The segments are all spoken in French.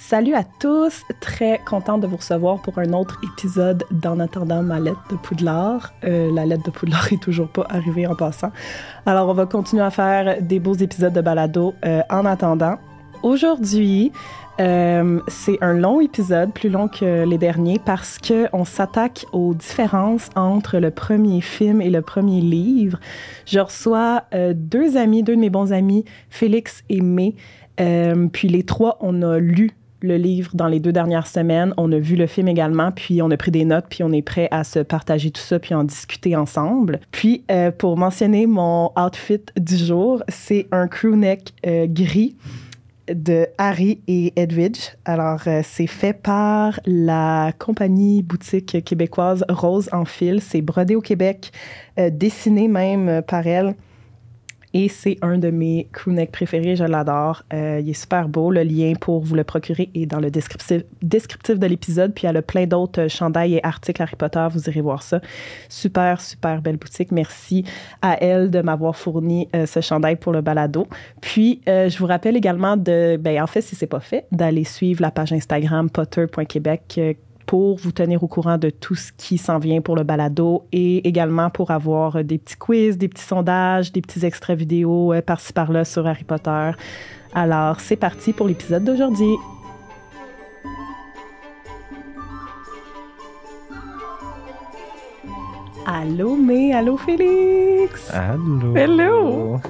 Salut à tous, très contente de vous recevoir pour un autre épisode d'En attendant ma lettre de Poudlard. Euh, la lettre de Poudlard est toujours pas arrivée en passant. Alors on va continuer à faire des beaux épisodes de balado euh, en attendant. Aujourd'hui, euh, c'est un long épisode, plus long que les derniers, parce que on s'attaque aux différences entre le premier film et le premier livre. Je reçois euh, deux amis, deux de mes bons amis, Félix et May. Euh, puis les trois, on a lu le livre dans les deux dernières semaines. On a vu le film également, puis on a pris des notes, puis on est prêt à se partager tout ça, puis en discuter ensemble. Puis euh, pour mentionner mon outfit du jour, c'est un crewneck euh, gris de Harry et Edwidge. Alors, euh, c'est fait par la compagnie boutique québécoise Rose en fil. C'est brodé au Québec, euh, dessiné même par elle. Et c'est un de mes crewnecks préférés, je l'adore. Euh, il est super beau. Le lien pour vous le procurer est dans le descriptif, descriptif de l'épisode. Puis il y a plein d'autres euh, chandails et articles Harry Potter. Vous irez voir ça. Super, super belle boutique. Merci à elle de m'avoir fourni euh, ce chandail pour le balado. Puis je vous rappelle également de, ben en fait, si c'est pas fait, d'aller suivre la page Instagram potter.québec pour vous tenir au courant de tout ce qui s'en vient pour le balado et également pour avoir des petits quiz, des petits sondages, des petits extraits vidéo euh, par-ci par-là sur Harry Potter. Alors, c'est parti pour l'épisode d'aujourd'hui. Allô, mais allô, Félix! Allô. Hello.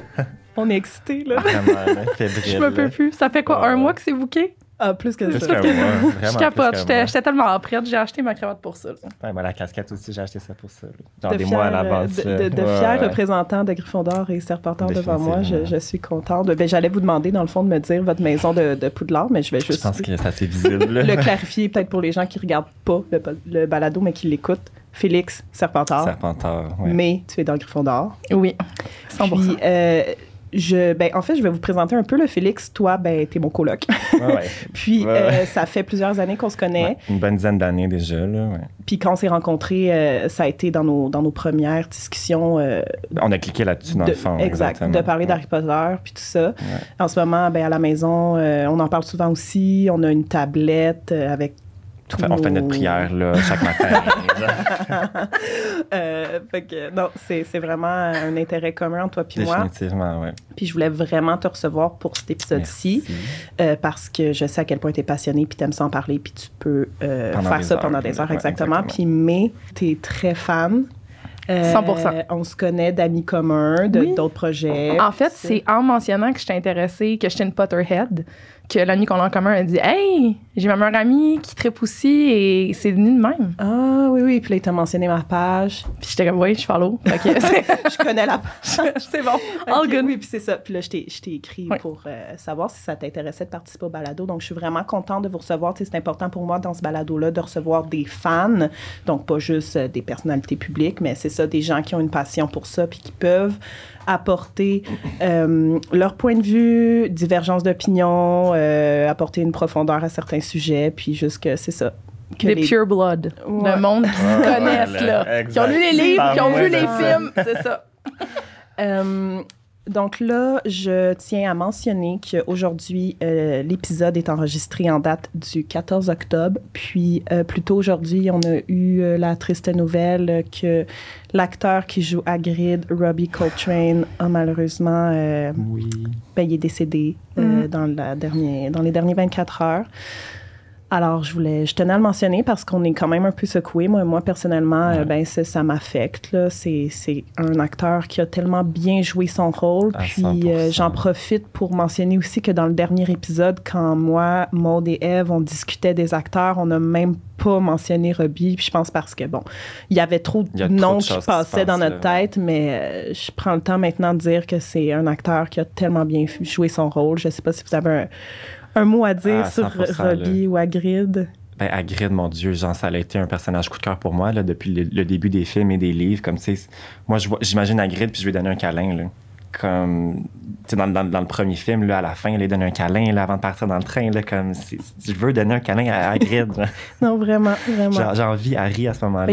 On est excités, là. Vraiment, là, fébrile. Je me peux plus. Ça fait quoi, Ah un mois que c'est booké? Ah, plus que Plus ça. que moi, Je capote. que J'étais tellement prête. J'ai acheté ma cravate pour ça. Ouais, ben, la casquette aussi, j'ai acheté ça pour ça. Genre de des fiers, mois à euh, l'avance. de, de- de Ouais, fiers ouais. représentants de Gryffondor et Serpentard devant moi. Je, je suis contente. Ben, J'allais vous demander, dans le fond, de me dire votre maison de, de Poudlard, mais je vais Je juste pense que c'est assez visible. là. le clarifier, peut-être pour les gens qui regardent pas le, ba- le balado, mais qui l'écoutent. Félix, Serpentard. Serpentard, ouais. Mais tu es dans Gryffondor. Oui, 100 Puis, euh, je, ben, en fait, je vais vous présenter un peu le Félix. Toi, ben, t'es mon coloc. Ouais, ouais. Puis, Ouais. euh, ça fait plusieurs années qu'on se connaît. Une bonne dizaine d'années déjà. Là. Puis, quand on s'est rencontrés, euh, ça a été dans nos, dans nos premières discussions euh, On a cliqué là-dessus dans de- le fond. exact, exactement. de parler d'Harry Potter puis tout ça. En ce moment, ben, à la maison, on en parle souvent aussi. On a une tablette euh, avec On fait, notre prière là, chaque matin. Euh, fait que, non, c'est c'est vraiment un intérêt commun entre toi puis moi. Définitivement, ouais. Puis je voulais vraiment te recevoir pour cet épisode-ci euh, parce que je sais à quel point tu es passionné puis tu aimes s'en parler puis tu peux euh, faire ça heures, pendant des heures, ouais, exactement. exactement. Puis mais tu es très fan. Euh, 100%. On se connaît d'amis communs, de Oui. d'autres projets. En fait, c'est en mentionnant que j'étais intéressée, que j'étais une Potterhead, que l'ami qu'on a en commun a dit Hey, j'ai ma meilleure amie qui tripe aussi et c'est venu de même. Ah oui, oui. Puis là, tu as mentionné ma page. Puis j'étais comme Oui, je follow. C'est- je connais la page. c'est bon. All good. Oui, puis c'est ça. Puis là, je t'ai, je t'ai écrit pour euh, savoir si ça t'intéressait de participer au balado. Donc, je suis vraiment contente de vous recevoir. Tu sais, c'est important pour moi dans ce balado-là de recevoir des fans. Donc, pas juste euh, des personnalités publiques, mais c'est ça, des gens qui ont une passion pour ça puis qui peuvent apporter euh, leur point de vue, divergence d'opinion, euh, apporter une profondeur à certains sujets, puis juste que c'est ça. Que Des les- pure blood. Ouais. Le monde qui Ouais, se connaissent, ouais, là. là, Qui ont lu les livres, qui ont vu les ça. films. C'est ça. Euh, donc là, je tiens à mentionner qu'aujourd'hui, euh, l'épisode est enregistré en date du 14 octobre. Puis, euh, plus tôt aujourd'hui, on a eu euh, la triste nouvelle que l'acteur qui joue Hagrid, Robbie Coltrane, a malheureusement euh, Oui. ben, il est décédé euh, Mhm. dans, la dernière, dans les derniers 24 heures. Alors, je voulais, je tenais à le mentionner parce qu'on est quand même un peu secoué. Moi, moi personnellement, euh, ben, ça, ça m'affecte. là. C'est, c'est un acteur qui a tellement bien joué son rôle. À Puis, 100%. euh, j'en profite pour mentionner aussi que dans le dernier épisode, quand moi, Maud et Eve, on discutait des acteurs, on n'a même pas mentionné Robbie. Puis, je pense parce que, bon, il y avait trop de noms qui passaient dans notre là. tête, mais euh, je prends le temps maintenant de dire que c'est un acteur qui a tellement bien joué son rôle. Je sais pas si vous avez un, un mot à dire Ah, sur 100%, Robbie ou Hagrid? Ben, Hagrid, mon Dieu, genre, ça a été un personnage coup de cœur pour moi, là, depuis le, le début des films et des livres. Comme, moi, j'imagine Hagrid, puis je lui donne un câlin, là. Comme, dans, dans- dans le premier film, là, à la fin, il lui donne un câlin, là, avant de partir dans le train, là, comme, je veux donner un câlin à Hagrid. Non, vraiment, vraiment. J'ai envie Harry à ce il, moment-là,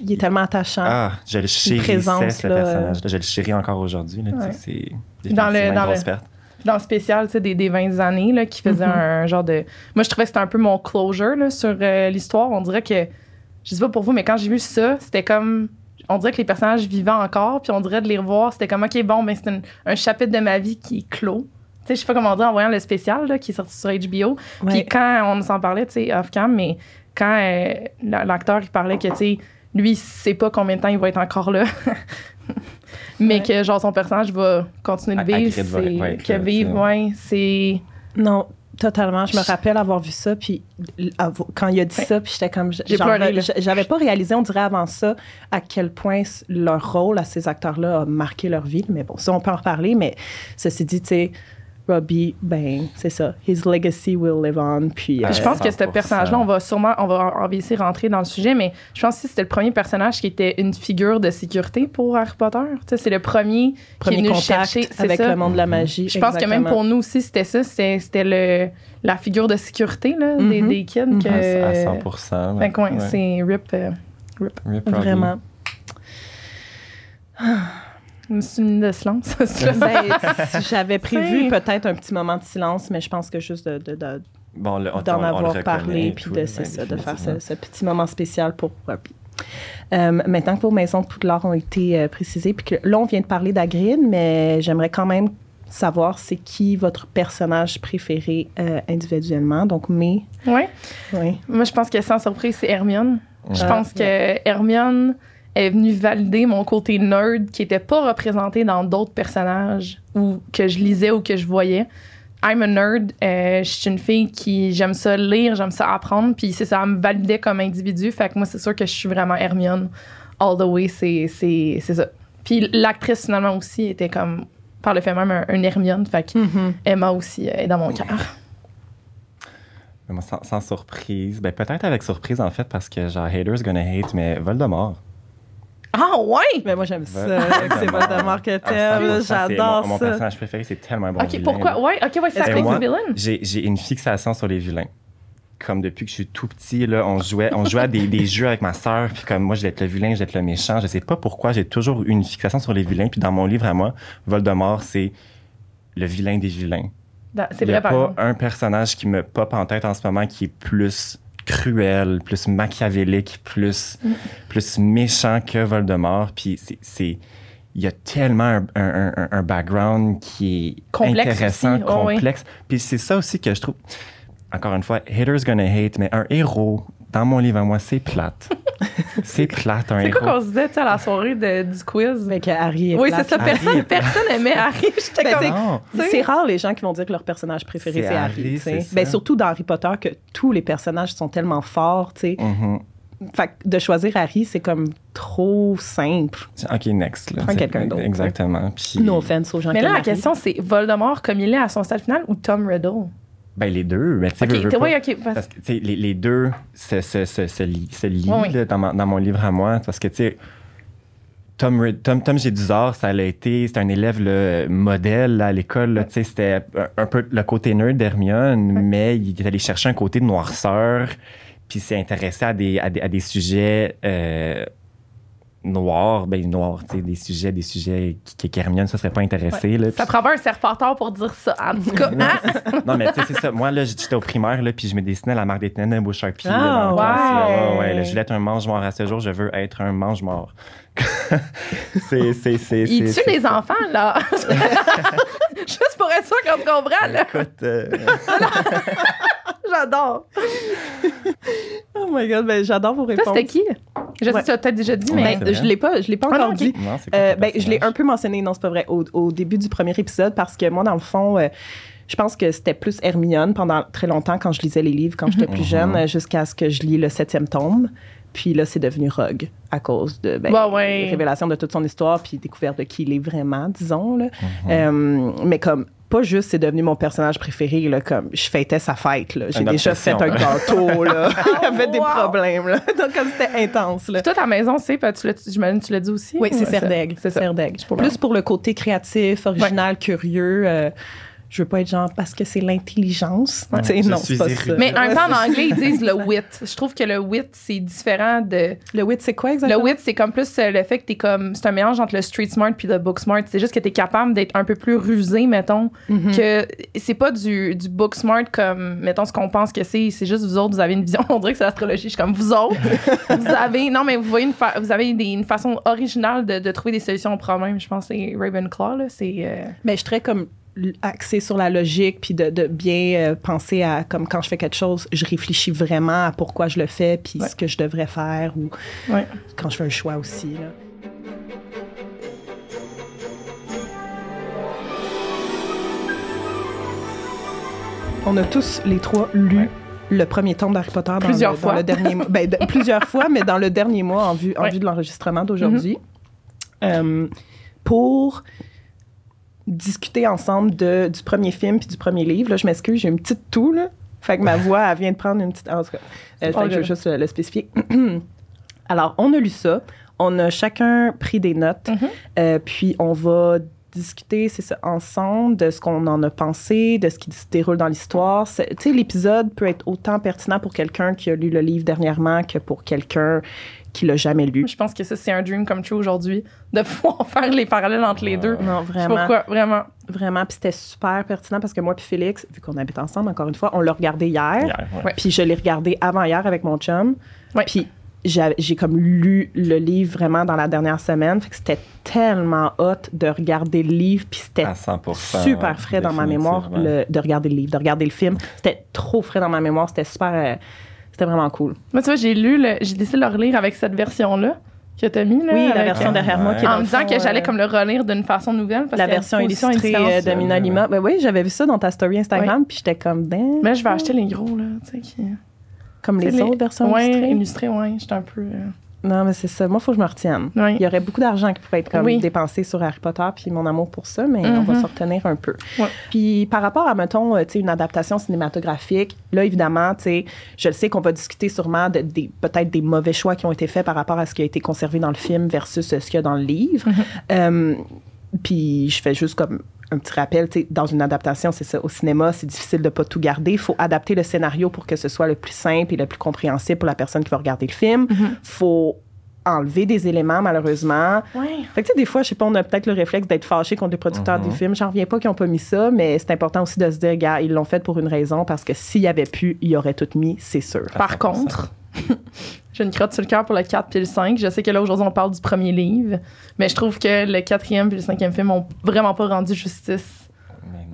il est tellement attachant. Ah, je le chérissais, ce là, personnage-là. Je le chéris encore aujourd'hui, Ouais. c'est Dans le- définitivement une dans grosse le- perte. Dans le spécial tu sais, des, des 20 années, là, qui faisait un, genre de. Moi, je trouvais que c'était un peu mon closure là, sur euh, l'histoire. On dirait que. Je sais pas pour vous, mais quand j'ai vu ça, c'était comme. On dirait que les personnages vivaient encore, puis on dirait de les revoir. C'était comme, OK, bon, ben, c'est un, un chapitre de ma vie qui est clos. Je sais pas comment dire en voyant le spécial là, qui est sorti sur HBO. Ouais. Puis quand on s'en parlait, tu sais, off-cam, mais quand euh, la- l'acteur, il parlait que, tu sais, lui, il sait pas combien de temps il va être encore là. mais Ouais. que, genre, son personnage va continuer de À- vivre. C'est, ouais, que vivre, ouais, c'est... Non, totalement. Je me rappelle avoir vu ça, puis quand il a dit ça, puis j'étais comme... J'avais pas réalisé, on dirait avant ça, à quel point leur rôle à ces acteurs-là a marqué leur vie. Mais bon, ça, on peut en reparler, mais ceci dit, tu sais, Robbie, ben, c'est ça. His legacy will live on, puis... Euh, je pense que ce 100%. personnage-là, on va sûrement, on va, de rentrer dans le sujet, mais je pense que c'était le premier personnage qui était une figure de sécurité pour Harry Potter. Tu sais, c'est le premier, qui est premier venu contact chercher. avec ça. le monde de la magie. Je pense que même pour nous aussi, c'était ça. C'était, c'était le, la figure de sécurité là, des, Mhm. des kids. Mhm. Que, À 100 Fait que, ouais, ouais. c'est RIP. euh, Rip Robbie. Vraiment. Une minute de silence. Ben, J'avais prévu C'est- peut-être un petit moment de silence, mais je pense que juste de- de- de, Bon, le- on- d'en on avoir parlé, et puis de, c'est ça, de faire ce, ce petit moment spécial pour Robbie. Euh, maintenant que vos maisons de Poudlard ont été euh, précisées, puis que là, on vient de parler d'Agrid, mais j'aimerais quand même savoir c'est qui votre personnage préféré euh, individuellement. Donc, mais, ouais. oui. Moi, je pense que sans surprise, c'est Hermione. Je Ah, pense que Hermione est venue valider mon côté nerd qui n'était pas représenté dans d'autres personnages ou que je lisais ou que je voyais. I'm a nerd. euh, je suis une fille qui j'aime ça lire, j'aime ça apprendre, puis c'est ça, elle me validait comme individu. Fait que moi, c'est sûr que je suis vraiment Hermione all the way. C'est, c'est, c'est ça. Puis l'actrice, finalement, aussi était comme, par le fait même, un, un Hermione. Fait que Mhm. Emma aussi euh, est dans mon cœur. Sans, sans surprise, ben peut-être avec surprise en fait, parce que genre haters gonna hate, mais Voldemort. Ah, ouais! Mais moi, j'aime ça. C'est Voldemort que Ah, t'aimes. 100%, c'est J'adore mon, mon ça. personnage préféré, c'est tellement bon ok, vilain, pourquoi? là. Ouais, ok, ouais, c'est que moi, du villain. J'ai j'ai une fixation sur les vilains. Comme depuis que je suis tout petit, là, on jouait, on jouait à des, des jeux avec ma sœur, puis comme moi, je vais être le vilain, je vais être le méchant. Je sais pas pourquoi, j'ai toujours eu une fixation sur les vilains. Puis dans mon livre à moi, Voldemort, c'est le vilain des vilains. C'est Il y vrai, a pas un personnage qui me pop en tête en ce moment qui est plus cruel, plus machiavélique, plus, Mm. plus méchant que Voldemort. Puis c'est- c'est... Il y a tellement un, un- un- un background qui est Complexe intéressant, aussi, oh oui. complexe. Puis c'est ça aussi que je trouve... Encore une fois, haters gonna hate, mais un héros, dans mon livre à moi, c'est plate. c'est plate, un C'est quoi qu'on se disait à la soirée de- du quiz? Avec Harry et oui, c'est ça. Personne, est personne aimait Harry. Ben, c'est- rare les gens qui vont dire que leur personnage préféré C'est Harry, Harry. Ben, surtout dans Harry Potter que tous les personnages sont tellement forts. tu sais. Mhm. Fait que de choisir Harry, c'est comme trop simple. OK, next. Là. Prends C'est- quelqu'un d'autre, Exactement. Puis, No offense aux gens Mais là, la Harry. question, c'est Voldemort comme il est à son stade final ou Tom Riddle? Ben, les deux. Mais tu sais, Ok, veux, veux t'es- pas- oui, ok. parce- Parce que, les, les deux se, se, se, se, lient, Oui, dans, dans mon livre à moi. Parce que, tu sais, Tom, Tom, Tom Géduzard, ça a été, c'était un élève modèle là, à l'école. sais, C'était un, un peu le côté nerd d'Hermione, mais il est allé chercher un côté de noirceur, puis il s'est intéressé à des, à des, à des sujets euh, noirs, ben noirs, tu sais, des sujets, des sujets qui, qui qu'Hermione ne se serait pas intéressée. là, Ça puis- prend pas un serpenteur pour dire ça. En tout cas, hein? non, mais tu sais, c'est ça. Moi, là, j'étais au primaire, là, puis je me dessinais la marque des ténèbres beau Sharpie. là, Ah, dans la classe, là. ouais. Là, je voulais être un mange-mort à ce jour. Je veux être un mange-mort. c'est, c'est, c'est, Il tue les enfants, là. Juste pour être sûr qu'on se comprend, là. Écoute, euh, J'adore. Oh my god, ben, j'adore vos Toi, réponses. c'était qui? Je sais Ouais. que tu as peut-être déjà dit, Ouais, mais. Ben, je vrai. l'ai pas, je l'ai pas Ah non, encore dit. non, Euh, ben, je l'ai un peu mentionné, non, c'est pas vrai, au, au début du premier épisode, parce que moi, dans le fond, euh, je pense que c'était plus Hermione pendant très longtemps quand je lisais les livres, quand j'étais plus Mhm. jeune, euh, jusqu'à ce que je lis le septième tome. Puis là, c'est devenu Rogue à cause de ben, ouais. révélation de toute son histoire, puis découverte de qui il est vraiment, disons. Là. Mhm. Euh, mais comme, pas juste c'est devenu mon personnage préféré, là, comme je fêtais sa fête. là. J'ai déjà fait un là. gâteau. Là. J'avais des wow. problèmes. Là. Donc, comme c'était intense. Là. Puis toi, ta maison, c'est. tu l'as- J'imagine tu l'as dit aussi. Oui, c'est Serdaigle. C'est. Serdaigle. Plus pour le côté créatif, original, curieux. euh, je veux pas être genre parce que c'est l'intelligence. Non, suis c'est pas ça. Mais en même temps, en anglais, ils disent le wit. Je trouve que le wit, c'est différent de. Le wit, c'est quoi Le exactement? wit, c'est comme plus euh, le fait que t'es comme. C'est un mélange entre le street smart puis le book smart. C'est juste que t'es capable d'être un peu plus rusé, mettons. Mhm. Que c'est pas du, du book smart comme, mettons, ce qu'on pense que c'est. C'est juste vous autres, vous avez une vision. On dirait que c'est l'astrologie. Je suis comme vous autres. vous avez. Non, mais vous voyez, une fa- vous avez des- une façon originale de, de trouver des solutions aux problèmes. Je pense que c'est Ravenclaw, là. C'est. euh, Mais je serais comme axée sur la logique puis de, de bien euh, penser à comme quand je fais quelque chose, je réfléchis vraiment à pourquoi je le fais puis Ouais. ce que je devrais faire ou Ouais. quand je fais un choix aussi. Là. On a tous les trois lu Ouais. le premier tome d'Harry Potter dans Plusieurs le, dans fois. le dernier mois. Ben, de- plusieurs fois, mais dans le dernier mois en vue, en vue de l'enregistrement d'aujourd'hui. Euh, pour discuter ensemble de, du premier film puis du premier livre. Là, je m'excuse, j'ai une petite toux, là. Fait que ma voix, elle vient de prendre une petite... En tout cas, euh, pas fait que je veux juste le, le spécifier. Alors, on a lu ça. On a chacun pris des notes. Mhm. Euh, puis, on va discuter, c'est ça, ensemble de ce qu'on en a pensé, de ce qui se déroule dans l'histoire. Tu sais, l'épisode peut être autant pertinent pour quelqu'un qui a lu le livre dernièrement que pour quelqu'un qui l'a jamais lu. Je pense que ça, c'est un dream come true aujourd'hui, de pouvoir faire les parallèles entre les deux. Non, vraiment. Pourquoi? Vraiment. Vraiment, puis c'était super pertinent parce que moi puis Félix, vu qu'on habite ensemble encore une fois, on l'a regardé hier. Puis je l'ai regardé avant hier avec mon chum. Ouais. Puis j'ai comme lu le livre vraiment dans la dernière semaine. Fait que c'était tellement hot de regarder le livre. Puis c'était À 100%. super ouais, frais dans ma mémoire le- de regarder le livre, de regarder le film. C'était trop frais dans ma mémoire. C'était super. Euh, c'était vraiment cool. Moi, tu vois, j'ai lu, le- j'ai décidé de le relire avec cette version-là que t'as mis. Là, oui, la version euh, derrière moi qui est En me disant fond, que j'allais euh, comme le relire d'une façon nouvelle. Parce la version illustrée euh, de Mina Lima. Ben oui, j'avais vu ça dans ta story Instagram, puis j'étais comme, damn, Mais là, je vais acheter les gros, là. Tu sais, qui. comme les autres versions ouais, illustrées. illustrées, ouais. J'étais un peu. euh, Non, mais c'est ça. Moi, il faut que je me retienne. Il y aurait beaucoup d'argent qui pourrait être comme Oui. dépensé sur Harry Potter puis mon amour pour ça, mais on va Mhm. se retenir un peu. Puis par rapport à, mettons, euh, tu sais, une adaptation cinématographique, là, évidemment, tu sais, je le sais qu'on va discuter sûrement de, des, peut-être des mauvais choix qui ont été faits par rapport à ce qui a été conservé dans le film versus euh, ce qu'il y a dans le livre. Euh, puis je fais juste comme un petit rappel, dans une adaptation, c'est ça, au cinéma, c'est difficile de pas tout garder. Il faut adapter le scénario pour que ce soit le plus simple et le plus compréhensible pour la personne qui va regarder le film. faut enlever des éléments, malheureusement. Ouais. Fait que, tu sais, des fois, je sais pas, on a peut-être le réflexe d'être fâché contre les producteurs Mhm. des films. J'en reviens pas qu'ils ont pas mis ça, mais c'est important aussi de se dire, gars, ils l'ont fait pour une raison, parce que s'il y avait pu, ils auraient tout mis, c'est sûr. Par contre, j'ai une crotte sur le cœur pour le 4 puis le 5. Je sais que là, aujourd'hui, on parle du premier livre, mais je trouve que le quatrième puis le cinquième film ont vraiment pas rendu justice.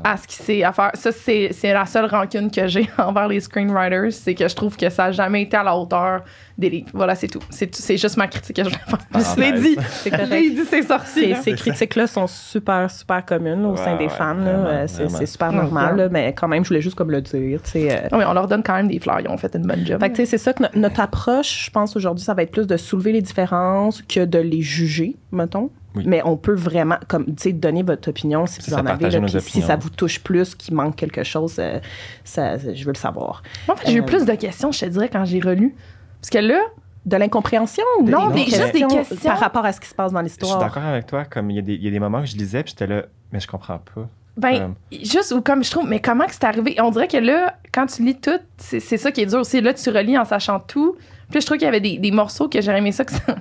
À ce qui c'est à faire. Ça, c'est c'est la seule rancune que j'ai envers les screenwriters, c'est que je trouve que ça n'a jamais été à la hauteur des livres. Voilà, c'est tout. C'est tout- c'est juste ma critique que je voulais faire. Je l'ai dit. C'est Je l'ai dit, c'est sorti. Ces, là. ces critiques-là sont super, super communes là, au sein des ouais, vraiment, Euh, c'est super Ouais. normal, là, mais quand même, je voulais juste comme le dire. tu sais, euh. Non, mais on leur donne quand même des fleurs. Ils ont fait une bonne job. Fait que, c'est ça que no- notre approche, je pense, aujourd'hui, ça va être plus de soulever les différences que de les juger, mettons. Oui. Mais on peut vraiment, comme, tu sais, donner votre opinion si vous ça, en avez. là, si ça vous touche plus, qu'il manque quelque chose, euh, ça, je veux le savoir. Moi, en fait, j'ai eu Euh, plus de questions, je te dirais, quand j'ai relu. Parce que là, De l'incompréhension ou de- Non, des- juste des questions. par rapport à ce qui se passe dans Je suis l'histoire? d'accord avec toi. Comme il y, a des- il y a des moments que je lisais, puis j'étais là, mais je comprends pas. Ben, juste ou comme je trouve, mais comment que c'est arrivé? On dirait que là, quand tu lis tout, c'est c'est ça qui est dur aussi. Là, tu relis en sachant tout. Puis là, je trouve qu'il y avait des, des morceaux que j'aurais aimé ça, que ça-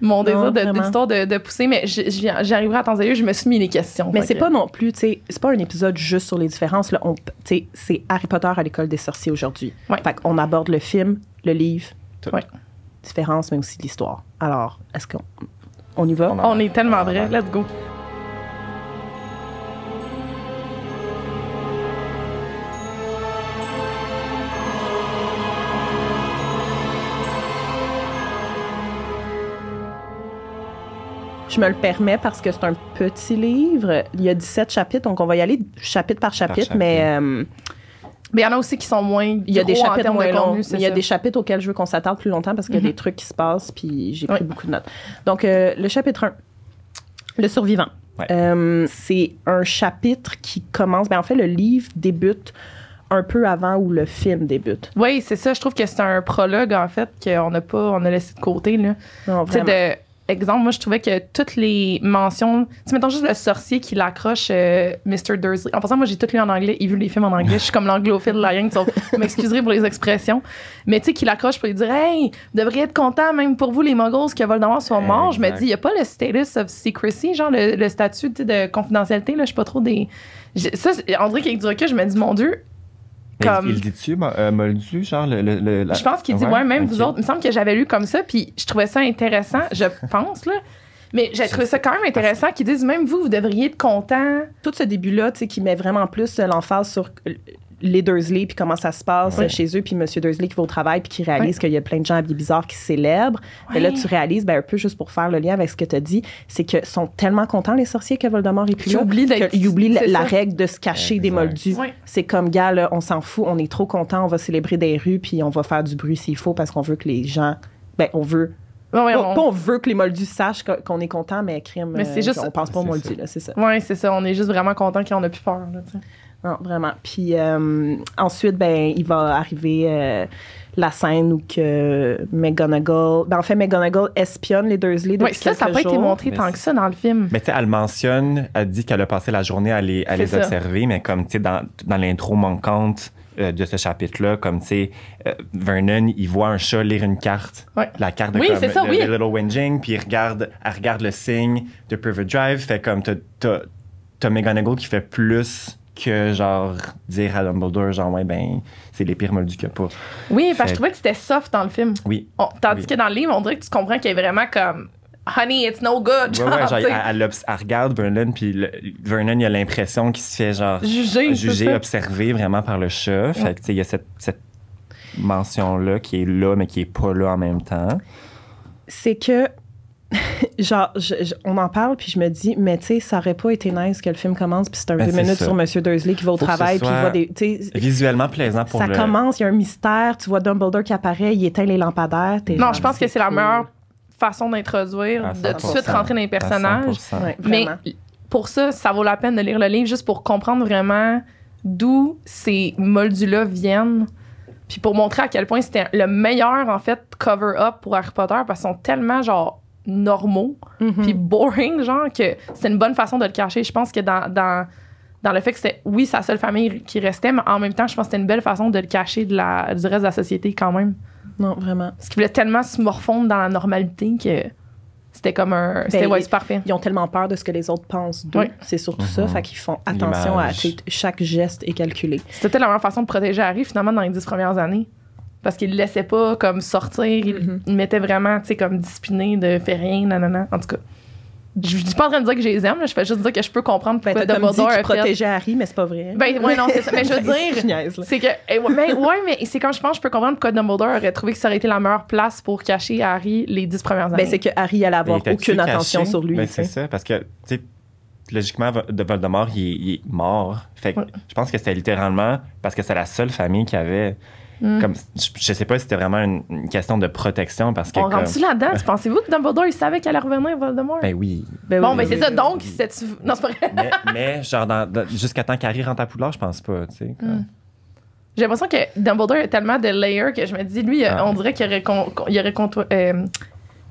mon désir de- vraiment. d'histoire de, de pousser, mais j'arriverai à temps et lieu, je me suis mis les questions. Mais c'est que- pas non plus, tu sais, c'est pas un épisode juste sur les différences. Là, on, tu sais, c'est Harry Potter à l'école des sorciers aujourd'hui. Ouais. Fait qu'on aborde le film, le livre, Tout. Ouais. différences, mais aussi l'histoire. Alors, est-ce qu'on on y va? On en- On est tellement vrai. Let's go. Je me le permets parce que c'est un petit livre. Il y a 17 chapitres, donc on va y aller chapitre par chapitre, chapitre. mais euh, Mais il y en a aussi qui sont moins. il y a des chapitres termes moins de longs. Il y a ça. des chapitres auxquels je veux qu'on s'attarde plus longtemps parce qu'il y a Mhm. des trucs qui se passent, puis j'ai pris Ouais. beaucoup de notes. Donc, euh, le chapitre 1, le survivant. Ouais. Euh, c'est un chapitre qui commence. Ben, en fait, le livre débute un peu avant où le film débute. Oui, c'est ça. Je trouve que c'est un prologue, en fait, qu'on n'a pas, on a laissé de côté, là. Non, vraiment. de. Exemple, moi, je trouvais que toutes les mentions. Tu sais, mettons juste le sorcier qui l'accroche euh, Mr. Dursley. En passant, moi, j'ai tout lu en anglais et vu les films en anglais. Je suis comme l'anglophile de la gang. Vous m'excuserez pour les expressions. Mais tu sais, qui l'accroche pour lui dire Hey, vous devriez être content, même pour vous, les Mongols, que Voldemort soit mort. Je me dis, il n'y a pas le status of secrecy, genre le, le statut de confidentialité. Là, je suis pas trop des. Ça, on dirait qu'avec du recul, je me dis, mon Dieu, Comme- Il, il dit-tu, euh, Moldu, genre le. le- le- Je pense qu'il dit, ouais, même vous autres. Il me semble que j'avais lu comme ça, puis je trouvais ça intéressant, je pense, là. Mais j'ai trouvé ça quand même intéressant qu'ils disent, même vous, vous devriez être content. Tout ce début-là, tu sais, qui met vraiment plus euh, l'emphase sur euh, les Dursley, puis comment ça se passe Oui. chez eux, puis Monsieur Dursley qui va au travail, puis qui réalise qu'il y a plein de gens habillés bizarres qui célèbrent. Mais là, Ouais. tu réalises, ben, un peu juste pour faire le lien avec ce que tu as dit, c'est que sont tellement contents, les sorciers, que Voldemort est plus Ils là. oublient d'être- qu'ils oublient la, la règle de se cacher des moldus. Ouais. C'est comme, gars, là, on s'en fout, on est trop content, on va célébrer des rues, puis on va faire du bruit s'il faut, parce qu'on veut que les gens. Ben, on veut. Ouais, ouais, pas, on- pas on veut que les moldus sachent qu'on est content, mais crime. Mais c'est euh, juste- On pense pas aux c'est moldus, là, c'est ça. Ouais, c'est ça. On est juste vraiment content qu'on a plus peur. Là. Non, vraiment. Puis euh, ensuite, ben, il va arriver euh, la scène où que McGonagall... Ben, en fait, McGonagall espionne les Dursley depuis Ouais, ça, ça n'a pas été montré Mais tant que ça dans le film. Mais tu sais, elle mentionne, elle dit qu'elle a passé la journée à les, à les observer, mais comme tu sais, dans, dans l'intro manquante euh, de ce chapitre-là, comme tu sais, Vernon, il voit un chat lire une carte. Ouais. La carte de Oui, comme, ça, oui. Little Whinging, puis il regarde, elle regarde le signe de Privet Drive. Fait comme t'as- t'as t'as McGonagall qui fait plus que genre dire à Dumbledore, genre, ouais, ben, c'est les pires moldus a pas. Oui, parce que je trouvais que c'était soft dans le film. Oui. On- tandis Oui. que dans le livre, on dirait que tu comprends qu'il est vraiment comme Honey, it's no good. Ouais, Genre, ouais, genre, tu sais, elle, elle obs- elle regarde Vernon, puis le- Vernon, il a l'impression qu'il se fait genre Juger, ça. observé vraiment par le chat. Fait que, tu sais, il y a cette, cette mention-là qui est là, mais qui est pas là en même temps. C'est que... Genre, je- je- on en parle, puis je me dis, mais tu sais, ça aurait pas été nice que le film commence, puis c'est un Ben, deux minutes ça. sur Monsieur Dursley qui va au Faut travail, puis il voit des... tu sais, Visuellement plaisant pour ça le... commence, il y a un mystère, tu vois Dumbledore qui apparaît, il éteint les lampadaires. Non, je pense que c'est la meilleure façon d'introduire, de tout de 100%. suite rentrer dans les personnages. 100%. Ouais, Mais pour ça, ça vaut la peine de lire le livre juste pour comprendre vraiment d'où ces moldus-là viennent. Puis pour montrer à quel point c'était le meilleur, en fait, cover-up pour Harry Potter parce qu'ils sont tellement, genre, normaux Mhm. puis boring, genre, que c'est une bonne façon de le cacher. Je pense que dans, dans, dans le fait que c'était, oui, sa seule famille qui restait, mais en même temps, je pense que c'était une belle façon de le cacher de la, du reste de la société quand même. Non, vraiment. Parce qu'il voulait tellement se morfondre dans la normalité que c'était comme un. C'était, Ben, ouais, c'est parfait. Ils ont tellement peur de ce que les autres pensent d'eux. Oui. C'est surtout ça. Mhm. Fait qu'ils font attention à chaque geste est calculé. C'était peut-être la meilleure façon de protéger Harry, finalement, dans les dix premières années. Parce qu'il le laissait pas comme sortir, il, Mhm. il mettait vraiment, tu sais, comme discipliné, de faire rien, nanana. En tout cas. Je je suis pas en train de dire que je les aime, là, je fais juste dire que je peux comprendre Ben, pourquoi dit Dumbledore fait. protégeait Harry, mais c'est pas vrai. Ben, ouais, non, c'est ça. Mais je veux Je dire, c'est que. eh, ouais, mais, ouais, mais c'est comme je pense, je peux comprendre pourquoi Dumbledore aurait trouvé que ça aurait été la meilleure place pour cacher à Harry les dix premières années. Ben, c'est que Harry allait avoir aucune attention sur lui. Ben, c'est ça, parce que, tu sais, logiquement, Vo- de Voldemort, il est, il est mort. Fait que Ouais. je pense que c'était littéralement parce que c'est la seule famille qui avait... Mm. Comme, je, sais pas si c'était vraiment une, une question de protection, parce que... On comme- rentre-tu là-dedans? Tu Pensez-vous que Dumbledore, il savait qu'elle allait revenir, Voldemort? Ben oui. Ben bon, oui, ben oui, c'est oui, ça. oui, Donc, oui. c'était. Non, c'est pas vrai. mais, mais, genre, dans- dans- jusqu'à temps qu'Harry rentre à Poudlard, je pense pas, tu sais. Mm. J'ai l'impression que Dumbledore a tellement de layers que je me dis, lui, Ah. on dirait qu'il aurait, con- con- il aurait conto- euh,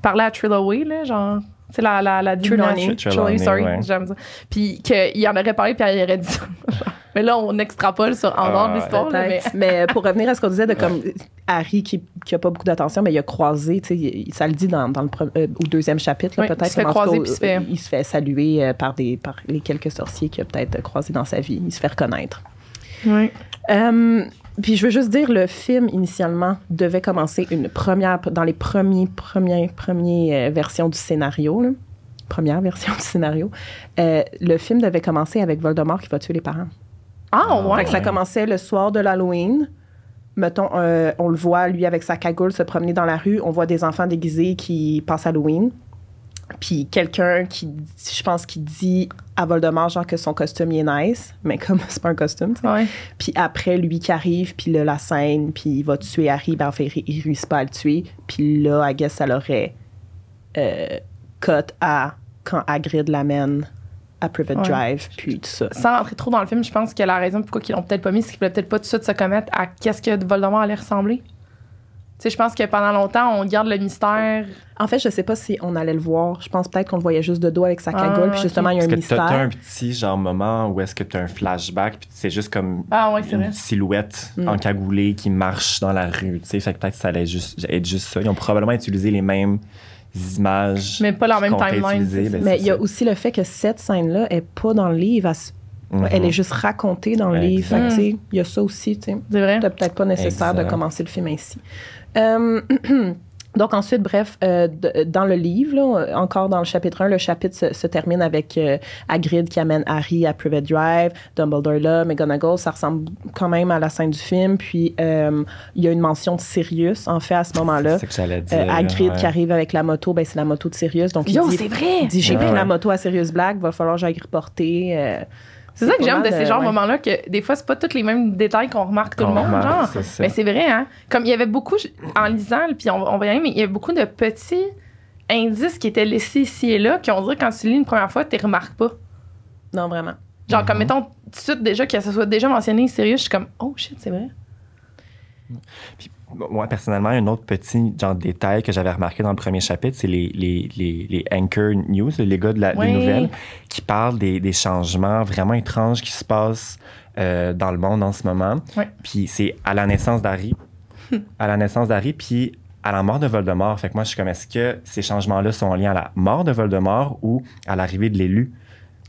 parlé à Trelawney, là, genre. Sais, la, la, la Trelawney. Trelawney, sorry, ouais. j'aime ça. Puis qu'il en aurait parlé, puis il aurait dit ça. mais là, on extrapole sur en Ah, dehors de l'histoire, là, mais. Mais pour revenir à ce qu'on disait de comme Harry qui, qui a pas beaucoup d'attention, mais il a croisé, tu sais, ça le dit dans, dans le euh, au deuxième chapitre, Oui, peut-être. il se fait croiser cas, puis il se fait- il se fait saluer euh, par, des, par les quelques sorciers qu'il a peut-être croisés dans sa vie. Il se fait reconnaître. Oui. Euh, puis je veux juste dire, le film initialement devait commencer une première dans les premiers premières premières euh, versions du scénario. là. Première version du scénario. Euh, le film devait commencer avec Voldemort qui va tuer les parents. Ah, ouais. Fait que ça commençait le soir de l'Halloween. Mettons, euh, on le voit, lui, avec sa cagoule, se promener dans la rue. On voit des enfants déguisés qui passent Halloween. Puis quelqu'un qui, je pense, qui dit à Voldemort, genre, que son costume, il est nice. Mais comme c'est pas un costume, tu sais. Ouais. Puis après, lui qui arrive, puis là, la scène, puis il va tuer Harry. Ben, en fait, il, il réussit pas à le tuer. Puis là, I guess, ça l'aurait euh, cut à quand Hagrid l'amène à Ouais. Drive, puis tout ça. Sans rentrer trop dans le film, je pense que la raison pourquoi ils l'ont peut-être pas mis, c'est qu'ils voulaient peut-être pas tout de suite se commettre à qu'est-ce que Voldemort allait ressembler. Sais, je pense que pendant longtemps, on garde le mystère. En fait, je sais pas si on allait le voir. Je pense peut-être qu'on le voyait juste de dos avec sa Ah, cagoule, puis justement, il y a un Est-ce que t'as mystère. un petit genre moment où est-ce que t'as un flashback puis c'est juste comme Ah ouais, c'est une vrai. silhouette Mm. encagoulée qui marche dans la rue, tu sais, fait que peut-être que ça allait juste être juste ça. Ils ont probablement utilisé les mêmes images. Mais pas la même timeline. c'est ben. Mais c'est il y a ça. aussi le fait que cette scène-là est pas dans le livre. Elle, Mhm. elle est juste racontée dans le livre. Il y a ça aussi. C'est vrai. C'était peut-être pas nécessaire Exact. de commencer le film ainsi. Euh, donc ensuite, bref, euh, dans le livre, là, encore dans le chapitre 1, le chapitre se, se termine avec euh, Hagrid qui amène Harry à Privet Drive, Dumbledore là, McGonagall, ça ressemble quand même à la scène du film. Puis euh, il y a une mention de Sirius, en fait, à ce moment-là. C'est ce que j'allais dire. Euh, Hagrid ouais. qui arrive avec la moto, ben, c'est la moto de Sirius. Donc il Yo, dit, vrai! il dit j'ai Ouais, pris la moto à Sirius Black, va falloir que j'aille reporter. Euh, C'est ça que j'aime de ces genres ouais. de moments-là, que des fois, c'est pas tous les mêmes détails qu'on remarque tout le monde. remarque, genre. ça. Mais c'est vrai, hein? Comme il y avait beaucoup, en lisant, puis on, on va y aller, mais il y avait beaucoup de petits indices qui étaient laissés ici et là, qu'on dirait quand tu lis une première fois, tu les remarques pas. Non, vraiment. Genre, comme Mhm. mettons, tout de suite, déjà, que ça soit déjà mentionné sérieux, je suis comme, oh shit, c'est vrai. Moi, personnellement, un autre petit genre détail que j'avais remarqué dans le premier chapitre, c'est les, les, les, les Anchor News, les gars de la, des Ouais. nouvelles, qui parlent des, des changements vraiment étranges qui se passent euh, dans le monde en ce moment. Ouais. Puis c'est à la naissance d'Harry, à la naissance d'Harry, puis à la mort de Voldemort. Fait que moi, je suis comme, est-ce que ces changements-là sont liés à la mort de Voldemort ou à l'arrivée de l'élu?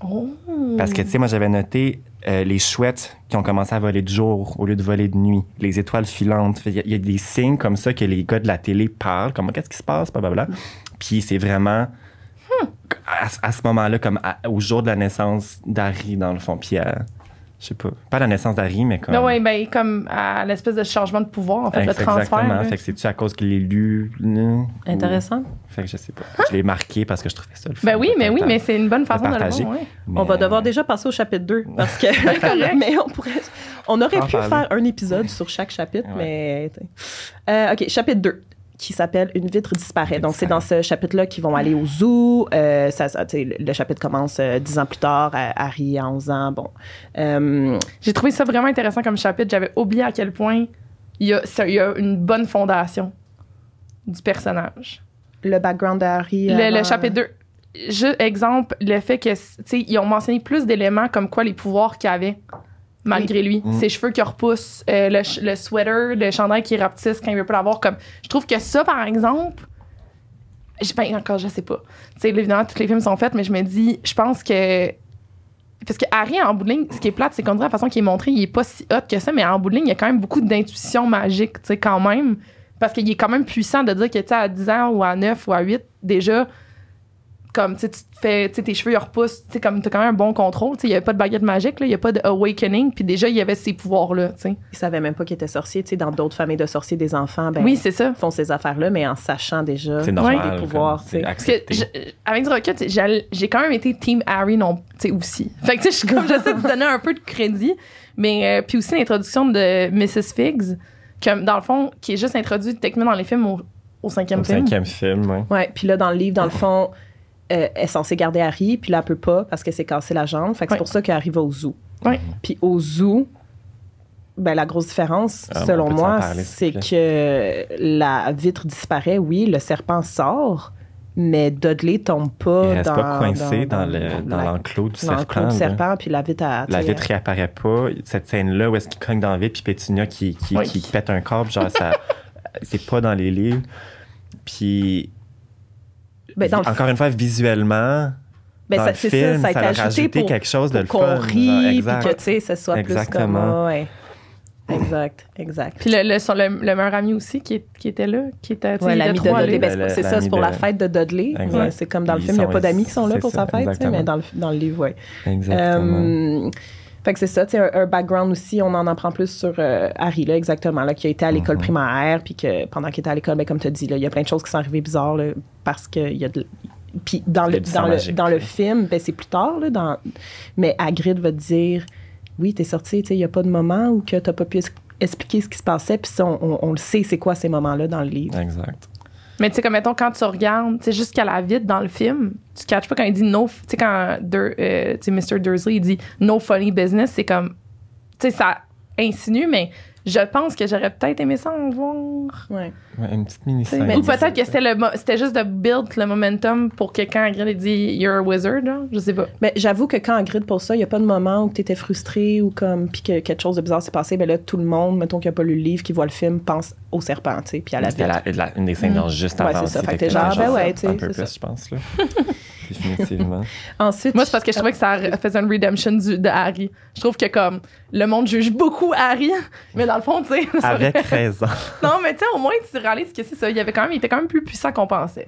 Oh! Parce que, tu sais, moi, j'avais noté euh, les chouettes qui ont commencé à voler de jour au lieu de voler de nuit, les étoiles filantes. Il y, a- il y a des signes comme ça que les gars de la télé parlent, comme qu'est-ce qui se passe, blablabla. Puis c'est vraiment à, à ce moment-là, comme à- au jour de la naissance d'Harry, dans le fond. Puis, à- je sais pas, pas la naissance d'Harry, mais comme. Non, ouais, ben, comme à l'espèce de changement de pouvoir, en fait, le transfert. Exactement. Fait que c'est-tu à cause qu'il est lu? non? Intéressant. Ou- Fait que je sais pas. Je l'ai marqué parce que je trouvais ça le fun. Ben oui, mais oui, mais c'est une bonne façon de le partager. voir, ouais. mais- On va devoir déjà passer au chapitre 2 parce que mais on pourrait on aurait pu parler. faire un épisode sur chaque chapitre Ouais. mais Euh, OK, chapitre 2 qui s'appelle Une vitre disparaît. Donc, c'est dans ce chapitre-là qu'ils vont aller au zoo. Euh, ça, ça, le, chapitre commence euh, dix ans plus tard. à- Harry a 11 ans. Bon. Euh, J'ai trouvé ça vraiment intéressant comme chapitre. J'avais oublié à quel point il y a, ça- il y a une bonne fondation du personnage. le background de Harry. Le, le avant- chapitre 2. Je, exemple, le fait que, tu sais, ils ont mentionné plus d'éléments comme quoi les pouvoirs qu'il avait, malgré lui. Mm. Ses cheveux qui repoussent, euh, le, le sweater, le chandail qui rapetisse quand il veut pas l'avoir. Comme, je trouve que ça, par exemple, je, ben, encore, je sais pas. Tu sais, évidemment, tous les films sont faits, mais je me dis, je pense que. Parce que Harry, en bout de ligne, ce qui est plate, c'est qu'on dirait la façon qu'il est montré, il est pas si hot que ça, mais en bout de ligne, il y a quand même beaucoup d'intuition magique, tu sais, quand même. Parce qu'il est quand même puissant de dire que, tu à 10 ans ou à 9 ou à 8, déjà, comme, tu sais, tu te fais, tu tes cheveux, ils repoussent, tu sais, comme, t'as quand même un bon contrôle, tu sais, il y avait pas de baguette magique, là, il y a pas de awakening, puis déjà, il y avait ces pouvoirs-là, tu sais. Il savait même pas qu'il était sorcier. Tu sais, dans d'autres familles de sorciers, des enfants, ben, oui, c'est ça. font ces affaires-là, mais en sachant déjà C'est normal. des pouvoirs. tu sais. Avec du recul, tu j'ai quand même été Team Harry non, tu sais, aussi. Fait que, tu sais, je suis comme, j'essaie de donner un peu de crédit, mais, euh, puis aussi l'introduction de Mrs. Figs, comme, dans le fond, qui est juste introduite techniquement dans les films au, au cinquième Au film. cinquième film, ouais. Ouais, puis là, dans le livre, dans le fond, euh, elle est censée garder Harry, puis là, elle peut pas parce qu'elle s'est cassé la jambe. Fait que Ouais. c'est pour ça qu'elle arrive au zoo. Ouais. Puis au zoo, ben, la grosse différence, Ah, selon moi, c'est que la vitre disparaît, oui, le serpent sort, mais Dudley tombe pas Il reste dans... pas coincé dans, le- l'enclos du dans serpent. l'enclos du serpent, puis la vitre a... La vitre réapparaît pas. Cette scène-là où est-ce qu'il cogne dans la vitre, puis Pétunia qui, qui, Oui. qui pète un corps, genre, ça, c'est pas dans les livres. Puis, ben, dans encore une fois, visuellement, Ben, dans ça- le film, ça, ça a été leur ajouté rajouté pour, quelque chose de pour le qu'on genre, puis exact. que, tu sais, ce soit plus comme... Exactement. ouais. Exact, exact. Puis le, le, son- le, le meilleur ami aussi qui, est- qui était là, qui était, Ouais, l'ami de Dudley, ben, c'est ça, c'est pour de- la fête de Dudley. Ouais, c'est comme dans le Ils film, il n'y a pas d'amis qui sont là pour ça, sa fête, exactement. mais dans le, dans le livre, oui. Exactement. Fait que c'est ça, tu sais, un, un background aussi, on en apprend plus sur euh, Harry, là, exactement, là, qui a été à l'école Mhm. primaire, puis que pendant qu'il était à l'école, ben, comme tu as dit, là, il y a plein de choses qui sont arrivées bizarres, là, parce qu'il y a de. Puis dans, le, dans, le, magique, dans le film, ben, c'est plus tard, là, dans, mais Hagrid va te dire Oui, t'es sorti, tu sais, il n'y a pas de moment où que t'as pas pu expliquer ce qui se passait, puis ça, on, on- on le sait, c'est quoi ces moments-là dans le livre. Exact. Mais tu sais, comme mettons, quand tu regardes, tu sais, jusqu'à la vitre dans le film, tu catches pas quand il dit no. Tu sais, quand Dur- euh, Mr. Dursley, il dit no funny business, c'est comme. Tu sais, ça insinue, mais je pense que j'aurais peut-être aimé ça en voir. Ouais, une petite mini. Ou peut-être que c'était le mo- c'était juste de build le momentum pour que quand Hagrid ait dit You're a wizard, je sais pas. Mais j'avoue que quand Hagrid pose ça, il n'y a pas de moment où tu étais frustré ou comme puis que quelque chose de bizarre s'est passé. Ben là, tout le monde, mettons qui n'a pas lu le livre, qui voit le film, pense au serpent, tu sais, puis à la C'était la- la- une des scènes Mm. juste Ouais, avant. c'est ça. Fait que genre, ben ouais, tu sais, Un c'est peu ça. plus, je pense, là. Définitivement. Ensuite, Moi, c'est parce que je trouvais que ça faisait une redemption du, de Harry. Je trouve que comme le monde juge beaucoup Harry, mais dans le fond, tu sais. Avec raison. non, mais tu sais, au moins, tu réalises que c'est ça. Il, avait quand même, il était quand même plus puissant qu'on pensait.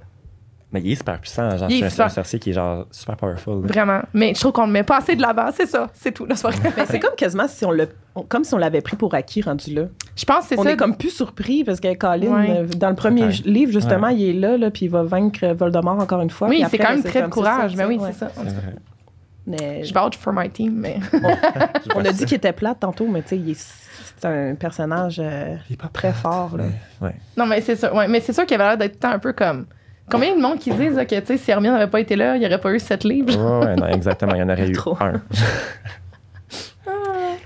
Mais il est super puissant. Genre, c'est un- super. un sorcier qui est genre super powerful. là. Vraiment. Mais je trouve qu'on ne met pas assez de l'avant, c'est ça. C'est tout. vrai. ben, c'est comme quasiment si on le, on- comme si on l'avait pris pour acquis rendu là. Je pense que c'est On ça. est comme plus surpris parce que Colin, Ouais. euh, dans le premier livre, justement, il est là, là puis il va vaincre Voldemort encore une fois. Oui, c'est après, quand même très de courage. ça, Mais oui, c'est ça. Mais Je vouch for my team, mais. on a dit qu'il était plate tantôt, mais tu sais, il est- c'est un personnage euh, Il est pas très fort. Là. Ouais. Non, mais c'est sûr. Ouais, mais c'est sûr qu'il avait l'air d'être tout le temps un peu comme. Combien de monde qui disent là, que tu sais, si Hermione n'avait pas été là, il n'y aurait pas eu sept livres? Ouais, ouais, non, exactement. Il y en aurait eu Trop. un.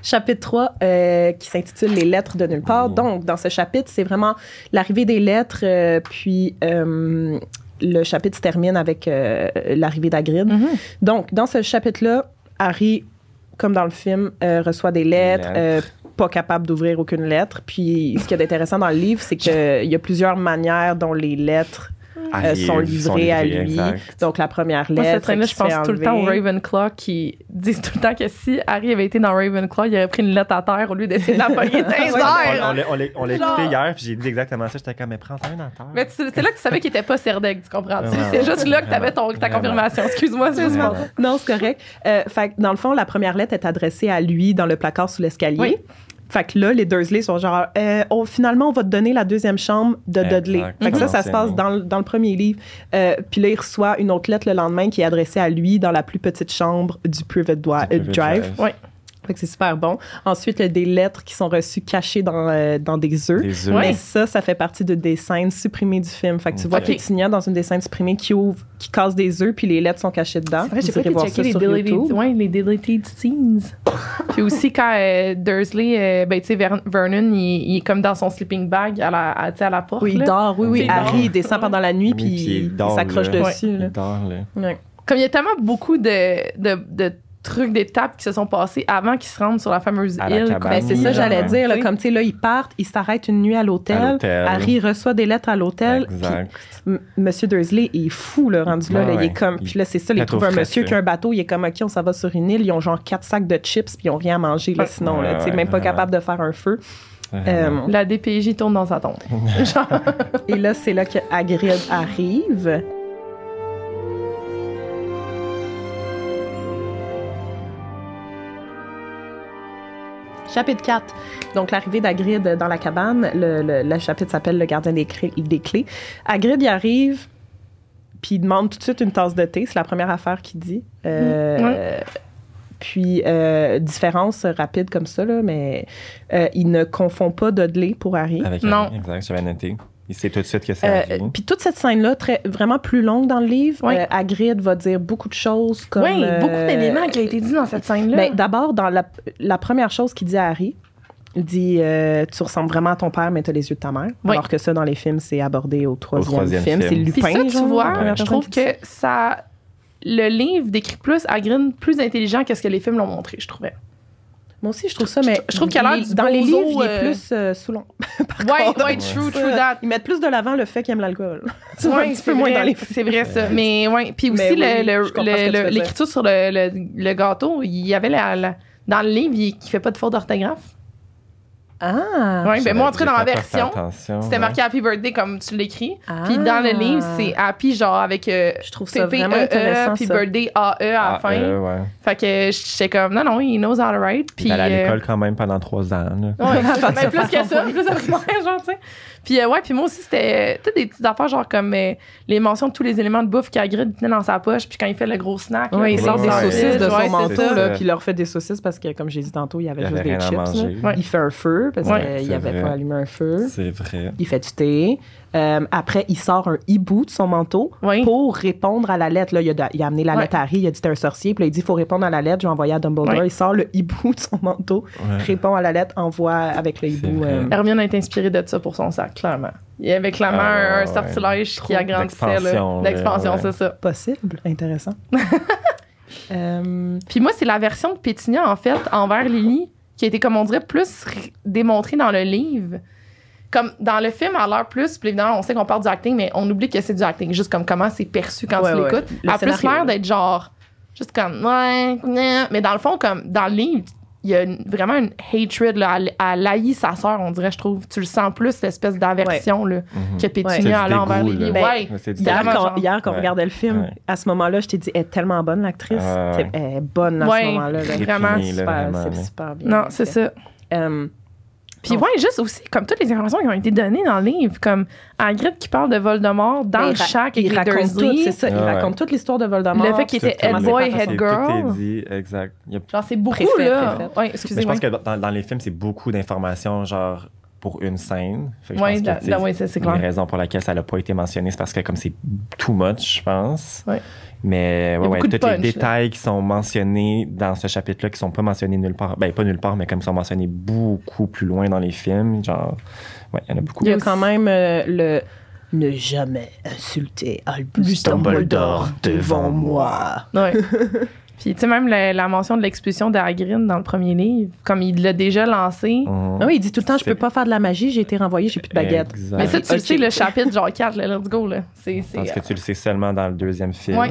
Chapitre 3 euh, qui s'intitule Les lettres de nulle part. Oui. Donc, dans ce chapitre, c'est vraiment l'arrivée des lettres, euh, puis euh, le chapitre se termine avec euh, l'arrivée d'Agrid. Mhm. Donc, dans ce chapitre-là, Harry, comme dans le film, euh, reçoit des lettres, Lettres. euh, pas capable d'ouvrir aucune lettre. Puis, ce qui est intéressant dans le livre, c'est qu'il y a plusieurs manières dont les lettres Ah, euh, sont livrées à lui. exact. Donc, la première Moi, lettre. cette scène-là, qui je pense tout le temps au. Ravenclaw qui disent tout le temps que si Harry avait été dans Ravenclaw, il aurait pris une lettre à terre au lieu d'essayer de la pogner. On, on l'a- on l'a on l'a Genre- écouté hier, puis j'ai dit exactement ça. J'étais comme, mais prends un à terre. Mais tu- c'est là que tu savais qu'il était pas Serdeg, tu comprends? C'est juste là que t'avais ton, ta vraiment. confirmation. Excuse-moi, ça. Non, c'est correct. Euh, fait que dans le fond, la première lettre est adressée à lui dans le placard sous l'escalier. Oui. Fait que là, les Dursley sont genre, euh, oh, finalement, on va te donner la deuxième chambre de Exact. Dudley. Fait que ça, ça se passe dans, le- dans le premier livre. Euh, puis là, il reçoit une autre lettre le lendemain qui est adressée à lui dans la plus petite chambre du Private Du euh, Private Drive. Drive. C'est super bon. Ensuite, il y a des lettres qui sont reçues cachées dans, euh, dans des œufs. Des œufs. Ouais. Mais ça, ça fait partie de des scènes supprimées du film. Fait que tu vois Ok. Pétinia dans une des scènes supprimées qui ouvre, qui casse des œufs, puis les lettres sont cachées dedans. C'est vrai, j'ai pas voir ça les sur deleted, YouTube. ouais, les deleted scenes. Puis aussi, quand euh, Dursley, euh, ben, tu sais, Ver- Vernon, il, il est comme dans son sleeping bag à la, à, la porte. Oui, il là. dort. Oui, oui. Il dort. Harry, il descend pendant la nuit, Oui, puis puis il il, dort, s'accroche dessus. là. Il dort, là. Ouais. Comme il y a tellement beaucoup de, de, de trucs, d'étapes qui se sont passées avant qu'ils se rendent sur la fameuse À île. Ben, c'est ça, j'allais ouais. dire. Là, comme, tu sais, là, ils partent, ils s'arrêtent une nuit à l'hôtel. Harry reçoit des lettres à l'hôtel. Monsieur Dursley est fou, là, rendu là. Il est comme, puis là, c'est ça, il trouve trouve un monsieur qui a un bateau, il est comme, OK, on s'en va sur une île, ils ont genre quatre sacs de chips, puis ils ont rien à manger, là, Ouais. sinon, là, tu sais, Ouais, même pas capable de faire un feu. Euh, La DPJ tourne dans sa tombe. Genre, et là, c'est là que Hagrid arrive. Chapitre 4. Donc, l'arrivée d'Hagrid dans la cabane. Le, le- le chapitre s'appelle Le gardien des, cré- des clés. Hagrid y arrive, puis il demande tout de suite une tasse de thé. C'est la première affaire qu'il dit. Euh, Puis, euh, différence rapide comme ça, là, mais euh, il ne confond pas Dudley pour Harry. Avec Non. Harry, exact, j'avais noté. Il sait tout de suite que c'est Euh, Harry. puis toute cette scène-là, très, vraiment plus longue dans le livre, Ouais. euh, Hagrid va dire beaucoup de choses comme... oui, beaucoup euh, d'éléments qui ont été dit dans cette scène-là. ben, D'abord, dans la, la première chose qu'il dit à Harry, il dit euh, Tu ressembles vraiment à ton père, mais tu as les yeux de ta mère. Oui. Alors que ça, dans les films, c'est abordé au troisième, troisième film. film. C'est Lupin. Puis ça, tu genre, vois, je trouve que ça. Le livre décrit plus Hagrid plus intelligent que ce que les films l'ont montré, je trouvais. Moi aussi, je trouve ça, mais je trouve qu'il a l'air dans les livres, il est euh, plus euh, Soulon. Ouais, contre. ouais, true, true that. Ils mettent plus de l'avant le fait qu'il aime l'alcool. Ouais, un petit c'est peu moins vrai, dans les C'est vrai, ça. Mais ouais. Puis aussi, l'écriture sur le, le- le gâteau, il y avait la, la- dans le livre, il, qui fait pas de faute d'orthographe. Ah! Ouais, ben moi, en tout cas, J'ai dans la version, c'était ouais. marqué Happy Birthday comme tu l'écris. Ah. Puis dans le livre, c'est Happy, genre avec euh, Je trouve ça vraiment intéressant, puis ça. Birthday AE à la Ah, fin. euh, ouais. Fait que j'étais comme, non, non, he knows how to write. Puis à euh, l'école quand même pendant trois ans. là. Ouais, mais ça, plus que ça, plus de primaire, genre, tu sais. Puis, euh, ouais, puis moi aussi, c'était euh, toutes des petites affaires, genre comme euh, les mentions de tous les éléments de bouffe qu'Hagrid tenait dans sa poche, puis quand il fait le gros snack. là, il sort des Ouais, saucisses de son manteau, là, puis il leur fait des saucisses parce que, comme j'ai dit tantôt, il y avait Il juste avait des chips. manger. là. Ouais. Il fait un feu. parce Ouais, qu'il avait vrai. pas allumé un feu. C'est vrai. Il fait du thé. Euh, après, il sort un hibou de son manteau Oui. pour répondre à la lettre. Là, il, a, il a amené la Ouais. lettre à Harry, il a dit t'es un sorcier. Puis là, il dit il faut répondre à la lettre. Je vais envoyer à Dumbledore. Ouais. Il sort le hibou de son manteau, Ouais. répond à la lettre, envoie avec le hibou. euh, Hermione a été inspirée de ça pour son sac, clairement. Il y avait clairement Ah, un, un ouais. sortilège qui agrandissait. L'expansion, ouais. c'est ça. possible, intéressant. Euh, Puis moi, c'est la version de Pétinia, en fait, envers Lily, qui a été, comme on dirait, plus démontrée dans le livre. Comme dans le film, à l'heure plus, puis évidemment, on sait qu'on parle du acting, mais on oublie que c'est du acting, juste comme comment c'est perçu quand Ouais, tu ouais. l'écoutes. Le Elle a plus l'air d'être genre, juste comme, ouais, mais dans le fond, comme dans le livre, il y a une- vraiment une hatred, là, elle, elle haït sa sœur, on dirait, je trouve. Tu le sens plus, l'espèce d'aversion là, Mhm. que Pétunia a du envers dégoût, Lily. là. ouais. Ouais, c'est du Hier, quand, hier, quand on Ouais. regardait le film, Ouais. à ce moment-là, je t'ai dit, elle est tellement bonne, l'actrice. Ouais, ouais. Elle est bonne à Ouais. ce moment-là. là. Vraiment Super, bien. Non, c'est ça. Euh, Puis Non. ouais, juste aussi, comme toutes les informations qui ont été données dans le livre, comme Hagrid qui parle de Voldemort dans le il ra- shack il raconte tout, c'est ça. Il Ouais, ouais. raconte toute l'histoire de Voldemort. Le fait qu'il était tout head boy, head Tout girl. est dit, exact. Il y a- Genre, c'est beaucoup, Préfet, là. préfète. Ouais, Mais je excusez-moi. pense que dans, dans les films, c'est beaucoup d'informations, genre, pour une scène. La- la- ça, c'est La clair. raison pour laquelle ça n'a pas été mentionné, c'est parce que comme c'est too much, je pense. Ouais. Mais y a ouais, ouais, tous les là. détails qui sont mentionnés dans ce chapitre-là, qui sont pas mentionnés nulle part, ben pas nulle part, mais comme ils sont mentionnés beaucoup plus loin dans les films, genre, ouais, il y en a beaucoup. Il y a quand même euh, le ne jamais insulter Albus Dumbledore devant moi. Ouais. Puis, tu sais, même la, la mention de l'expulsion de Hagrid dans le premier livre, comme il l'a déjà lancé. Mhm. Ah oui, il dit tout le temps, je peux pas faire de la magie, j'ai été renvoyé, j'ai plus de baguette. Exact. Mais ça, tu le sais, le chapitre genre 4, là, let's go, là. C'est. c'est- Parce que tu le sais seulement dans le deuxième film, Ouais.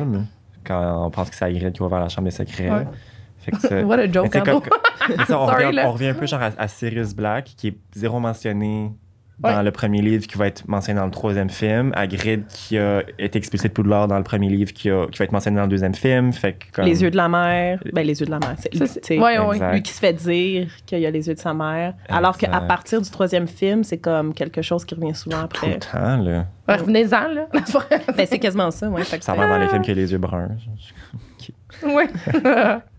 quand on pense que c'est Hagrid qui va vers la chambre des secrets. Ouais. Fait que ça- What a Mais joke, hein, comme-? Mais ça, on, Sorry, revient, là. on revient un peu genre à, à Sirius Black, qui est zéro mentionné dans Ouais. le premier livre, qui va être mentionné dans le troisième film. Hagrid, qui a été expulsé de Poudlard dans le premier livre, qui, a- qui va être mentionné dans le deuxième film. Fait que comme- Les yeux de la mère. Ben, les yeux de la mère. C'est ouais, lui qui se fait dire qu'il a les yeux de sa mère. Alors qu'à partir du troisième film, c'est comme quelque chose qui revient souvent Tout le après. temps, là. Ouais, Revenez-en, là. Ben, c'est quasiment ça, ouais. Ça c'est- va dans les films qui a les yeux bruns. Oui.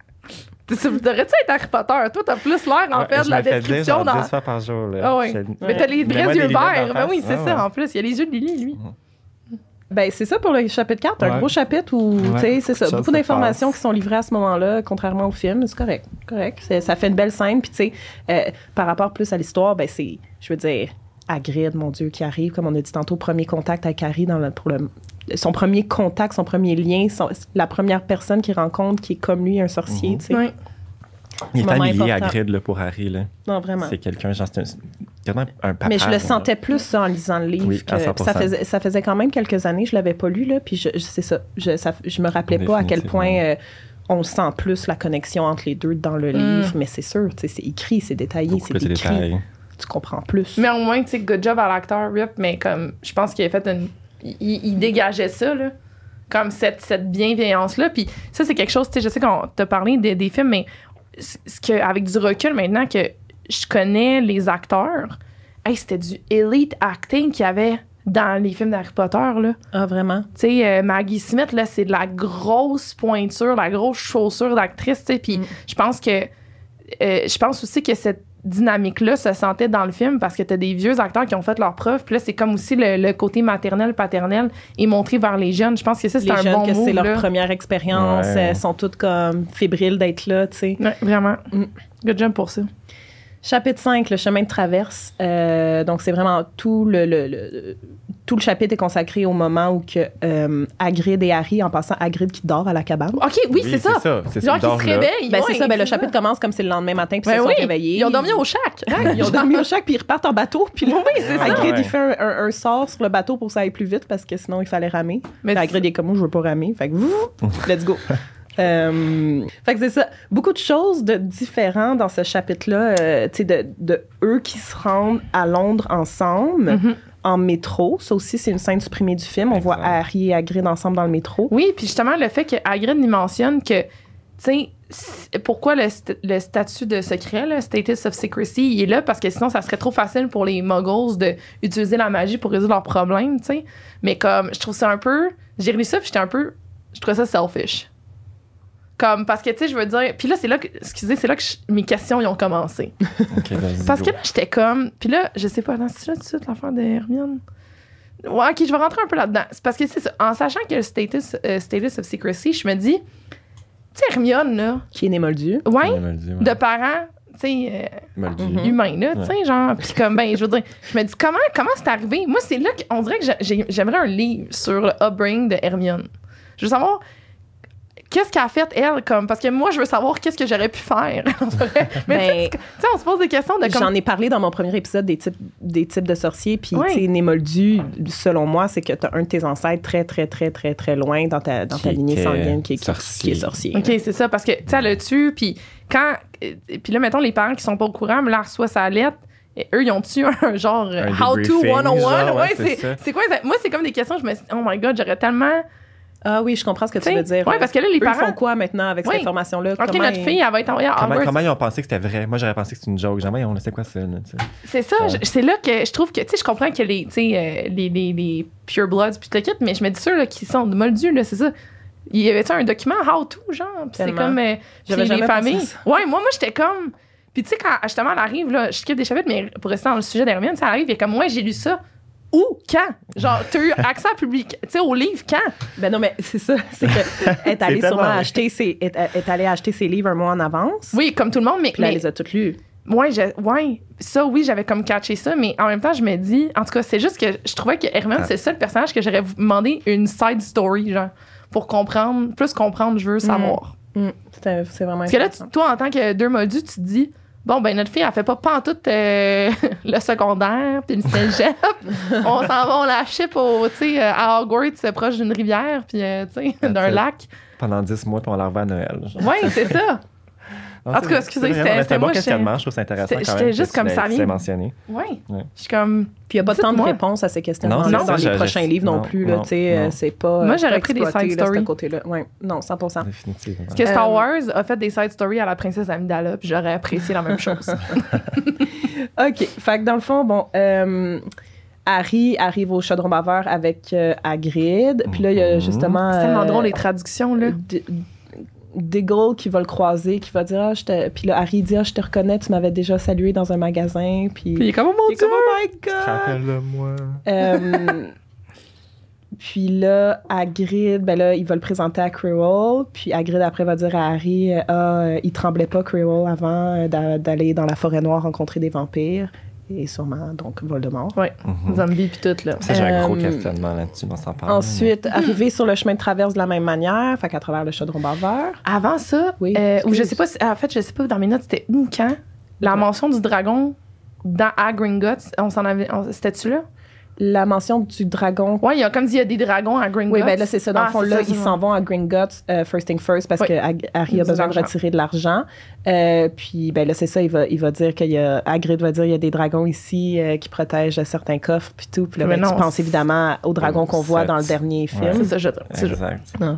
Devrais-tu être Harry Potter? Toi, t'as plus l'air, en fait, je de la dire, description dans. 10 fois par jour. Là. Ah. Je- Mais t'as les vrais yeux verts. Ben oui, c'est Ah ça, ouais. en plus. Il y a les yeux de Lily, lui. Ben, c'est ça pour le chapitre 4, un gros chapitre où, Ouais. tu sais, c'est ça, beaucoup d'informations qui sont livrées à ce moment-là, contrairement au film, c'est correct, correct. C'est- ça fait une belle scène, puis tu sais, euh, par rapport plus à l'histoire, ben c'est, je veux dire, Hagrid, mon Dieu, qui arrive, comme on a dit tantôt, premier contact avec Harry dans le, pour le, son premier contact, son premier lien, son- la première personne qu'il rencontre qui est comme lui, un sorcier, Mhm. Oui. Il est familier. Hagrid là, pour Harry. Là. Non, vraiment. C'est quelqu'un, genre, c'est un, c'est un papa. Mais je le là. sentais plus ça, en lisant le livre. Oui, à que- 100%. ça, faisait, ça faisait quand même quelques années, je l'avais pas lu, là, puis je, je- c'est ça, je, ça, je me rappelais pas à quel point euh, on sent plus la connexion entre les deux dans le Mm. livre, mais c'est sûr, tu sais, c'est écrit, c'est détaillé, Beaucoup c'est détails. tu comprends plus. Mais au moins, tu sais, good job à l'acteur, Rip, mais comme, je pense qu'il a fait une. Il, il dégageait ça, là. Comme cette, cette bienveillance-là. Puis ça, c'est quelque chose, tu sais, je sais qu'on t'a parlé des, des films, mais ce que, avec du recul maintenant que je connais les acteurs, hey, c'était du elite acting qu'il y avait dans les films d'Harry Potter, là. Ah, vraiment? Tu sais, euh, Maggie Smith, là, c'est de la grosse pointure, la grosse chaussure d'actrice, tu sais. Puis Mm. je pense que. euh, je pense aussi que cette dynamique-là se sentait dans le film parce que t'as des vieux acteurs qui ont fait leurs preuves. Puis là, c'est comme aussi le, le côté maternel, paternel et montré vers les jeunes. Je pense que ça, c'est Les un jeunes, bon que c'est leur première expérience, Ouais. euh, sont toutes comme fébriles d'être là, tu sais. Ouais, vraiment. Mm. Good job pour ça. Chapitre 5, le chemin de traverse. Euh, donc, c'est vraiment tout le, le- le- tout le chapitre est consacré au moment où que, euh, Hagrid et Harry, en passant Hagrid qui dort à la cabane. OK, oui, c'est ça. C'est Genre ça. qu'ils se réveillent. Ben, c'est ouais, ça, ben, le ça. chapitre commence comme c'est le lendemain matin, puis Ben ils se sont oui, réveillés. Ils ont dormi au shack. Ils ont dormi au chac, puis ils repartent en bateau. Puis là, c'est ça. Hagrid, Ouais. il fait un, un- un sort sur le bateau pour que ça aille plus vite, parce que sinon, il fallait ramer. Mais Puis Hagrid, est comme moi, je veux pas ramer. Fait que, vous, let's go. Euh, fait que c'est ça. Beaucoup de choses de différents dans ce chapitre-là, euh, tu sais, de, de eux qui se rendent à Londres ensemble Mhm. En métro. Ça aussi, c'est une scène supprimée du film. On voit. Harry et Hagrid ensemble dans le métro. Oui, puis justement, le fait que Hagrid y mentionne que, tu sais, pourquoi le, st- le statut de secret, le status of secrecy, il est là parce que sinon, ça serait trop facile pour les muggles d'utiliser la magie pour résoudre leurs problèmes, tu sais. Mais comme, je trouve ça un peu. J'ai lu ça, puis j'étais un peu. Je trouvais ça selfish. Comme, parce que, tu sais, je veux dire. Puis là, c'est là que, excusez, c'est là que je- mes questions ils ont commencé. Ok, vas-y, Parce go. que là, j'étais comme. Puis là, je sais pas, dans c'est là tout de suite l'affaire de Hermione. Ouais, ok, je vais rentrer un peu là-dedans. C'est parce que c'est ça. En sachant que le status, euh, status of secrecy, je me dis, tu sais, Hermione, là, Qui est né moldu. ouais, de parents, tu sais, euh. Mhm. humains, là, tu sais, genre. Puis comme, ben, je veux dire, je me dis, comment, comment c'est arrivé? Moi, c'est là qu'on dirait que j'ai- j'ai- j'aimerais un livre sur le upbringing de Hermione. Je veux savoir. Qu'est-ce qu'elle a fait, elle, comme. Parce que moi, je veux savoir qu'est-ce que j'aurais pu faire. Mais Ben, tu sais, on se pose des questions de comme. J'en ai parlé dans mon premier épisode des types, des types de sorciers. Puis, Oui. tu sais, né moldu, selon moi, c'est que tu as un de tes ancêtres très, très, très, très, très loin dans ta, dans ta Qui lignée sanguine qui est, qui- sorcier. qui est sorcier. OK, c'est ça. Parce que, tu sais, elle le tue, puis quand. euh, Puis là, mettons, les parents qui sont pas au courant, mais là, reçoit sa lettre. Et eux, ils ont tué un genre euh, Un How to debriefing, 101. genre, ouais, ouais, c'est c'est quoi? ça- Moi, c'est comme des questions, je me suis dit, oh my god, j'aurais tellement. Ah oui, je comprends ce que tu veux dire. ouais, parce que là, les Eux, ils parents- font quoi maintenant avec Oui. cette information-là? OK, Comment notre ils- fille, elle va être envoyée à Comment, ils ont pensé que c'était vrai? Moi, j'aurais pensé que c'était une joke. Voyons, on sait quoi ça. C'est ça, Ouais. c'est là que je trouve que, tu sais, je comprends que les, tu sais, euh, les, les, les Pure Bloods, puis tout le kit, mais je me dis ceux là, qui sont de moldus, là, c'est ça. Il y avait un document How to, genre, puis c'est comme. euh, les jamais familles. Ouais, moi, moi, j'étais comme. Puis tu sais, quand justement elle arrive, là, je skippe des chapitres, mais pour rester dans le sujet d'Hermione, ça arrive, et comme, moi, j'ai lu ça. Où? Quand? Genre, t'as eu accès à public, tu sais, au livre, quand? Ben non, mais c'est ça. C'est qu'elle est allée sûrement vrai. acheter ses, est, est allée acheter ses livres un mois en avance. Oui, comme tout le monde, mais. Puis là, mais- elle les a toutes lues. Ouais, je- ouais, ça, oui, j'avais comme catché ça, mais en même temps, je me dis, en tout cas, c'est juste que je trouvais que Hermione, Ah. c'est le seul personnage que j'aurais demandé une side story, genre, pour comprendre, plus comprendre, je veux savoir. Mm, c'est c'est vraiment Parce que là, tu- toi, en tant que deux moldus, tu te dis, bon, ben, notre fille, elle fait pas pantoute euh, le secondaire, puis le cégep. on s'en va, on la ship au, euh, à Hogwarts, euh, proche d'une rivière, puis, euh, tu sais, That's d'un lac. Pendant 10 mois, puis on la revoit à Noël. Ouais, c'est ça. Non, En tout cas, excusez, c'était- moi, questionnement, je trouve ça intéressant quand j'étais même. juste comme ça mentionné. Ouais. Ouais. Je suis comme. Puis il n'y a pas tant de réponses à ces questionnements Non, dans les prochains livres non, plus. Là, non, tu sais, euh, c'est pas. Moi, c'est j'aurais pris des side stories. côté-là. Ouais, non, 100 Définitivement. Parce que Star Euh, Wars a fait des side stories à la princesse Amidala, puis j'aurais apprécié la même chose. OK. Fait que dans le fond, bon, euh, Harry arrive au chaudron baveur avec euh, Hagrid. Puis là, il y a Mhm. justement. C'est tellement euh, drôle les traductions, là. Diggle qui va le croiser, qui va dire ah, je te... Puis là, Harry dit ah, je te reconnais, tu m'avais déjà salué dans un magasin. Puis, Puis il est comme, oh mon il dieu! comme oh my god! Rappelle-le-moi. Euh, puis là, Hagrid, ben là, il va le présenter à Quirrell. Puis Hagrid, après, va dire à Harry, euh, ah, euh, il tremblait pas, Quirrell, avant d'a- d'aller dans la forêt noire rencontrer des vampires. Et sûrement, donc, Voldemort. Ouais, Mhm. zombie puis tout, là. Ça, j'ai un gros Euh, questionnement là-dessus, on s'en parle. Ensuite, arriver sur le chemin de traverse de la même manière, fait qu'à travers le chaudron baveur. Avant ça, Oui, euh, ou je sais pas, si- en fait, je sais pas dans mes notes, c'était où, quand, la Ouais. mention du dragon dans à Gringotts, on s'en avait, on- c'était-tu là? La mention du dragon Ouais, il y a comme dit, il y a des dragons à Gringotts. Oui, ben là, c'est ça. Dans Ah, le fond, c'est là, ça, ils s'en vont à Gringotts, euh, first thing first, parce Oui. que Harry a Du besoin de retirer de l'argent. Euh, puis, ben là, c'est ça, il va, il va dire qu'il y a... Hagrid va dire il y a des dragons ici euh, qui protègent certains coffres, puis tout. Puis là, ben, tu penses évidemment au dragon qu'on voit sept. dans le dernier Ouais. film. C'est ça, je c'est ça. Exact. Ah,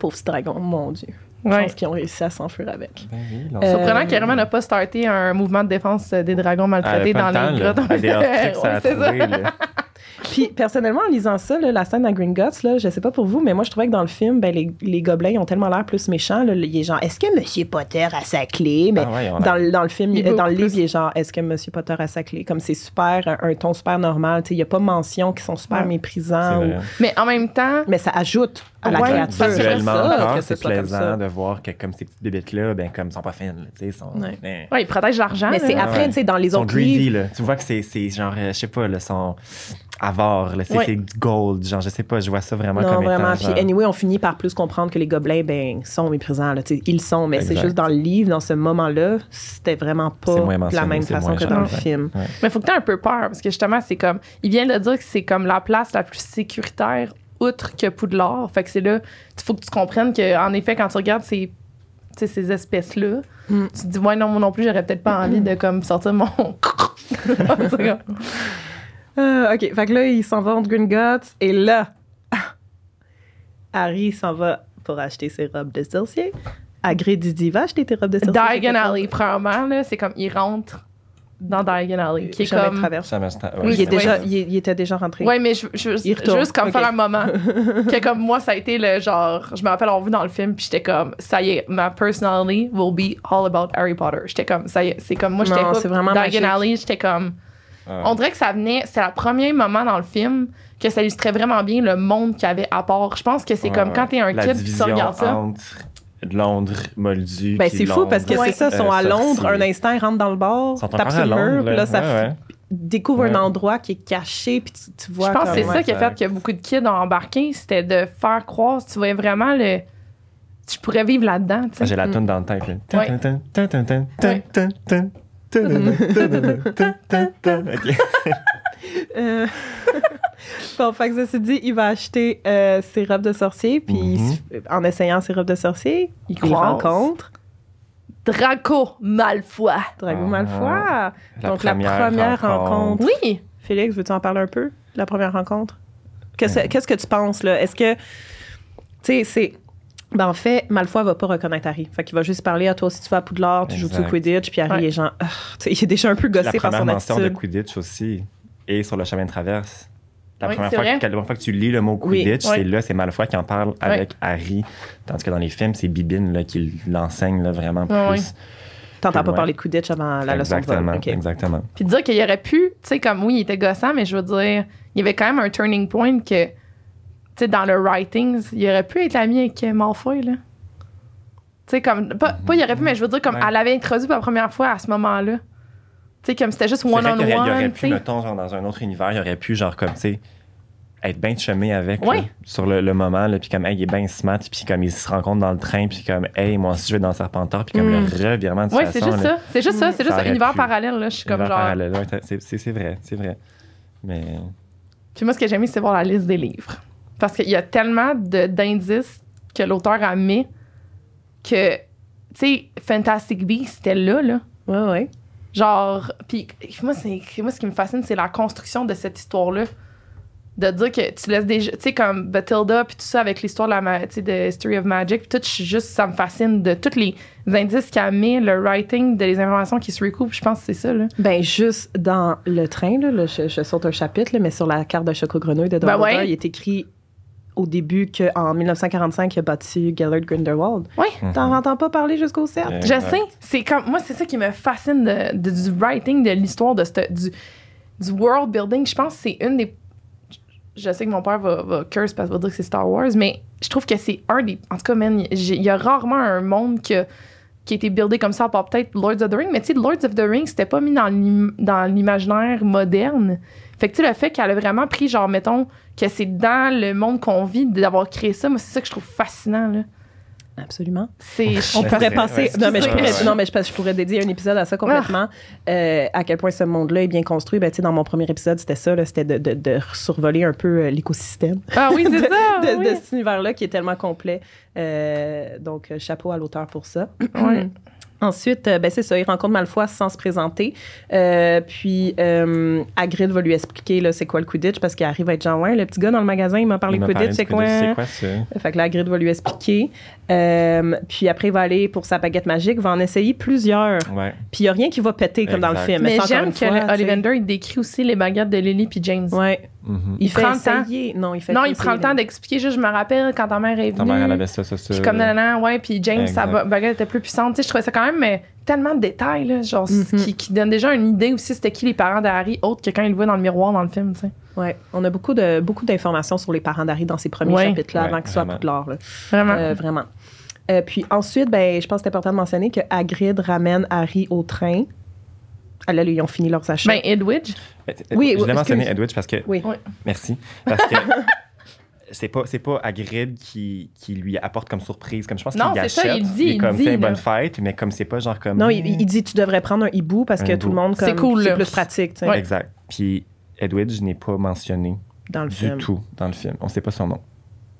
pauvre petit dragon, mon Dieu. Je Ouais. pense qu'ils ont réussi à s'enfuir avec. Ben oui, Euh, Surprenant qu'Herman n'a pas starté un mouvement de défense des dragons maltraités dans les grottes. C'est ça. là. Puis, personnellement, en lisant ça, là, la scène à Gringotts, là, je sais pas pour vous, mais moi, je trouvais que dans le film, ben, les, les gobelins ils ont tellement l'air plus méchants. Là, il est genre, est-ce que Monsieur Potter a sa clé? Mais Ah ouais, on a- dans, le- dans le film, Il euh, dans le livre, plus- il est genre, est-ce que Monsieur Potter a sa clé? Comme c'est super, un, un ton super normal. tu sais, Il n'y a pas mention qui sont super Ouais. Méprisants. ou-. Mais en même temps, Mais ça ajoute à la Ouais, créature. Visuellement c'est plaisant de voir que comme ces petites bébites-là, ben comme sont pas fines, là, tu sais, sont, Ouais. ben, ouais, il protège l'argent. Mais là. c'est après, Ouais. tu sais, dans les sont autres greedy, livres. là. Tu vois que c'est, c'est genre, euh, je sais pas, là, sont avares, là. C'est, Ouais. c'est du gold, genre, je sais pas, je vois ça vraiment Non, comme vraiment. étant, Puis, genre- anyway, on finit par plus comprendre que les gobelins, ben, sont méprisants. Là, tu sais, ils sont, mais c'est juste dans le livre, dans ce moment-là, c'était vraiment pas de la même façon que dans le film. Mais faut que tu aies un peu peur parce que justement, c'est comme. Il vient de dire que c'est comme la place la plus sécuritaire outre que Poudlard. Fait que c'est là. Il faut que tu comprennes qu'en effet, quand tu regardes ces, ces espèces-là, Mm. tu te dis, ouais, non, moi non plus, j'aurais peut-être pas envie de comme sortir mon. Comme- Euh, OK, fait que là, ils s'en vont de Gringotts, et là, Harry s'en va pour acheter ses robes de sorcier. Hagrid lui dit, va acheter tes robes de sorcier. Diagon Alley, premièrement, là, c'est comme, il rentre dans Diagon Alley, qui est comme. t'en- Oui, il, est déjà, il, il était déjà rentré. Ouais, mais je, je, Il juste comme Ok. faire un moment. que comme moi, ça a été le genre. Je me rappelle avoir vu dans le film, puis j'étais comme, ça y est, ma personality will be all about Harry Potter. J'étais comme, ça y est, c'est comme moi, j'étais Non, hooked. c'est vraiment Diagon. Alley, j'étais comme. Ah. On dirait que ça venait, c'est le premier moment dans le film que ça illustrait vraiment bien le monde qu'il y avait à part. Je pense que c'est comme quand t'es un kid, tu division regardes ça. entre Londres, Moldu. Ben, c'est fou parce que c'est ça, ils sont euh, à Londres, sorcier. un instant, ils rentrent dans le bar, tapent sur le mur, puis là, ça ouais, ouais. découvre un endroit qui est caché, puis tu, tu vois Je pense que c'est ça qui a fait que beaucoup de kids ont embarqué, c'était de faire croire, tu voyais vraiment le. Je pourrais vivre là-dedans, tu Ah. J'ai la toune dans le tête. là. Euh, bon, fait que ça dit, il va acheter euh, ses robes de sorcier, puis mhm. en essayant ses robes de sorcier, il, rencontre Draco Malfoy. Draco Malfoy. Ah, Donc la première, rencontre. Oui. Félix, veux-tu en parler un peu? La première rencontre? Qu'est-ce, que tu penses là? Est-ce que, tu sais, c'est ben, en fait, Malfoy va pas reconnaître Harry. Fait qu'il va juste parler à toi si tu vas à Poudlard, tu joues au. Quidditch, puis Harry Ouais. est genre... Ah, il est déjà un peu La gossé par première son mention de attitude. Quidditch aussi. Et sur le chemin de traverse. La, Oui, première c'est fois, que, la première fois que tu lis le mot Quidditch, oui. c'est là, c'est Malfoy qui en parle avec Harry. Tandis que dans les films, c'est Bibine là, qui l'enseigne là, vraiment plus. T'entends pas parler de Quidditch avant la leçon de vol. Exactement, OK. exactement. Puis dire qu'il aurait pu, tu sais, comme oui, il était gossant, mais je veux dire, il y avait quand même un turning point que, sais, dans le writings, il aurait pu être ami avec Malfoy, là. Tu sais, comme, pas, pas il aurait pu, mais je veux dire, comme, Ouais. elle l'avait introduit pour la première fois à ce moment-là. Tu sais, comme c'était juste C'est qu'il aurait- il aurait one-on-one, pu, mettons, genre, dans un autre univers, il aurait pu, genre, comme, tu sais, être bien chumé avec Ouais. là, sur le, le moment, puis comme, hey, il est bien smart, puis comme, ils se rencontrent dans le train, puis comme, hey, moi aussi, je vais dans Serpentard, puis comme, Mm. le revirement de Ouais, c'est juste ça. C'est juste ça. C'est Ça juste un univers pu. parallèle, là. Je suis comme genre. parallèle, ouais, c'est- c'est c'est vrai, c'est vrai. Mais, Puis moi, ce que j'ai aimé, c'est voir la liste des livres. Parce qu'il y a tellement de- d'indices que l'auteur a mis que, tu sais, Fantastic Beasts, c'était là, là. Ouais, ouais. Genre, puis moi, c'est, moi, ce qui me fascine, c'est la construction de cette histoire-là. De dire que tu laisses déjà, tu sais, comme Bathilda, puis tout ça avec l'histoire de la, tu sais, de History of Magic, puis tout, juste, ça me fascine de tous les indices qu'il a mis, le writing, de les informations qui se recoupent, je pense que c'est ça, là. Ben, juste dans le train, là, là, je, je saute un chapitre, là, mais sur la carte de Choco Grenouille de Ben ouais. il est écrit au début qu'en 1945, il a bâti Gellert Grindelwald. Oui. T'en entends pas parler jusqu'au 7? Euh, Je sais, c'est comme moi c'est ça qui me fascine de, de- du writing de l'histoire de cette- du du world building. Je pense que c'est une des je sais que mon père va, va curse parce qu'il va dire que c'est Star Wars, mais je trouve que c'est un des en tout cas man, il y a rarement un monde que qui a été buildé comme ça, part peut-être Lords of the Rings, mais tu sais, Lords of the Rings, c'était pas mis dans l'imaginaire moderne. Fait que tu sais, le fait qu'elle a vraiment pris, genre, mettons, que c'est dans le monde qu'on vit d'avoir créé ça, moi, c'est ça que je trouve fascinant, là. Absolument. C'est, je On pourrait ouais, non, mais je pourrais, ouais. non, mais je, je pourrais dédier un épisode à ça complètement. Euh, à quel point ce monde-là est bien construit. Ben, tu sais, dans mon premier épisode, c'était ça. là, C'était de, de, de survoler un peu euh, l'écosystème Ah oui, c'est de, ça! de- oui. de cet univers-là qui est tellement complet. Euh, donc, chapeau à l'auteur pour ça. Ouais. Ensuite, euh, ben c'est ça, il rencontre Malfoy sans se présenter. Euh, puis, euh, Hagrid va lui expliquer là, c'est quoi le Quidditch parce qu'il arrive à être genre, ouais, le petit gars dans le magasin, il m'a parlé il Quidditch, c'est quoi? C'est quoi ça? Fait que là, Hagrid va lui expliquer. Euh, puis après, il va aller pour sa baguette magique, va en essayer plusieurs. Ouais. Puis il n'y a rien qui va péter comme dans le film. Mais j'aime que fois. Ollivander, il décrit aussi les baguettes de Lily puis James. Ouais. Il, Il fait prend le temps. Non, il fait Non, il prend le temps d'expliquer. Juste, je me rappelle quand ta mère est Ta venue. mère, elle avait ça, ça, ça. Puis comme nanana, ouais, puis James, sa Exact. baguette était plus puissante. Tu sais, je trouvais ça quand même mais, tellement de détails, là, genre, Mhm. qui, qui donne déjà une idée aussi c'était qui les parents d'Harry, autre que quand il le voit dans le miroir dans le film, tu sais. Ouais. On a beaucoup de beaucoup d'informations sur les parents d'Harry dans ces premiers Ouais. chapitres-là Ouais, avant qu'il soit à. Poudlard. là. Vraiment. Euh, vraiment. Euh, puis ensuite, ben, je pense que c'est important de mentionner que Hagrid ramène Harry au train. Ah, là, ils ont fini leurs achats. ben, Edwidge. Mais, Oui, je l'ai mentionné. Edwidge, parce que. Oui. Oui. Merci. Parce que. C'est pas, c'est pas Hagrid qui, qui lui apporte comme surprise. Comme je pense qu'il Non, c'est ça, il dit, est il comme, dit, tiens, là. bonne fête, mais comme c'est pas genre comme. Non, il, il dit tu devrais prendre un hibou parce Un que tout le monde comme C'est cool, c'est plus pratique, Ouais. Exact. Puis Edwidge n'est pas mentionné dans le du film. tout dans le film. On sait pas son nom.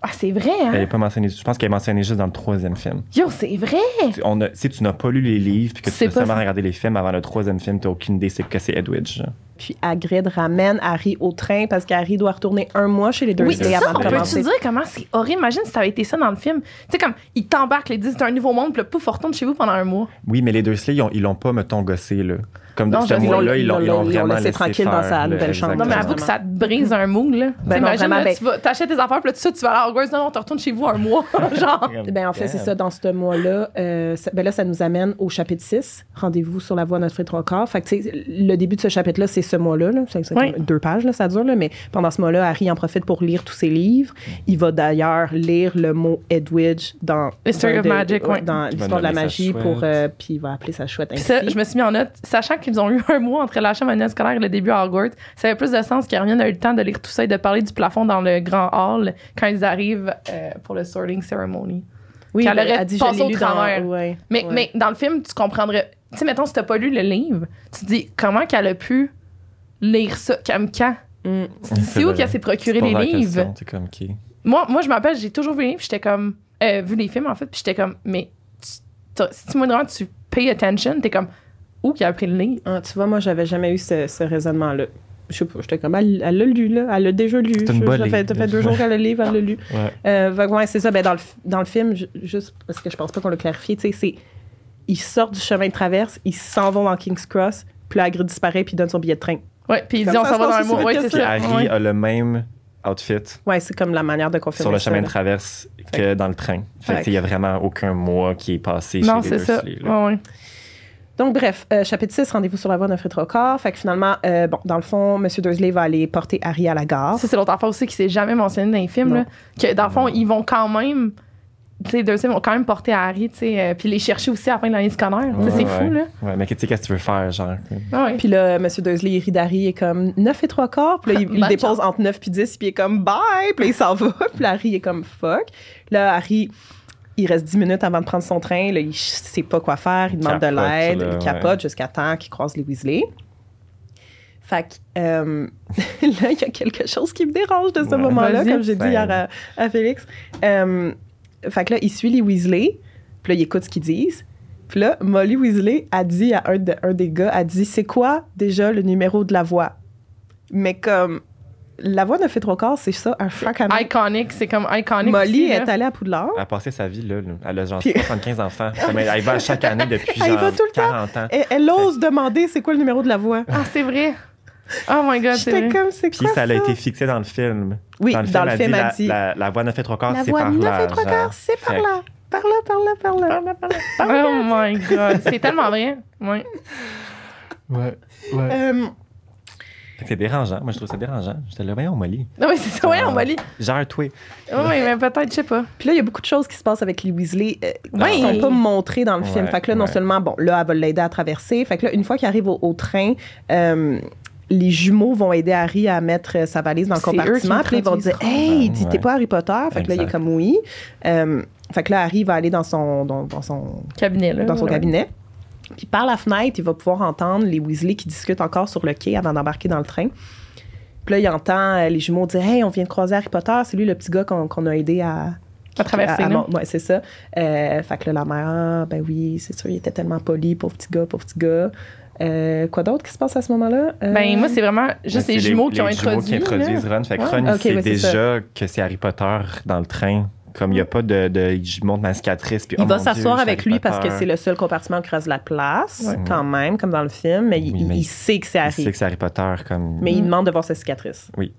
Ah, c'est vrai, Elle hein? est pas mentionnée. Je pense qu'elle est mentionnée juste dans le troisième film. Yo, c'est vrai! Tu- On a, si tu n'as pas lu les livres puis que tu as pas seulement regardé les films avant le troisième film, tu n'as aucune idée c'est que c'est Edwidge. Puis Hagrid ramène Harry au train parce qu'Harry doit retourner un mois chez les Oui, Dursley c'est ça. avant de On peut-tu commencer. dire comment c'est horrible? Imagine si ça avait été ça dans le film. Tu sais, comme, ils t'embarquent, ils disent, c'est un nouveau monde, puis là, pouf, on retourne chez vous pendant un mois. Oui, mais les Dursley, ils ont- ils l'ont pas, mettons, gossé, là. Comme dans ce mois-là, ils l'ont vraiment laissé laissé tranquille dans sa là, nouvelle chambre. Non, mais avoue que ça te brise un mood, là. Ben non, là, ben- tu vas t'achètes tes affaires, puis là, tout ça, tu vas à Hogwarts. Non, non, tu retournes chez vous un mois. Genre. Ben, en fait, c'est ça. Dans ce mois-là, euh, ben là, ça nous amène au chapitre 6, Rendez-vous sur la voie de notre et trois quarts. Fait que, tu sais, le début de ce chapitre-là, c'est ce mois-là. là. C'est c'est Oui. comme deux pages, là, ça dure. Là, mais pendant ce mois-là, Harry en profite pour lire tous ses livres. Il va d'ailleurs lire le mot Edwidge dans, History dans of Magic, ouais. dans l'histoire de la magie. pour euh, Puis il va appeler sa chouette Puis ça, je me suis mis en note, sachant qu'ils ont eu un mois entre l'achat manuel scolaire et le début à Hogwarts, ça avait plus de sens qu'Hermione a eu le temps de lire tout ça et de parler du plafond dans le grand hall quand ils arrivent euh, pour le sorting ceremony. oui, qu'elle ben, aurait dit, passé au dans- travers. ouais, Mais, ouais. mais dans le film, tu comprendrais. Tu sais, mettons, si t'as pas lu le livre, tu te dis comment qu'elle a pu lire ça, comme quand? Mm. C'est où qu'elle s'est procuré les livres? C'est comme qui? Moi, moi je m'appelle, j'ai toujours vu les livres, j'étais comme. euh, vu les films, en fait, puis j'étais comme, mais tu- si tu me demandes, tu pay attention, t'es comme, où qui a pris le livre? Ah, tu vois, moi, j'avais jamais eu ce, ce raisonnement-là. Je sais pas, j'étais comme, elle elle l'a lu, là. Elle l'a déjà lu. Ça fait, fait deux jours qu'elle le livre, elle l'a lu. Ouais. Euh, ouais, c'est ça. Ben, dans, le, dans le film, ju- juste parce que je pense pas qu'on l'a clarifié, tu sais, c'est. Ils sortent du chemin de traverse, ils s'en vont dans King's Cross, puis là, Hagrid disparaît, puis il donne son billet de train. Ouais, puis il dit, on ça, s'en va dans un mois. c'est Ouais, c'est ça. Harry Ouais. a le même outfit Ouais, c'est comme la manière de confirmer sur le ça, chemin de traverse que dans le train. Fait Fait que, il y a vraiment aucun mois qui est passé Non, chez les c'est ça. Dursley, là. Ouais, ouais. Donc, bref, euh, chapitre 6, rendez-vous sur la voie d'un corps. Fait que finalement, euh, bon, dans le fond, M. Dursley va aller porter Harry à la gare. Ça, c'est l'autre affaire aussi qui s'est jamais mentionné dans les films. Là, que dans le fond, Non. ils vont quand même. Deux vont quand même porter Harry, tu sais, euh, puis les chercher aussi à la fin de l'année scolaire. C'est Ouais, fou, là. Ouais, mais tu sais, qu'est-ce que tu veux faire, genre? Ah ouais. Puis là, M. Dursley, il rit d'Harry, il est comme 9 et 3 quarts. Puis là, il, il dépose entre 9 puis 10, puis il est comme bye. Puis là, il s'en va. Puis Harry est comme fuck. Là, Harry, il reste 10 minutes avant de prendre son train. Là, il sait pas quoi faire. Il demande de l'aide. là, Il ouais. capote jusqu'à temps qu'il croise les Weasley. Fait que euh, là, il y a quelque chose qui me dérange de ce Ouais. moment-là, comme j'ai dit hier à, à Félix. Euh, fait que là, il suit les Weasley. Puis là, il écoute ce qu'ils disent. Puis là, Molly Weasley a dit à un, de- un des gars, a dit, c'est quoi déjà le numéro de la voix? Mais comme, la voix de fait trois quarts, c'est ça, un frac à main. Iconic, c'est comme iconic. Molly aussi, là. est allée à Poudlard. Elle a passé sa vie là. là. Elle a genre Puis- 75 enfants. Comme elle, elle va à chaque année depuis Elle y genre va tout le temps. 40 ans. Elle, elle ose demander c'est quoi le numéro de la voix? Ah, c'est vrai. Oh my god, c'est J'étais comme, c'est Puis quoi ça ça? a été fixé dans le film. Oui, dans le elle film, dit, elle la, dit, la, la voix 9 et 3 quarts, la c'est voix par 9 là. et trois genre. quarts, c'est par Fait- là. Par là, par là, par là. Oh my god, c'est tellement vrai. Ouais. Ouais, ouais. Euh, Fait que c'est dérangeant. Moi, je trouve ça dérangeant. J'étais là, voyons, Molly. Non, mais c'est ça, ouais, on va lire. Gère-toi. Oui, mais peut-être, je sais pas. Puis là, il y a beaucoup de choses qui se passent avec les Weasley euh, Oui. qui sont pas montrées dans le film. Ouais, Fait que là, non ouais. seulement, bon, là, elle va l'aider à traverser. Fait que là, une fois qu'il arrive au, au train, euh, les jumeaux vont aider Harry à mettre euh, sa valise dans le compartiment. Puis là, ils vont dire Hey, Ouais. dis, t'es pas Harry Potter? Fait que là, il est comme oui. Euh, fait que là, Harry va aller dans son, dans, dans son, Cabinet, là. dans son Ouais. cabinet. Puis par la fenêtre, il va pouvoir entendre les Weasley qui discutent encore sur le quai avant d'embarquer dans le train. Puis là, il entend euh, les jumeaux dire Hey, on vient de croiser Harry Potter. C'est lui le petit gars qu'on qu'on a aidé à. À traverser, ouais, c'est ça. Euh, fait que là, la mère, ah, ben oui, c'est sûr, il était tellement poli, pauvre petit gars, pauvre petit gars. Euh, quoi d'autre qui se passe à ce moment-là? Euh, Ben, moi, c'est vraiment juste Mais les c'est jumeaux qui ont les jumeaux introduit. qui introduisent là. Ron. Fait que Ouais. Ron, il Ok, sait ouais, c'est déjà que c'est Harry Potter dans le train. Comme il n'y a pas de, de. Je monte ma cicatrice. Puis, il oh va s'asseoir c'est avec lui parce que c'est le seul compartiment qui reste de la place, Ouais. quand même, comme dans le film, mais, il, Oui, mais il sait que c'est Il Harry. sait que c'est Harry Potter. Comme... Mais il Mm. demande de voir sa cicatrice. Il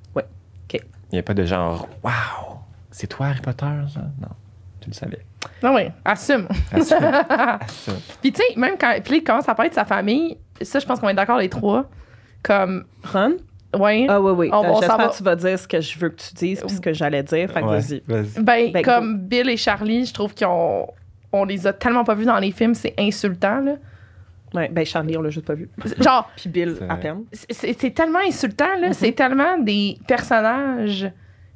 n'y a pas de genre, waouh, c'est toi Harry Potter? Genre? Non, tu le savais. Non, oui, assume. Assume. Assume. Puis, tu sais, même quand. Puis, il commence à parler de sa famille. Ça, je pense qu'on est d'accord, les trois. Comme. Ron? Ouais. Ah oui, oui. On- Euh, on J'espère va. que tu vas dire ce que je veux que tu dises puis ce que j'allais dire. Fait que Ouais, vas-y. vas-y. Ben, Ben, comme Bill et Charlie, je trouve qu'on. On les a tellement pas vus dans les films, c'est insultant, là. Ouais, ben Charlie, on l'a juste pas vu. Genre, Puis Bill, à peine. c'est c'est tellement insultant, là. C'est tellement des personnages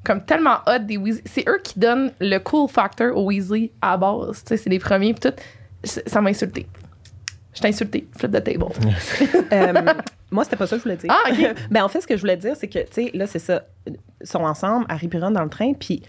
comme tellement hot des Weasley. C'est eux qui donnent le cool factor aux Weasley à la base. Tu sais, c'est les premiers, pis tout. Ça m'a insulté. Je t'ai insulté. Flip the table. Euh, moi, c'était pas ça que je voulais dire. Ah, OK. ben, en fait, ce que je voulais dire, c'est que, tu sais, là, c'est ça. Ils sont ensemble, Harry et Ron dans le train, puis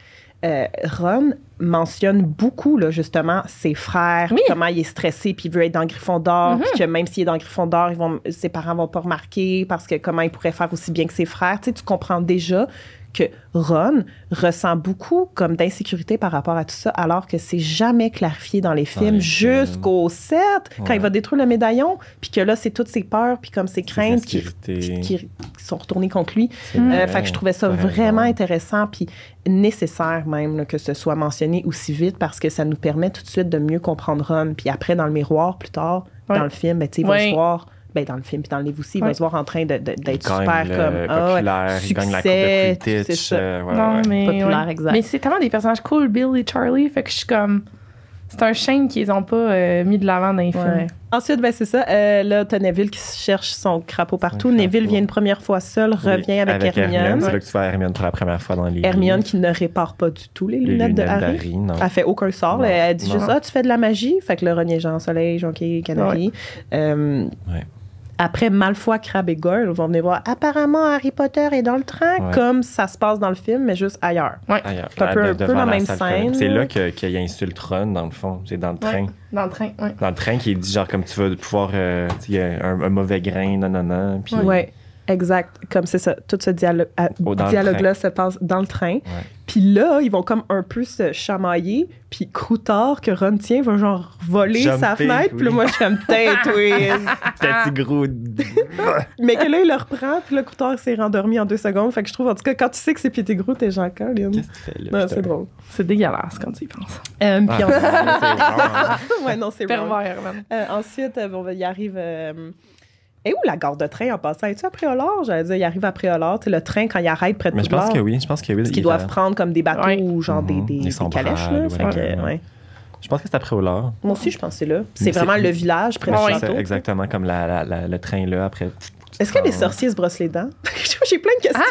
euh, Ron mentionne beaucoup, là, justement, ses frères, Oui. comment il est stressé, puis il veut être dans Gryffondor, puis que même s'il est dans Gryffondor, ils vont, ses parents vont pas remarquer parce que comment il pourrait faire aussi bien que ses frères. Tu sais, tu comprends déjà que Ron ressent beaucoup comme d'insécurité par rapport à tout ça, alors que c'est jamais clarifié dans les films jusqu'au 7, quand il va détruire le médaillon, puis que là, c'est toutes ses peurs, puis comme ses craintes qui, insécurités. qui- qui sont retournées contre lui. Euh, fait que je trouvais ça vraiment intéressant, puis nécessaire même là, que ce soit mentionné aussi vite, parce que ça nous permet tout de suite de mieux comprendre Ron. Puis après, dans le miroir, plus tard, Ouais. dans le film, ben, tu sais, il va Ouais. se voir... Ben, dans le film puis dans le livre aussi, il Ouais. va se voir en train de- de- Il d'être super le comme ah ouais, populaire, il gagne la coupe succès, de Quidditch. c'est ça. euh, ouais, non, ouais. mais. Populaire, ouais. exact. Mais c'est tellement des personnages cool, Bill et Charlie. Fait que je suis comme. C'est un shame qu'ils ont pas euh, mis de l'avant dans les films. Ouais. Ensuite, ben, c'est ça. euh, là, t'as Neville qui cherche son crapaud partout. Neville vient une première fois seul, Oui, revient avec, Hermione. C'est là que tu vois Hermione pour la première fois dans les Hermione qui ne répare pas du tout les, les lunettes, de Harry. d'Harry, non. Elle fait aucun sort. Non. Elle dit Non. juste Ah, tu fais de la magie? Fait que le est Jean Soleil, Jonquille, Canary. Euh, Ouais. Après, Malfoy, Crabbe et Goyle vont venir voir. Apparemment, Harry Potter est dans le train, Ouais. comme ça se passe dans le film, mais juste ailleurs. Ailleurs. C'est un peu- la même scène. C'est là. qu'il insulte Ron, dans le fond. C'est dans le train. Ouais. Dans le train, ouais. Dans le train, qui dit genre comme tu vas pouvoir. euh, il y a un, un mauvais grain, non, non, non. Puis, Ouais. Exact. Comme c'est ça. Tout ce dialogue, Oh, le dialogue-là se passe dans le train. Puis là, ils vont comme un peu se chamailler. Puis Croutard, que Ron tient, va genre voler sa fenêtre. Puis là, moi, je suis comme tête, oui. Petit gros. Mais que là, il le reprend. Puis là, Croutard s'est rendormi en deux secondes. Fait que je trouve, en tout cas, quand tu sais que c'est Pied Gros, t'es genre Colin. Qu'est-ce que tu fais là? Non, putain? c'est drôle. C'est dégueulasse quand tu y penses. Euh, puis Ah, ensuite- c'est vraiment- ouais, non, c'est. Pervers. Euh, ensuite, euh, bon, il arrive. euh, et où la gare de train en passant? Es-tu à Préolard? J'allais dire, il arrive à Préolard. Le train, quand il arrête près de Mais je pense que oui. Je pense que oui. Parce qu'ils il doivent prendre comme des bateaux Ouais. ou genre des, Mhm. des, Des des calèches. Là, Fait ouais, que, ouais. ouais. Je pense que c'est après au lard. Moi aussi, je pense que c'est là. C'est Mais vraiment c'est- le village près du château. exactement comme la, la- la- le train là après. Est-ce que les Ah. sorciers se brossent les dents? J'ai plein de questions.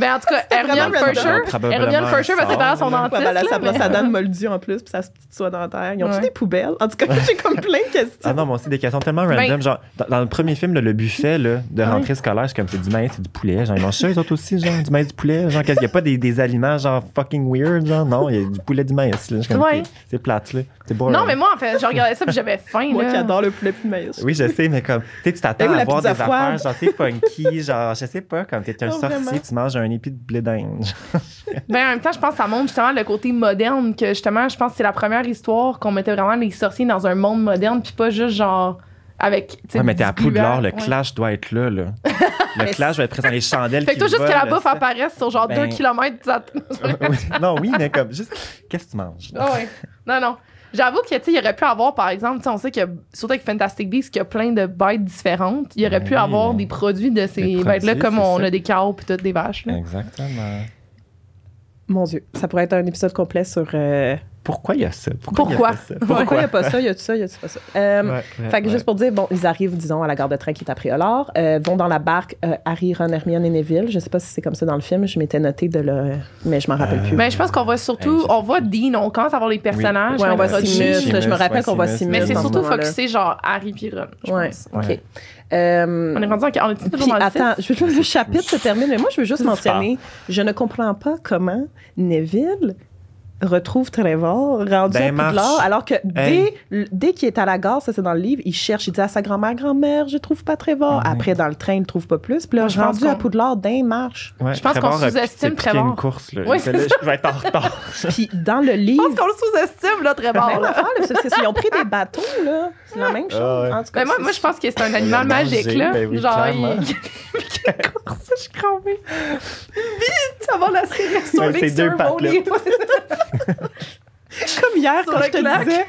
Ben, en tout cas, Hermione random. Probablement Hermione Forscher va séparer son dentiste. Ouais, ben là, sa brosse mais- à dents de moldu en plus, puis sa petite soie dentaire. Ils ont tous des poubelles? En tout cas, j'ai comme plein de questions. Ah non, moi aussi, des questions tellement random. Ben- genre, dans, dans le premier film, là, le buffet là, de rentrée scolaire, c'est comme c'est du maïs, c'est du poulet. Genre, ils mangent ça, les autres aussi, genre, du maïs, du poulet. Genre, qu'il n'y a pas des, des aliments, genre, fucking weird, genre, non, il y a du poulet, du maïs, Ouais. C'est plate, là. C'est. Non, mais moi, en fait, je regardais ça puis j'avais faim. Moi qui adore le poulet puis le maïs. Oui, je sais, mais comme, tu sais, tu t'attends à voir des affaires, genre, funky, genre, je sais pas, comme t'es un Oh, sorcier, vraiment? tu manges un épi de blé d'Inde. Ben, en même temps, je pense que ça montre justement le côté moderne, que justement, je pense que c'est la première histoire qu'on mettait vraiment les sorciers dans un monde moderne, puis pas juste genre avec. Ouais, mais t'es à Poudlard, le. Ouais. clash doit être là, là. Le clash va être présent, les chandelles Fait que toi, juste que la bouffe apparaisse sur genre Ben- 2 km. Ça... Non, oui, mais comme, juste, qu'est-ce que tu manges? là? Ah ouais. Non, non. J'avoue que, tu sais, il aurait pu avoir, par exemple, tu sais, on sait que, surtout avec Fantastic Beasts, qu'il y a plein de bêtes différentes. Il aurait Ben pu oui, avoir des produits de ces bêtes-là, comme on ça. a des cows puis toutes des vaches. là. Exactement. Mon Dieu, ça pourrait être un épisode complet sur euh, Pourquoi il y a ça? Pourquoi? pourquoi? il n'y a pas ça, il y a tout ça, il y a tout pas ça. Euh, Ouais, ouais, Fait que ouais. juste pour dire, bon, ils arrivent, disons, à la gare de train qui est à Préolard, euh, vont dans la barque euh, Harry, Ron, Hermione et Neville. Je sais pas si c'est comme ça dans le film, je m'étais noté de le... Mais je m'en rappelle Euh, plus. Mais je pense qu'on voit surtout, on voit Dean, on commence à voir les personnages. Ouais, on voit. Simus, Simus, je me rappelle ouais, qu'on voit Simus. Mais c'est surtout focusé genre Harry puis Ron, je Ouais, pense. OK. Euh, On est rendu en... On est toujours Puis dans le attends, je veux le chapitre se termine, mais moi je veux juste mentionner, je ne comprends pas comment Neville retrouve Trevor rendu Ben, à Poudlard, alors que Hey. dès, dès qu'il est à la gare, ça c'est dans le livre, il cherche, il dit à sa grand-mère, grand-mère, je trouve pas Trevor. Après dans le train, il trouve pas plus. Puis là, je rendu à Poudlard, d'un marche. Ouais, Je pense qu'on Trevor a- sous-estime Trevor. une course, là. Ça. Je vais être en retard. Puis dans le Je livre, pense qu'on le sous-estime, là, même affaire, c'est- c'est- ils ont pris des bateaux là, c'est la même chose. Ah ouais. En tout cas, Ben moi, je pense que c'est un animal magique, là. ben oui, Genre, il... Quelle course, je suis crampée. Vite, ça va la série sur les deux pattes-là. comme hier Sur quand je te claque. disais,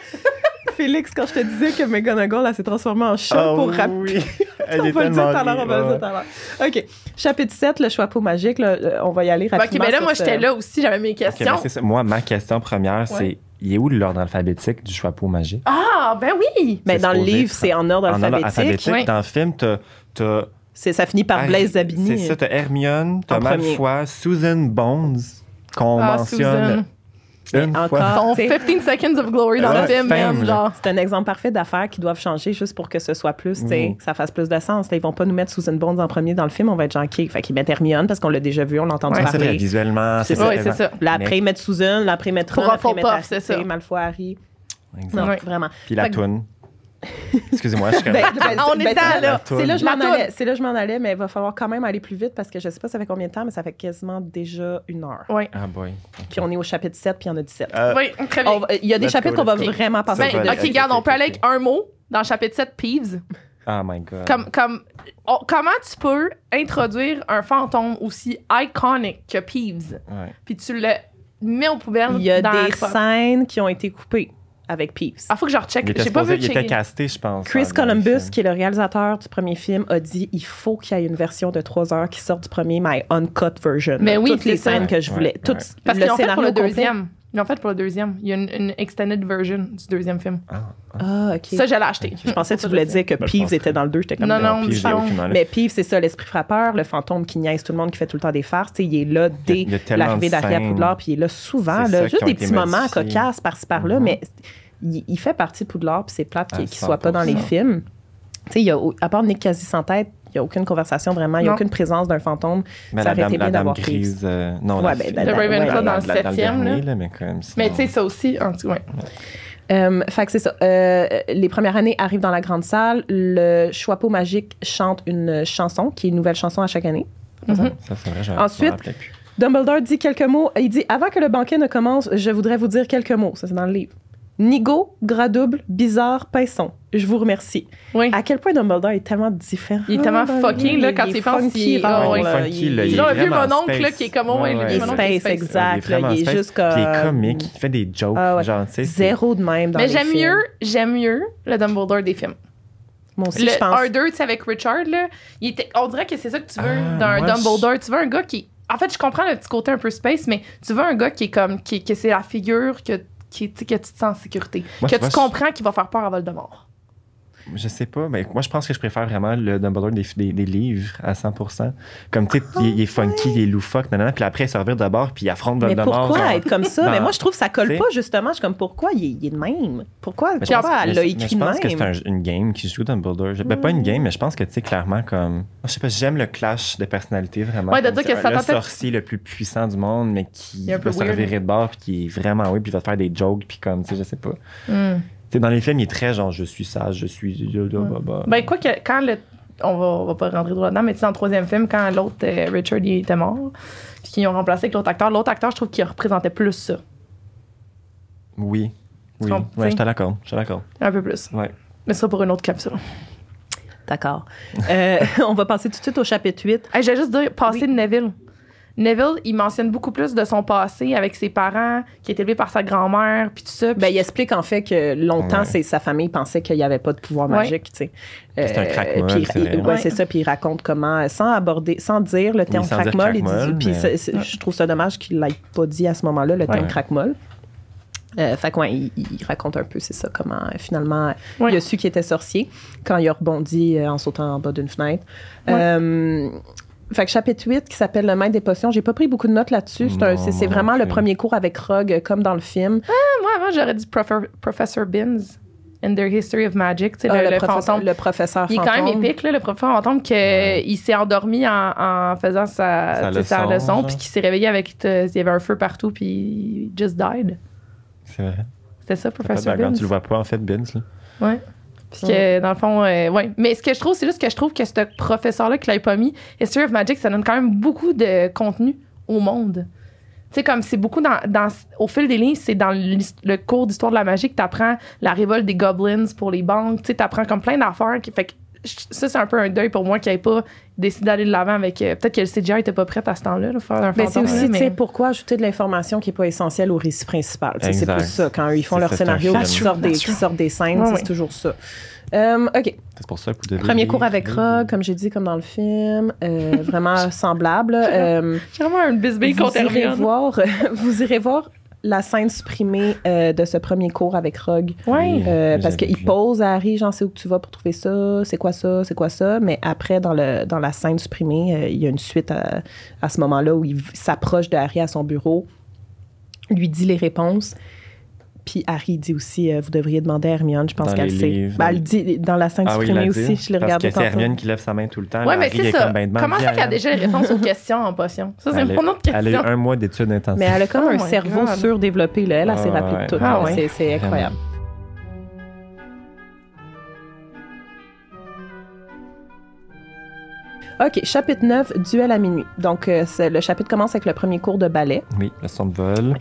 Félix, quand je te disais que McGonagall elle s'est transformée en chat Ah pour rappeler. oui. Elle On est va le dire tellement tout à l'heure, on va le dire tout à l'heure. OK. Chapitre 7, le choix magique. Là, euh, on va y aller Ok, rapidement. ben là, sur moi, ce- j'étais là aussi, j'avais mes Ok, ben, questions. c'est ça. Moi, ma question première, c'est il est où l'ordre alphabétique du chapeau magique? ah, ben oui! Mais c'est dans le supposé livre, être c'est en ordre En ordre alphabétique. Dans le film, t'as. t'as C'est, ça finit par Blaise Zabini. C'est ça, t'as Hermione, t'as En premier. Malfoy, Susan Bones, qu'on Ah, mentionne une Mais fois. encore- Ton t'sais- 15 seconds of glory dans Ouais, le film, là. genre. C'est un exemple parfait d'affaires qui doivent changer juste pour que ce soit plus, Mhm. que ça fasse plus de sens. Là, ils vont pas nous mettre Susan Bones en premier dans le film, on va être genre, OK. Fait qu'ils mettent Hermione parce qu'on l'a déjà vu, on l'a entendu Ouais, Ah, c'est vrai, parler. visuellement. C'est ça. C'est ça. Là, après, ils mettent Susan, là, après, ils mettent Ron, après, ils mettent. Malfoy, Harry. Exact. Non, Ouais. vraiment. Puis la toune. Excusez-moi, je suis. Ben, ben, On c'est- est ben, là. C'est là que je m'en allais. C'est là je m'en allais, mais il va falloir quand même aller plus vite parce que je sais pas ça fait combien de temps, mais ça fait quasiment déjà une heure. Oui. Ah, boy. Puis on est au chapitre 7, puis il y en a 17. Euh, Oui, très bien. On Il y a des Let's chapitres qu'on va go. vraiment passer Ben, ok, regarde, ok, on peut aller avec un mot dans le chapitre 7, Peeves. Oh my god. Comme, comme, on- comment tu peux introduire un fantôme aussi iconique que Peeves, Ouais. puis tu le mets aux poubelles Il y a dans des scènes qui ont été coupées avec Peeves. Ah, faut que je recheck. J'ai pas vu il était checker. casté, je pense. Chris Columbus, qui est le réalisateur du premier film, a dit il faut qu'il y ait une version de 3 heures qui sorte du premier, my uncut version. Mais oui, Toutes les scènes que je voulais. Parce le pour scénario le complet. deuxième. Ils l'ont fait pour le deuxième. Il y a une, une extended version du deuxième film. Ah, ah. Ah, OK. Ça, je l'ai acheté. je pensais que tu voulais dire que Ben, Peeves était dans le 2. J'étais comme Non, non. non, Mais Peeves, c'est ça, l'esprit frappeur, le fantôme qui niaise tout le monde, qui fait tout le temps des farces. Tu sais, il est là dès l'arrivée d'Harry à. Poudlard, puis il est là souvent. Là, juste des petits moments cocasses par-ci par-là, Mhm. mais il, il fait partie de Poudlard, puis c'est plate qu'il À ne soit pas dans les 100%. films. Tu sais, à part Nick quasi sans tête, n'y a aucune conversation vraiment, il n'y a aucune présence d'un fantôme. Mais Ça la aurait dame, été la bien dame d'avoir grise. euh, non, Ouais, la ben, la- Le la- Ravenclaw ouais, dans le septième, dernier, là. là, mais Mais tu sais, ça aussi, en tout ouais. Euh, fait que c'est ça. Euh, les premières années arrivent dans la grande salle. Le Choixpeau magique chante une chanson, qui est une nouvelle chanson à chaque année. Ça, c'est vrai, Ensuite-. Dumbledore dit quelques mots. Il dit Avant que le banquet ne commence, je voudrais vous dire quelques mots. Ça, c'est dans le livre. Nigo, gras double, bizarre, pinson. Je vous remercie. Oui. À quel point Dumbledore est tellement différent? Il est tellement le livre. là, quand il tu est penses, funky, il- rare, ah ouais. Funky, Il- il vieux vraiment mononcle, là, space. qui est comme, oh, ouais, Ouais, le Il space, space. exact. Il est là, il est space. juste Puis il est comme- comique, il fait des jokes, Ah ouais. genre, tu sais. Zéro de même dans Mais j'aime mieux, j'aime mieux le Dumbledore des films. Moi aussi, Le je pense. 1-2, tu sais, avec Richard, là, il était, on dirait que c'est ça que tu veux Ah, d'un Dumbledore. Tu veux un gars qui. En fait, je comprends le petit côté un peu space, mais tu veux un gars qui est comme. Qui, que c'est la figure que, qui, tu sais, que tu te sens en sécurité. Moi, que tu comprends qu'il va faire peur à Voldemort. Je sais pas, mais moi je pense que je préfère vraiment le Dumbledore des, des, des livres à 100%. Comme tu sais, il, il est funky, il est loufoque, nanana, puis après il se revire de bord, puis il affronte Mais Voldemort. pourquoi genre. être comme ça? dans- Mais moi, je trouve que ça colle t'sais. pas, justement. Je suis comme, pourquoi il est, il est de même? Pourquoi, Mais je pourquoi pense- elle mais- l'a mais écrit Je de pense que même? c'est un- une game qui joue Dumbledore. Je- ben, pas une game, mais je pense que tu sais, clairement, comme. Je sais pas, j'aime le clash de personnalité vraiment. Ouais, de dire c'est que ça un- Le sorcier le plus puissant du monde, mais qui va se revirer de bord, puis qui est vraiment oui, puis il va te faire des jokes, puis comme, tu sais, je sais pas. Sais, dans les films, il est très genre, je suis sage, je suis. Ben, quoi que quand le. On va, on va pas rentrer droit dedans, mais tu sais, dans le troisième film, quand l'autre, euh, Richard, il était mort, puis qu'ils ont remplacé avec l'autre acteur, l'autre acteur, je trouve qu'il représentait plus ça. Oui. Oui, ouais, je suis d'accord. Je suis d'accord. Un peu plus. Ouais. Mais ça pour une autre capsule. D'accord. Euh, on va passer tout de suite au chapitre 8. Hey, J'allais juste dire, passer Oui. de Neville. Neville, il mentionne beaucoup plus de son passé avec ses parents, qui est élevé par sa grand-mère, puis tout ça. Ben, puis- il explique en fait que longtemps, Ouais. c'est sa famille pensait qu'il n'y avait pas de pouvoir Ouais. magique, tu sais. C'est un Euh, crack-molle, c'est ouais, c'est ça. Puis il raconte comment, sans aborder, sans dire le terme sans dire crack-molle, il dit- crack-molle, puis mais- je trouve ça dommage qu'il l'ait pas dit à ce moment-là, le terme Ouais. crack-molle. Euh, fait que, ouais, il, il raconte un peu, c'est ça, comment euh, finalement Ouais. il a su qu'il était sorcier quand il a rebondi euh, en sautant en bas d'une fenêtre. Ouais. Fait que chapitre 8 qui s'appelle Le maître des potions, j'ai pas pris beaucoup de notes là-dessus. C'est vraiment le premier cours avec Rogue, euh, comme dans le film. Moi, avant, j'aurais dit Profe- Professor Binns in their History of Magic, tu sais, Ah, le, le, le professeur, fantôme. le professeur Il est quand même fantôme. épique, là, le professeur fantôme, qu'il s'est endormi en, en faisant sa, Sa leçon, puis qu'il s'est réveillé avec. il y avait un feu partout, puis il just died. C'est vrai. C'était ça, Professor Binns? tu le vois pas, en fait, Binz. là. Ouais. Puis que, dans le fond, euh, ouais. Mais ce que je trouve, c'est juste que je trouve que ce professeur-là qui l'a pas mis, History of Magic, ça donne quand même beaucoup de contenu au monde. Tu sais, comme c'est beaucoup dans, dans- Au fil des lignes, c'est dans le cours d'histoire de la magie que t'apprends la révolte des goblins pour les banques. Tu sais, t'apprends comme plein d'affaires. Qui, fait ça, c'est un peu un deuil pour moi qui n'avait pas décidé d'aller de l'avant avec. euh, Peut-être que le CGI était pas prêt à ce temps-là, là, faire un Ben, c'est fantôme, aussi, là, tu mais- sais, pourquoi ajouter de l'information qui n'est pas essentielle au récit principal? C'est plus ça. Quand ils font C'est leur c'est scénario, qui sortent, des, qui sortent des scènes, Ouais, c'est toujours ça. Euh, OK. C'est pour ça que vous devez. Premier cours avec Rogue, comme j'ai dit, comme dans le film. euh, vraiment semblable. J'ai vraiment un bisbee vous, irez Hermione. voir, vous irez voir la scène supprimée euh, de ce premier cours avec Rogue. Oui. Euh, parce qu'il pose à Harry, j'en sais où tu vas pour trouver ça, c'est quoi ça, c'est quoi ça. Mais après, dans, le, dans la scène supprimée, euh, il y a une suite à, à ce moment-là où il s'approche de Harry à son bureau, lui dit les réponses. Puis Harry dit aussi, euh, vous devriez demander à Hermione, je pense qu'elle sait. Ben, elle dit dans la scène ah, supprimée aussi, je le regarde. Parce c'est Hermione qui lève sa main tout le temps. Oui, mais c'est ça. Ben Comment ça qu'elle a déjà les réponses aux questions en potion? Ça, c'est mon autre question. Elle a eu un mois d'études intensives. Mais elle a comme oh un cerveau surdéveloppé. Là. Elle, elle s'est ah rappelée de tout. Ah, ouais. C'est incroyable. OK, chapitre 9, duel à minuit. Donc, euh, le chapitre commence avec le premier cours de ballet. Oui, le son de vol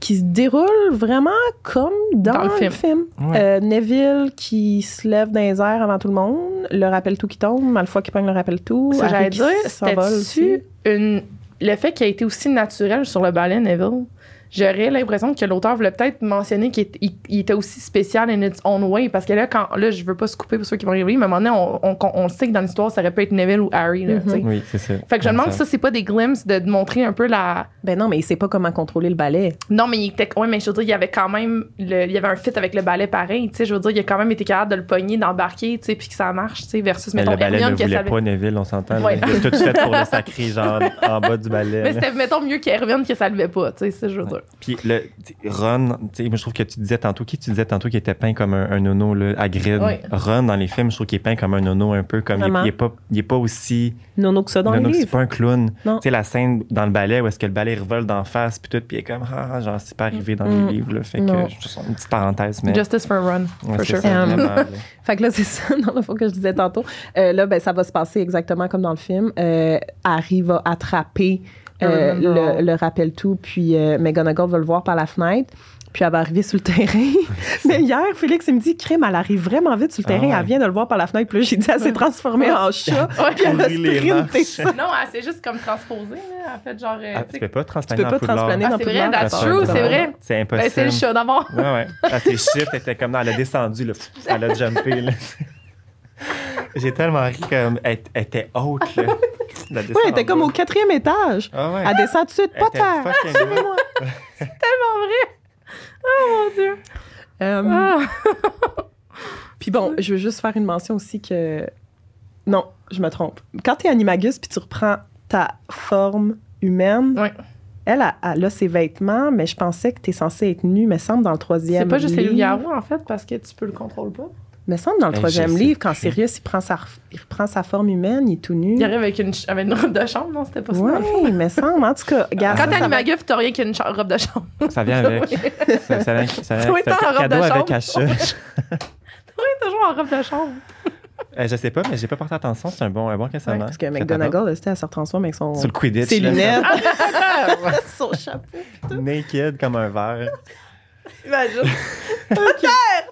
qui se déroule vraiment comme dans, Dans le le film. film. Ouais. Euh, Neville qui se lève dans les airs avant tout le monde, le rappel tout qui tombe, Malfoy qui pogne le rappel tout, Ça, j'allais qui dire, c'était-tu une... le fait qu'il a été aussi naturel sur le ballet, Neville? J'aurais l'impression que l'auteur voulait peut-être mentionner qu'il était, il- il était aussi spécial in its own way. Parce que là, quand, là, je veux pas se couper pour ceux qui vont arriver, mais à un moment donné, on, on, on sait que dans l'histoire, ça aurait pu être Neville ou Harry. Là, Mhm. sais. Oui, c'est ça. Fait que je me demande si ça, c'est pas des glimpses de, de montrer un peu la. Ben non, mais il sait pas comment contrôler le ballet. Non, mais il était. Ouais, mais je veux dire, il y avait quand même. le- il y avait un fit avec le ballet pareil. Tu sais, je veux dire, il a quand même été capable de le pogner, d'embarquer, tu sais, puis que ça marche, tu sais, versus, Mais mettons, le ballet Hermione ne voulait savait. pas Neville, on s'entend. Ouais. Tout fait pour le sacrer, genre, en bas du ballet. Mais c'était, mettons, mieux qu'Hermione que ça levait pas, tu sais, je veux dire. Puis le Ron, moi je trouve que tu disais tantôt qui tu disais tantôt qu'il était peint comme un, un nono là, à Grid. Ouais. Ron dans les films, je trouve qu'il est peint comme un nono un peu comme il, il est pas il est pas aussi Nono que ça dans nono, les c'est livres. pas un clown. Tu sais la scène dans le ballet où est-ce que le ballet revole d'en face puis tout puis il est comme ah, genre c'est pas arrivé dans Mm. les livres là, fait Non. que une petite parenthèse mais Justice for a Run, Ouais, for c'est sure. ça, vraiment, là. Fait que là, c'est ça, dans le fond, que je disais tantôt. Euh, là, ben, ça va se passer exactement comme dans le film. Euh, Harry va attraper euh, le, le rappel tout, puis euh, McGonagall va le voir par la fenêtre. Puis elle va arriver sur le terrain. Mais hier, Félix, il me dit, crime, elle arrive vraiment vite sur le Ah terrain. ouais. Elle vient de le voir par la fenêtre. Puis là, j'ai dit, elle s'est transformée en chat. Ouais. Puis elle a sprinté ça. Non, elle s'est juste comme transposée, là. Elle fait genre. euh, Ah, tu peux pas transplaner Tu peux pas en transplaner Ah, c'est vrai, that's Ça, true, c'est vrai. C'est Ben, impossible. c'est le chat d'abord. Ouais, ouais. Ah, ses chiffres étaient comme non, elle a descendu, là, elle a jumpé. Là. J'ai tellement ri comme elle, elle était haute. Là. La Ouais, elle était comme au quatrième étage. Ah ouais. Elle descend tout de suite, pas terre. fucking Suivez-moi. tellement vrai. Oh mon dieu. Euh, Ah. Puis bon, je veux juste faire une mention aussi que. Non, je me trompe. Quand t'es animagus puis tu reprends ta forme humaine, Ouais. elle, a- elle a ses vêtements, mais je pensais que t'es censé être nu, mais semble dans le troisième C'est pas juste les loups-garous, en fait, parce que tu peux le contrôler pas. Mais semble dans le Ben, troisième livre, quand plus. Sirius il prend, sa, il reprend sa forme humaine, il est tout nu. Il arrive avec une, avec une robe de chambre, non? C'était pas ça? Oui, mais semble. En tout cas, regarde. Quand ça va- animaguf, t'as rien qu'une robe de chambre. Ça vient avec. Ça, ça vient, ça vient avec. C'est en un robe de cadeau avec. Oui, toujours en robe de chambre. Euh, je sais pas, mais j'ai pas porté attention. C'est un bon, un bon questionnement. Parce que McGonagall, c'était, elle se transforme avec son. Sur le Quidditch. ses là. lunettes. son chapeau. Naked comme un verre. Imagine.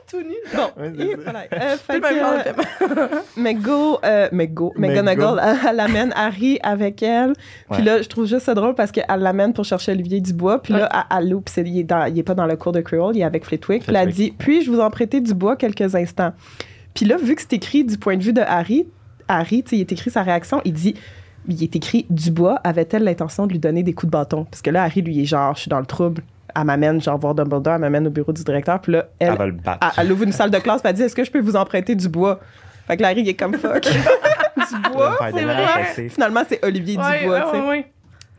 tout nu. Bon, Ouais, voilà. Euh, fait C'est le même genre de que, film. McGo, euh, McGo, McGonagall, elle, elle amène Harry avec elle. Puis Ouais. là, je trouve juste ça drôle parce qu'elle l'amène pour chercher Olivier Dubois. Puis là, elle, elle loupe. C'est- Il est, dans- il est pas dans le cours de Creole, il est avec Flitwick. Puis elle dit Flitwick. Puis-je vous en prêter Dubois quelques instants Puis là, vu que c'est écrit du point de vue de Harry, Harry, tu sais, il est écrit sa réaction, il dit il est écrit Dubois avait-elle l'intention de lui donner des coups de bâton? Parce que là, Harry, lui, est genre Je suis dans le trouble. Elle m'amène, genre, voir Dumbledore, elle m'amène au bureau du directeur. Puis là, elle, Elle va le battre. elle, elle ouvre une salle de classe et elle dit Est-ce que je peux vous emprunter du bois? Fait que Larry il est comme fuck. du bois? C'est vrai. Finalement, c'est Olivier Ouais, Dubois, ouais, tu sais. ouais, ouais.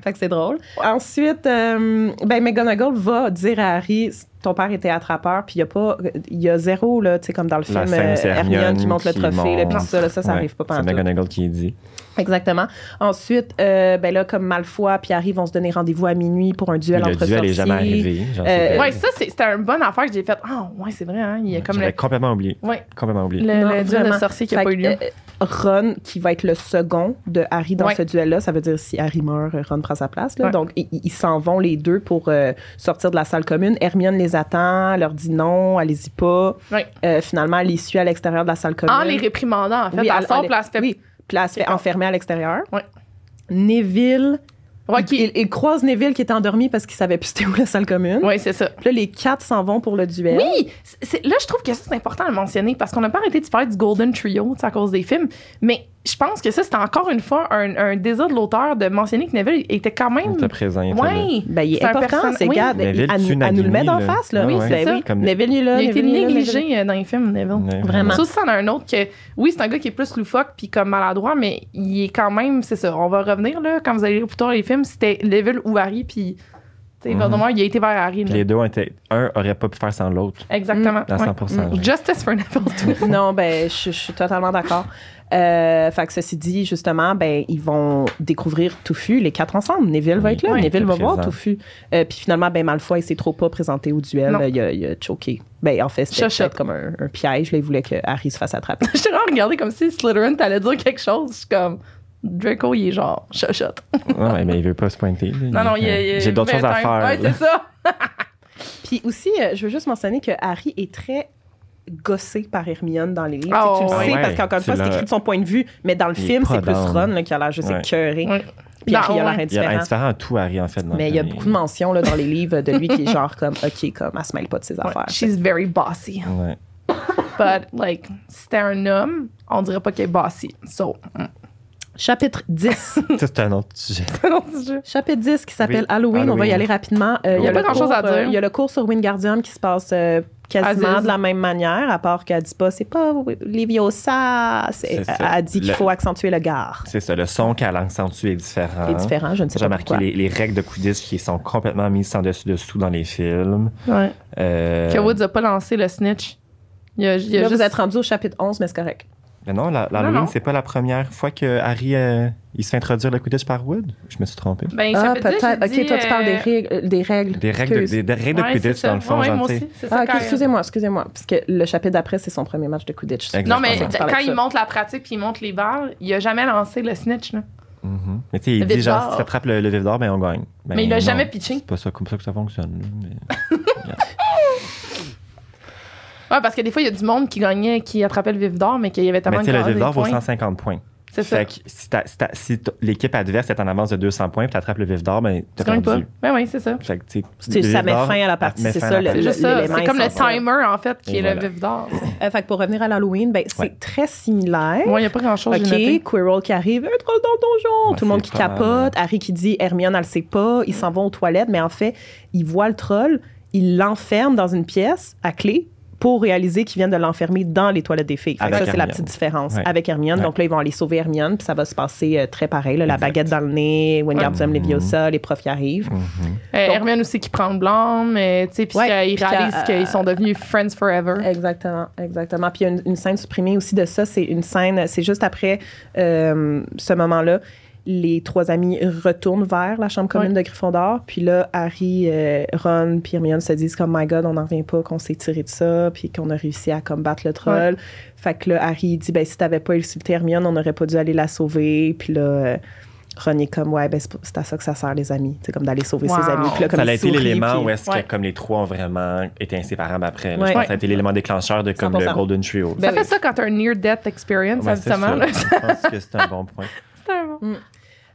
Fait que c'est drôle. Ensuite, euh, ben McGonagall va dire à Harry ton père était attrapeur, puis il y a pas, il y a zéro là, tu sais comme dans le La film scène, euh, c'est Hermione Hermione qui monte le trophée, puis ça, là, ça, ça Ouais, arrive pas C'est pendant McGonagall qui dit. Exactement. Ensuite, euh, ben là, comme Malfoy puis Harry vont se donner rendez-vous à minuit pour un duel le entre duel sorciers. est jamais arrivé. Euh, Ouais, ça, c'était une bonne affaire que j'ai faite. Ah, ouais, c'est vrai, hein. Il y a comme le, complètement oublié. ouais, Complètement oublié. le, Non, le duel de vraiment. sorcier qui a Fait pas eu lieu. euh, Ron, qui va être le second de Harry dans Ouais. ce duel-là, ça veut dire si Harry meurt, Ron prend sa place. Là. Ouais. Donc, ils s'en vont les deux pour euh, sortir de la salle commune. Hermione les attend, leur dit non, allez-y pas. Ouais. Euh, finalement, elle les suit à l'extérieur de la salle commune. En les réprimandant, en fait. Oui, elle elle- elle-. Oui, puis là, elle se fait enfermer à l'extérieur. Ouais. Neville, Ouais, qui- il, il croise Neville qui est endormi parce qu'il savait plus c'était où la salle commune. Ouais, c'est ça. Puis là, les quatre s'en vont pour le duel. Oui, là, je trouve que ça, c'est important à mentionner parce qu'on n'a pas arrêté de parler du Golden Trio à cause des films. Mais je pense que ça, c'était encore une fois un, un désir de l'auteur de mentionner que Neville était quand même. était présent. il était là. Ouais. Ben, il est, C'est important, c'est oui. gars. Neville elle nous le met Nagini, d'en là. face, là. Ah Oui, ouais. c'est Ben ça. oui. Comme- Neville, il est là. Il a été Neville Neville- négligé euh, dans les films, Neville. Ouais, Vraiment. Ça c'en a un autre que, oui, c'est un gars qui est plus loufoque puis comme maladroit, mais il est quand même, c'est ça. On va revenir, là, quand vous allez plus tard les films, c'était Neville ou Harry, puis, tu sais, Mhm. Voldemort, il a été vers Harry. Les deux ont été. Un aurait pas pu faire sans l'autre. Exactement. À ouais. 100%. ouais. Justice for Neville, tout. Non, ben, je suis totalement d'accord. Euh, fait que ceci dit, justement, ben, ils vont découvrir Touffu, les quatre ensemble. Neville va être là. Oui, Neville va présent. voir Touffu. Euh, puis finalement, ben, Malfoy, il s'est trop pas présenté au duel. Non. Euh, Il a, il a choqué. Ben, en fait, c'était comme un, un piège. Là, il voulait que Harry se fasse attraper. Je t'ai vraiment regardé comme si Slytherin t'allais dire quelque chose. Je suis comme, Draco, il est genre chuchote. Ouais, mais il veut pas se pointer. là. Non, non, il a- J'ai d'autres choses à faire. Ouais, c'est ça. Puis aussi, euh, je veux juste mentionner que Harry est très gossé par Hermione dans les livres. Oh, Tu sais, tu le sais ouais. parce qu'encore une fois, c'est écrit de son point de vue, mais dans le Il film, c'est plus. Ron là, qui a l'air juste Ouais. écœuré. Ouais. Puis Harry a l'air ouais. Il y a indifférent. indifférent à tout, Harry, en fait. dans Mais il y a beaucoup de mentions là, dans les livres de lui qui est genre comme, OK, comme, elle se mêle pas de ses Ouais. affaires. She's very bossy. Ouais. But, like, si c'était un homme, on dirait pas qu'elle est bossy. So, mm. Chapitre 10. Ça, c'est un autre sujet. Chapitre 10 qui s'appelle Oui, Halloween. On va y aller rapidement. Euh, il y a Il y a pas grand-chose à dire. euh, Il y a le cours sur Wingardium qui se passe euh, quasiment Aziz. de la même manière, à part qu'elle dit pas, c'est pas Leviosa. C'est- C'est ça. Elle dit qu'il Le- faut accentuer le gare. C'est ça, le son qu'elle accentue est différent. C'est différent, je ne sais J'ai pas remarqué pourquoi. les, les règles de Quidditch qui sont complètement mises sans dessus-dessous dans les films. ouais. Euh, Que Woods a pas lancé le snitch. Il y a, il a Là, juste... vous êtes rendu au chapitre 11, mais c'est correct. Mais non, la- non. c'est pas la première fois que Harry euh, il se fait introduire le Quidditch par Wood? Je me suis trompé. Ben, Ah, chapitre 10, peut-être. OK, toi, tu parles des euh, règles. Des règles. Des règles de, des, des règles de ouais, Quidditch, dans le fond, Ouais, aussi. Ah, excusez-moi, excusez-moi. Parce que le chapitre d'après, c'est son premier match de Quidditch. Exactement. Non, mais quand de il monte la pratique puis il monte les balles, il a jamais lancé le snitch. Là. Mhm. Mais tu sais, il dit genre, si tu attrapes le, le vif d'or, ben on gagne. Ben, Mais il l'a non, jamais pitché. C'est pas ça, comme ça que ça fonctionne. là, mais- Ouais, parce que des fois, il y a du monde qui gagnait, qui attrapait le vif d'or, mais qu'il y avait tellement Mais tu sais, le de vif d'or vaut points. 150 points. C'est ça. Fait que si, l'équipe adverse est en avance de 200 points puis t'attrapes le vif d'or, ben t'as Tu gagnes pas. perdu. Ben oui, c'est ça. Fait que, tu sais, C'est- le ça met fin à la partie, met c'est ça, C'est partie. comme le timer, en fait, qui Et est voilà. le vif d'or. Euh, fait que pour revenir à l'Halloween, ben, c'est Ouais. très similaire. Moi, il n'y a pas grand-chose. OK, Quirrell qui arrive, un troll dans le donjon. Ouais, Tout le monde qui mal, capote. Harry qui dit, Hermione, elle le sait pas. Ils s'en vont aux toilettes, mais en fait, ils voient le troll, ils l'enferment dans une pièce à clé pour réaliser qu'ils viennent de l'enfermer dans les toilettes des filles. Fait que Avec ça, c'est la Hermione. petite différence Ouais. avec Hermione. Ouais. Donc là, ils vont aller sauver Hermione, puis ça va se passer euh, très pareil. là, la baguette dans le nez, Wingardium Ouais. Leviosa, les profs y arrivent. Mhm. Euh, Donc- Hermione aussi qui prend le blanc, mais tu sais, puis puis réalisent qu'ils sont devenus friends forever. Exactement, exactement. Puis il y a une, une scène supprimée aussi de ça. C'est une scène, c'est juste après euh, ce moment-là. Les trois amis retournent vers la chambre commune de Gryffondor. Puis là, Harry, euh, Ron, puis Hermione se disent comme, My God, on n'en revient pas qu'on s'est tiré de ça, puis qu'on a réussi à combattre le troll. Fait que là, Harry dit, ben si t'avais pas insulté Hermione, on n'aurait pas dû aller la sauver. Puis là, euh, Ron est comme, ouais, ben c'est à ça que ça sert les amis. C'est comme d'aller sauver Wow. ses amis. Puis là, comme Ça a été l'élément puis- où est-ce Ouais. que comme les trois ont vraiment été inséparables après. là. Ouais. Je pense que ça a été l'élément déclencheur de comme le 100%. Golden Trio. Ben ça fait ça quand t'as un near-death experience, Ouais, ça. là. Je pense que c'est un bon point. Bon.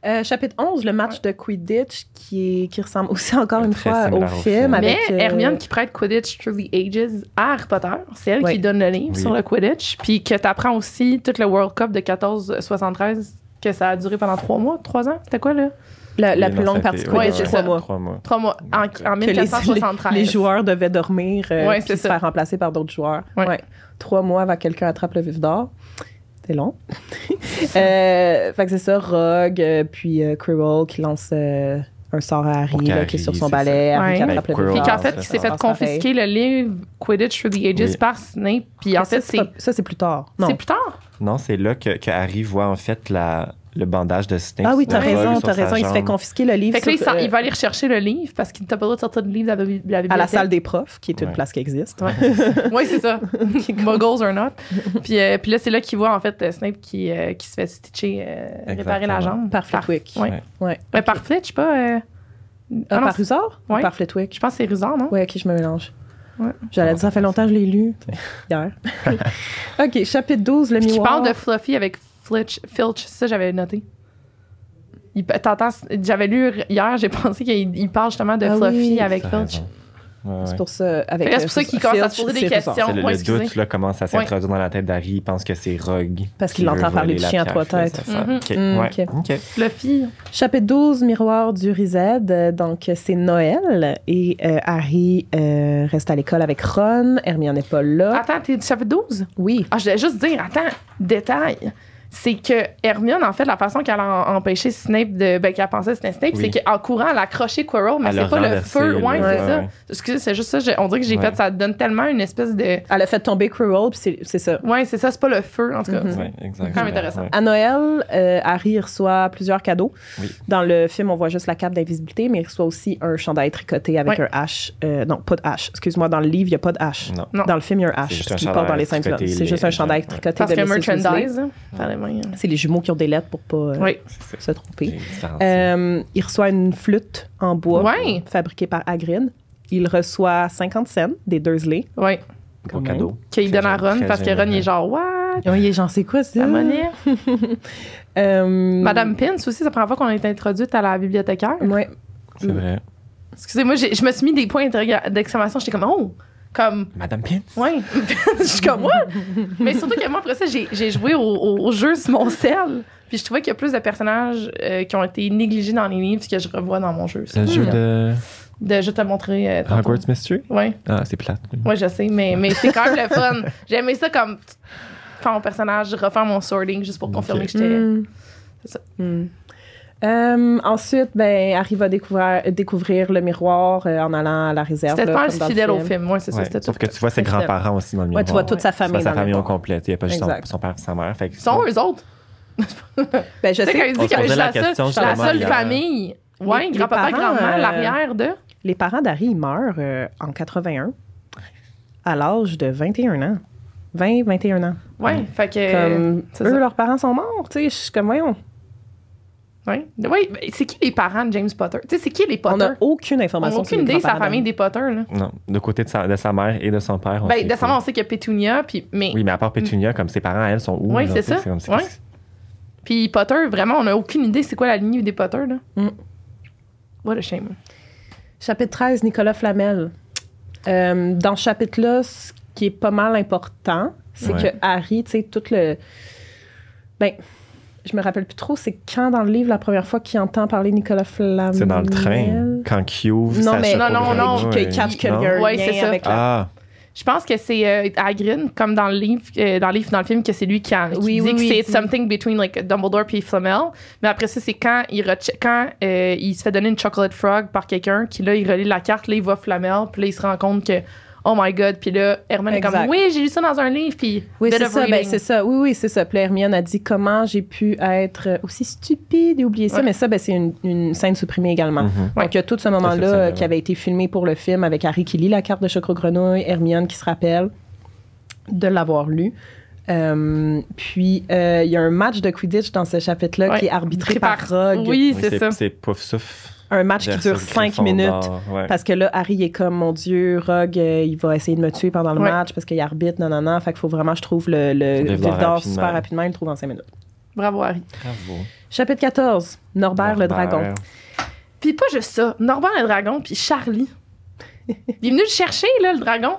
Euh, chapitre 11, le match de Quidditch qui, est, qui ressemble aussi encore une fois au film. Avec, Mais euh, Hermione qui prête Quidditch Through the Ages à Harry Potter, c'est elle qui donne le livre Oui. sur le Quidditch, puis que t'apprends aussi tout le World Cup de 1473, que ça a duré pendant trois mois, trois ans? C'était quoi, là? la, plus longue partie Ouais, c'est trois ça. mois. Trois mois. Trois mois, en, en Que les, 1473. les- les joueurs devaient dormir euh, Ouais, puis c'est se ça. faire remplacer par d'autres joueurs. Ouais. Ouais. Trois mois avant que quelqu'un attrape le vif d'or. C'est long. euh, fait que c'est ça, Rogue, euh, puis euh, Quirrell qui lance euh, un sort à Harry, là, qui est sur son balai, ça. Harry qui Ouais. attrape le Quirrell, vif Puis qu'en fait, ça s'est fait confisquer le livre Quidditch Through the Ages Oui. par Snape, puis en fait, c'est ça, c'est plus tard. C'est plus tard? Non, c'est là que, que Harry voit en fait la, le bandage de Snape. Ah oui, t'as raison, t'as raison. Il se fait confisquer le livre Fait que là, il, s'en- euh, il va aller rechercher le livre parce qu'il t'a pas le droit de sortir le livre de la, à la salle des profs, qui est une Ouais. place qui existe. Ouais, c'est ça. Muggles or not. Puis, euh, puis là, c'est là qu'il voit en fait euh, Snape qui, euh, qui se fait stitcher, euh, réparer la jambe. Par Flitwick. Ouais. Ouais. Ouais. Ouais, par Flitch, pas. euh, Ah, ah non, par Rusard Ouais. par Flitwick? Je pense que c'est Rusard, non? Oui, ok, je me mélange. Ouais. J'allais dire, ça fait longtemps que je l'ai lu. Hier. OK, chapitre 12, le Puis qui miroir. parle de Fluffy avec Flitch, Filch, ça j'avais noté. T'entends- J'avais lu hier, j'ai pensé qu'il il parle justement de Ah Fluffy oui. avec Filch. Ouais, ouais. C'est pour ça. Avec, Fait que c'est euh, pour ça qu'il commence à se poser des questions. Le, Ouais, le doute là, commence à s'introduire dans la tête d'Harry. Il pense que c'est Rogue. Parce qui qu'il entend parler la chien à trois têtes. Mhm. Mm, OK. OK. Fluffy. Chapitre 12, miroir du Rized. Euh, Donc, c'est Noël et euh, Harry euh, reste à l'école avec Ron. Hermione n'est pas là. Attends, t'es du chapitre 12? Oui. Ah, je voulais juste dire, attends, détail. C'est que Hermione, en fait, la façon qu'elle a empêché Snape de. Ben, qu'elle pensait que c'était Snape, Oui. c'est qu'en courant, elle a accroché Quirrell, mais c'est pas le feu. Ouais, ouais, c'est ça. ouais. Excusez, c'est juste ça. On dirait que j'ai Ouais. fait, ça donne tellement une espèce de. Elle a fait tomber Quirrell, puis c'est- c'est ça. Ouais, c'est ça, c'est pas le feu, en tout cas. Ouais, exactement. quand même intéressant. Ouais. À Noël, euh, Harry reçoit plusieurs cadeaux. Oui. Dans le film, on voit juste la cape d'invisibilité, mais il reçoit aussi un chandail tricoté avec Ouais. un H. Euh, non, pas de H. Excuse-moi, dans le livre, il n'y a pas de H. Non. Non. Dans le film, il y a un C'est H. juste ce un chandail dans les scènes tricoté. C'est juste un chandail tricoté de hein. C'est les jumeaux qui ont des lettres pour pas euh, Oui. C'est se tromper. Euh, il reçoit une flûte en bois fabriquée par Hagrid. Il reçoit 50 cents des Dursley. Oui. Même. cadeau. Qu'il donne à Ron parce que Ron, il est genre, what? Oui, j'en sais quoi, ça? La monnaie? Euh, Madame Pince aussi, c'est la première fois qu'on a été introduite à la bibliothécaire. Ouais. C'est vrai. Excusez-moi, je me suis mis des points d'exclamation. J'étais comme, oh! Comme, Madame Pins. ouais. je suis comme, what? Mais surtout que moi, après ça, j'ai j'ai joué au, au- au jeu sur mon sel. Puis je trouvais qu'il y a plus de personnages euh, qui ont été négligés dans les livres que je revois dans mon jeu. Le jeu de De, je te montrer. Euh. Hogwarts Mystery? Ouais. Ah, c'est plate. Ouais, je sais, mais, mais c'est quand même le fun. J'ai aimé ça comme faire mon personnage, refaire mon sorting juste pour confirmer que j'étais. Hmm. C'est ça. Hmm. Euh, ensuite, ben, Harry va découvrir, découvrir le miroir euh, en allant à la réserve. C'était pas fidèle au film. Ouais, c'est ça. Ouais, C'était Sauf tout. que tu vois ses grands-parents aussi dans le Ouais, miroir. tu vois toute sa Tu famille. vois sa famille au complet. Il n'y a pas juste son, père et sa mère. Fait que Ils sont eux autres. Ben, je Tu sais, quand sais, il On dit se que la seule, question je suis la seule famille. Ouais, Les- les grand-papa, parents, grand-mère, euh, l'arrière de. les parents d'Harry ils meurent en 81 à l'âge de 21 ans. 20, 21 ans. Ouais, fait que. Comme, eux, ça. leurs parents sont morts. Tu sais, je suis comme, voyons. Ouais. Ouais, ben, c'est qui les parents de James Potter? Tu sais, c'est qui les On Potter? n'a aucune On n'a information aucune idée de sa famille des Potter, là. Non, de côté de sa, de sa mère et de son père. on Ben, sait de sa mère, on sait qu'il y a Pétunia, puis. Mais. Oui, mais à part Pétunia, comme ses parents, elles sont où? Ouais, là, c'est ça. comme. Puis Potter, vraiment, on n'a aucune idée c'est quoi la lignée des Potter, là. Mm. What a shame. Chapitre 13, Nicolas Flamel. Euh, dans ce chapitre-là, ce qui est pas mal important, c'est Ouais. que Harry, tu sais, tout le. Ben, je me rappelle plus trop, c'est quand dans le livre la première fois qu'il entend parler Nicolas Flamel? C'est dans le train. Quand Q ouvre Non, mais- Non, non, non, et- Ouais, lien c'est ça. Ah, Je pense que c'est euh, Hagrid, comme dans le livre, euh, dans le livre, dans le film, que c'est lui qui, a, qui Oui, dit oui, que oui, c'est something between like Dumbledore puis Flamel. Mais après ça, c'est quand il quand euh, il se fait donner une chocolate frog par quelqu'un, qui là il relit la carte, là il voit Flamel, puis là il se rend compte que oh my god, puis là Hermione est Exact. comme oui j'ai lu ça dans un livre, puis Oui, c'est ça. Ben, c'est ça. Oui, oui, c'est ça. Puis là, Hermione a dit comment j'ai pu être aussi stupide et oublier ça? Ouais. Mais ça, ben, c'est une, une scène supprimée également. mhm. Donc, il y a tout ce moment-là euh, qui avait été filmé pour le film avec Harry qui lit la carte de Chocro Grenouille, Hermione qui se rappelle de l'avoir lu. Euh, puis, euh, il y a un match de Quidditch dans ce chapitre-là Ouais. qui est arbitré par Rogue. Oui, Oui, c'est ça. C'est pouf. Un match qui dure cinq minutes. Parce que là, Harry est comme, mon Dieu, Rogue, euh, il va essayer de me tuer pendant le Ouais. match parce qu'il arbitre, non, non, non. Fait qu'il faut vraiment, je trouve, le, le d'or rapidement. super rapidement. Il le trouve en cinq minutes. Bravo Harry. Bravo. Chapitre 14, Norbert, le dragon. Puis pas juste ça, Norbert le dragon, puis Charlie. il est venu le chercher là le dragon.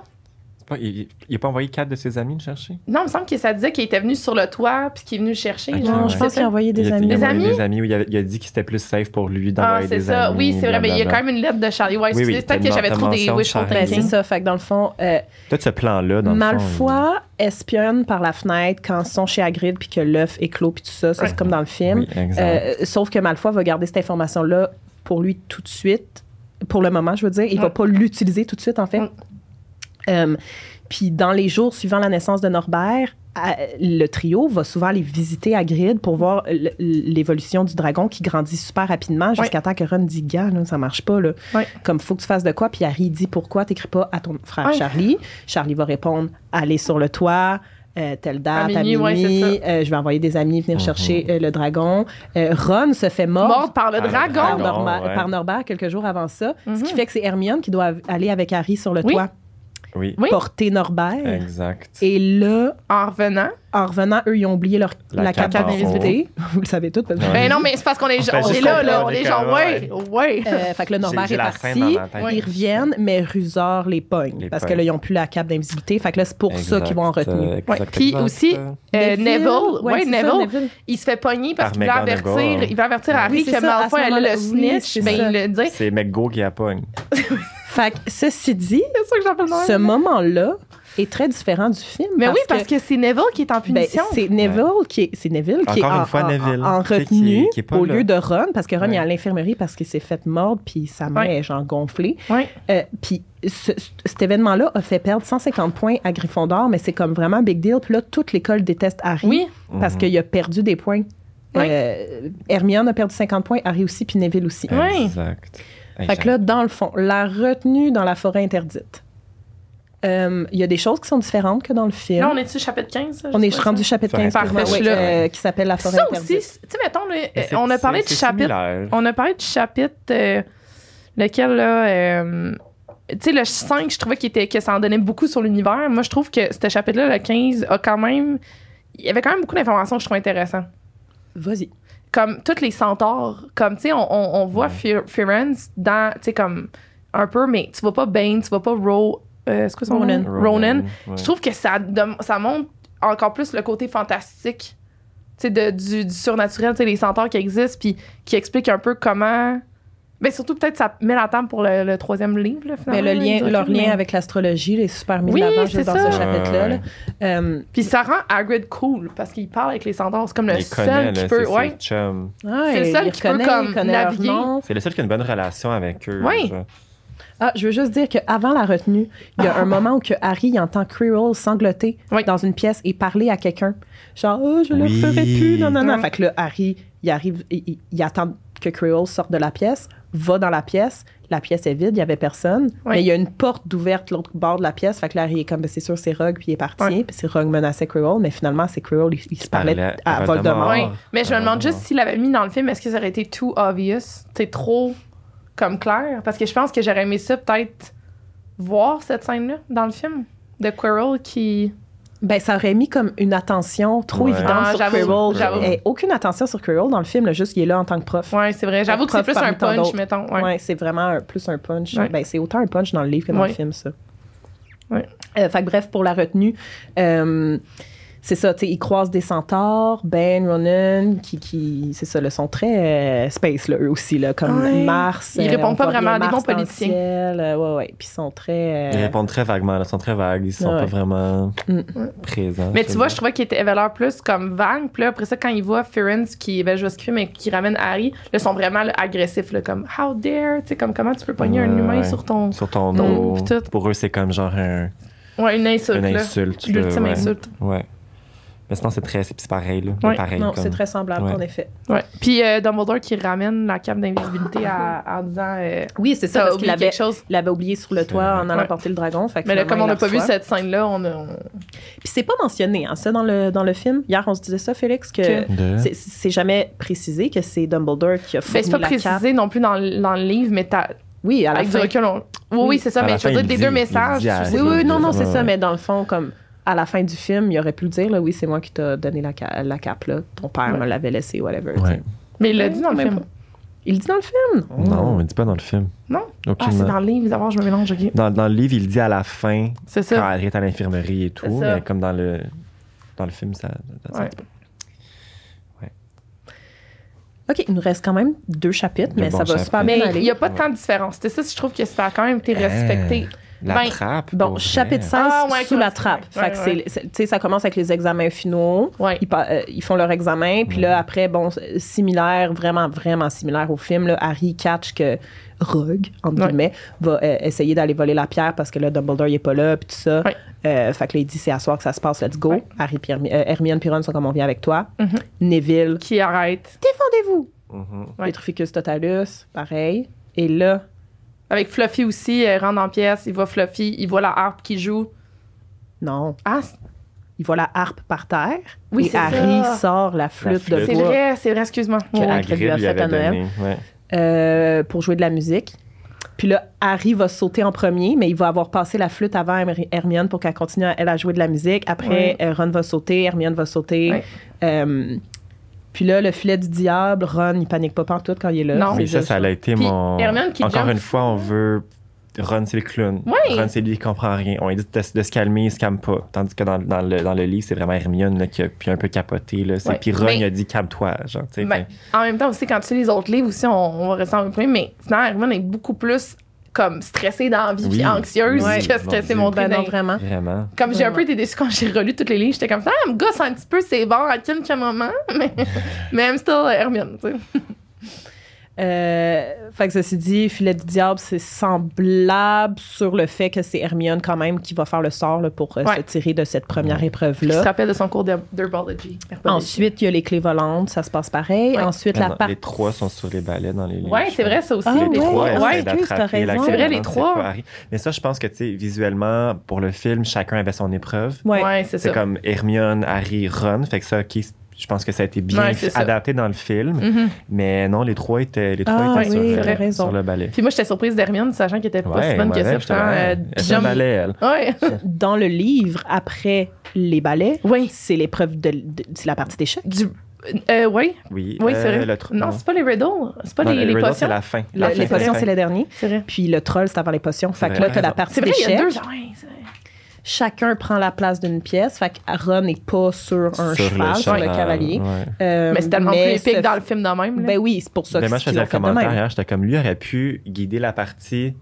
C'est pas- il n'a pas envoyé quatre de ses amis le chercher? Non, il me semble que ça disait qu'il était venu sur le toit, puis qu'il est venu le chercher. Non, ouais. je pense C'est qu'il a envoyé des il a, amis. il a Des envoyé amis? des amis. Il, a, il a dit que c'était plus safe pour lui Ah, d'envoyer c'est des ça. amis. Oui, c'est vrai, mais il y a quand même une lettre de Charlie. Ouais, Oui, oui, peut-être que j'avais trop des wishful Charlie. Ben, c'est thinking. ça. Fait que dans le fond, euh, Peut-être ce plan-là, dans le fond. Malfoy espionne par la fenêtre quand ils sont chez Hagrid puis que l'œuf éclot puis tout ça. Ça, Ouais. c'est comme dans le film. Euh, sauf que Malfoy va garder cette information-là pour lui tout de suite. Pour le moment, je veux dire. Il va pas l'utiliser tout de suite, en fait. Euh, puis dans les jours suivant la naissance de Norbert, à- le trio va souvent aller visiter Hagrid pour voir l'évolution du dragon qui grandit super rapidement jusqu'à temps que Ron dit gars là, ça marche pas là. Ouais. Comme faut que tu fasses de quoi? Puis Harry dit pourquoi t'écris pas à ton frère Ouais. Charlie? Charlie va répondre aller sur le toit euh, telle date À à minuit, ouais, euh, je vais envoyer des amis venir Mhm. chercher euh, le dragon. Euh, Ron se fait mordre Mort par le Par le dragon. par, dragon. Norma- ouais. par Norbert quelques jours avant ça, ce Mhm. qui fait que c'est Hermione qui doit aller avec Harry sur le Oui. toit Oui, Oui. porter Norbert. exact. Et là, En revenant. en revenant, eux, ils ont oublié leur, La la, cape carte d'invisibilité. Vous le savez tout. Parce que. Ben non, mais c'est parce qu'on est, On est là, là. On est genre, ouais, ouais. Euh, fait que là, Norbert est la parti. la. Ils reviennent, mais Rusard les pogne. Les parce que pogne. là, ils n'ont plus la cape d'invisibilité. Fait que là, c'est pour ça qu'ils vont en Exact, retenue. euh, Ouais, puis exact. aussi, Euh, Neville, ouais, ça, Neville, il se fait pogner parce Par qu'il veut avertir, il veut avertir Harry que Malfoy allait moment-là, le snitch, c'est ben il le dit. C'est McGo qui a pogne. Fait que ceci dit, ça que ce moment-là est très différent du film. Mais oui, parce que c'est Neville qui est en Ben, punition. c'est Neville qui est, c'est Neville qui Encore est en, une fois, en- Neville, en qui retenue est- qui est pas au là. lieu de Ron, parce que Ron Ouais. est à l'infirmerie parce qu'il s'est fait mordre, puis sa main Ouais. est genre gonflée. Ouais. Euh, puis ce- cet événement-là a fait perdre 150 points à Gryffondor, mais c'est comme vraiment big deal. Puis là, toute l'école déteste Harry Oui, parce qu'il a perdu des points. Ouais. Euh, Hermione a perdu 50 points, Harry aussi, puis Neville aussi. Ouais. Exact. Fait que là, dans le fond, la retenue dans la forêt interdite. Euh, Il y a des choses qui sont différentes que dans le film. Là, on est-tu chapitre 15? ça? On est rendu chapitre 15, Parfait, oui, là. euh, qui s'appelle La forêt Ça interdite. aussi, tu sais, mettons, euh, on a parlé du chapitre. On a parlé du chapitre. euh, lequel, là. euh, tu sais, le 5, je trouvais qu'il était, que ça en donnait beaucoup sur l'univers. Moi, je trouve que ce chapitre-là, le 15, a quand même. Il y avait quand même beaucoup d'informations que je trouve intéressantes. Vas-y. Comme toutes les centaures. Comme, tu sais, on, on, on voit Ouais. Firenze dans. Tu sais, comme. Un peu, mais tu vois pas Bane, tu vois pas Ro. euh, c'est quoi son Ronan. nom? Ronan. ouais. Je trouve que ça, ça montre encore plus le côté fantastique tu sais, de, du, du surnaturel, tu sais, les centaures qui existent, puis qui expliquent un peu comment. Mais surtout, peut-être, ça met la table pour le, le troisième livre, là, Mais finalement. le là, lien, leur lien mais- avec l'astrologie est super mis Oui, de l'avant c'est juste dans ce chapitre-là. Là. Euh, Puis ça rend Hagrid cool, parce qu'il parle avec les centaures. C'est comme le Il seul connaît, qui là, peut. c'est Ouais. ouais, le seul qui peut reconnaît, comme connaît naviguer. C'est le seul qui a une bonne relation avec eux. Oui. genre. Ah, je veux juste dire qu'avant la retenue, il y a un moment où que Harry il entend Quirrell sangloter Oui. dans une pièce et parler à quelqu'un. Genre, oh, je le Oui. ferai plus, non, non, non. Fait que là, Harry, il arrive, il, il- il attend que Quirrell sorte de la pièce, va dans la pièce. La pièce est vide, il y avait personne. Oui. Mais il y a une porte d'ouverte l'autre bord de la pièce. Fait que là, Harry est comme, Ben, c'est sûr, c'est Rogue, puis il est parti. Ouais. Puis c'est Rogue menaçait Quirrell, mais finalement, c'est Quirrell, il, il se parlait à Voldemort. Ouais. Mais je me demande juste s'il avait mis dans le film, est-ce que ça aurait été too obvious? C'est trop comme clair? Parce que je pense que j'aurais aimé ça peut-être voir cette scène-là dans le film. De Quirrell qui. Ben, ça aurait mis comme une attention trop Ouais. évidente Ah, sur j'avoue, Quirrell. j'avoue. Et aucun attention sur Quirrell dans le film, là, juste qu'il est là en tant que prof. Ouais, c'est vrai. J'avoue que c'est plus un punch, mettons. Ouais, Ouais. c'est vraiment un- plus un punch. Ouais. Ben, c'est autant un punch dans le livre que dans Ouais. le film, ça. Ouais. Euh, fait que bref, pour la retenue, euh, c'est ça, tu sais, ils croisent des centaures, Ben, Ronan, qui, qui c'est ça, là, sont très euh, space, là, eux aussi, là, comme Ouais. Mars. Ils euh, répondent on pas vraiment à des bons le politiciens. ciel, euh, ouais, ouais, puis ils sont très... euh, Ils répondent très vaguement, là, ils sont très vagues, ils sont Ouais. pas vraiment Mm. présents. Mais tu vois, je trouvais qu'il était- avait l'air plus comme vague. Puis là, après ça, quand il voit Firenze qui ben, je vais skipper, mais qui ramène Harry, là, ils sont vraiment là, agressifs, là, comme How dare, tu sais, comme comment tu peux pogner un humain ouais. sur ton. Sur ton dos. pis tout. Pour eux, c'est comme genre un, Ouais, une insulte, une là. insulte. L'ultime ouais. insulte. Ouais. Mais sinon, c'est très, c'est pareil, là. Ouais. Pareil, Non, comme- c'est très semblable, Ouais. en effet. Ouais. Puis euh, Dumbledore qui ramène la cape d'invisibilité à- en disant euh, Oui, c'est ça, parce qu'il avait, quelque chose. il avait oublié sur le toit en allant Ouais. porter le dragon. Fait que Mais là, comme on n'a pas vu cette scène-là, on a. on- Puis c'est pas mentionné, hein, ça, dans le, dans le film. Hier, on se disait ça, Félix, que Que- De- c'est- c'est jamais précisé que c'est Dumbledore qui a Ben, fourni c'est pas la précisé cape. non plus dans, le- dans le livre, mais t'as. Oui, à la Avec du fin. recul, on- Oui, oui, c'est ça, À mais je veux dire, des deux messages. Oui, oui, non, non, c'est ça, mais dans le fond, comme à la fin du film, il aurait pu le dire, là, oui, c'est moi qui t'ai donné la, ca- la cape, là. Ton père Ouais. me l'avait laissé, whatever. Ouais. Mais il l'a dit dans le Même film. pas. Il le dit dans le film? Non, on ne dit pas dans le film. Non? Ah, c'est dans le livre, d'abord, je me mélange, dans, dans le livre, il le dit à la fin, C'est quand ça. Harry est à l'infirmerie et tout, C'est ça. mais comme dans le, dans le film, ça. ça- Ouais. OK, il nous reste quand même deux chapitres, mais ça va super Mais bien il aller. n'y a pas de tant de différence. C'est ça, je trouve que ça a quand même été respecté. La Ben, trappe. Bon, chapitre 16, Ah, ouais, sous la trappe. ouais, fait que ouais. c'est- c'est- tu sais, ça commence avec les examens finaux. Ouais. Ils, pa- euh, ils font leur examen, puis là, après, bon, similaire, vraiment, vraiment similaire au film, là, Harry catch que Rogue, entre Ouais. guillemets, va euh, essayer d'aller voler la pierre parce que là, Dumbledore, il est pas là, puis tout ça. Ouais. Euh, fait que là, il dit, c'est à soir que ça se passe, let's go. Ouais. Harry puis Hermi- euh, Hermione puis Ron sont comme on vient avec toi. Mhm. Neville, Qui arrête. défendez-vous. Ouais. Petrificus Totalus, pareil. Et là, Avec Fluffy aussi, elle rentre en pièce, il voit Fluffy, il voit la harpe qui joue. non, Ah, c'est- il voit la harpe par terre. Oui, et c'est Harry ça. sort la flûte, flûte. de c'est bois. vrai, c'est vrai, excuse-moi. Que Ouais. Hagrid lui a fait à Noël. ouais. euh, pour jouer de la musique. Puis là, Harry va sauter en premier, mais il va avoir passé la flûte avant Herm- Hermione pour qu'elle continue à, elle, à jouer de la musique. Après, Ouais. euh, Ron va sauter, Hermione va sauter. Ouais. Euh, puis là, le filet du diable, Ron, il panique pas partout quand il est là. Non. Oui, ça, ça a été Puis mon. Hermione qui Encore jump. une fois, on veut. Ron, c'est le clown. Oui. Ron, c'est lui qui comprend rien. On lui dit de, de se calmer, il se calme pas. Tandis que dans, dans le, dans le livre, c'est vraiment Hermione là, qui a puis un peu capoté. Là. Ouais. Puis Ron, Mais- il a dit calme-toi. Genre, tu sais, Ben, fait- en même temps aussi, quand tu lis les autres livres aussi, on, on va rester un peu, mais finalement, Hermione est beaucoup plus comme stressée dans la vie, puis Oui. anxieuse, Mon que c'est Dieu. montré Ben non, vraiment. Vraiment. Comme j'ai un peu été déçue quand j'ai relu tous les livres, j'étais comme ça, ah, me gosse un petit peu, c'est bon à quelques moments, mais, mais I'm still Hermione, tu sais. Euh, fait que ceci dit, Filet du diable, c'est semblable sur le fait que c'est Hermione quand même qui va faire le sort là, pour euh, Ouais. se tirer de cette première Je se épreuve-là. rappelle de son cours d'her- d'herbology. Herbology. Ensuite, il y a les clés volantes, ça se passe pareil. Ouais. Ensuite, Ah la part... Les trois sont sur les balais dans les livres. Ouais, c'est vrai, ça aussi. Ah, les ouais, trois essaient Ouais. C'est vrai, les trois. c'est. Mais ça, je pense que, tu sais, visuellement, pour le film, chacun avait son épreuve. Ouais. Ouais, c'est C'est ça. comme Hermione, Harry, Ron. Fait que ça, OK, je pense que ça a été bien Ouais, adapté dans le film. Mhm. Mais non, les trois étaient, les trois Ah, étaient oui, sur, euh, le balai. Puis moi, j'étais surprise d'Hermione, sachant qu'elle était pas si Ouais, bonne que ça. euh, balai, elle. Ouais. Dans le livre, après les ballets, Oui. c'est l'épreuve de, de- c'est la partie d'échecs. Du... Euh, oui, Oui, oui, c'est euh, vrai. tr- non, c'est pas les riddles. C'est pas Non, les, les potions. c'est la fin. Le- La les fin, potions, la c'est fin. le dernier. C'est vrai. Puis le troll, c'est avant les potions. Fait que C'est là, t'as la partie C'est vrai, il y a d'échecs. deux. C'est. Chacun prend la place d'une pièce. Fait que Ron n'est pas sur un Sur le cheval, sur le cavalier. ouais. Euh, mais c'est tellement plus épique dans le film de même. là. Ben oui, c'est pour ça Mais que moi, je faisais le commentaire hier. J'étais comme lui aurait pu guider la partie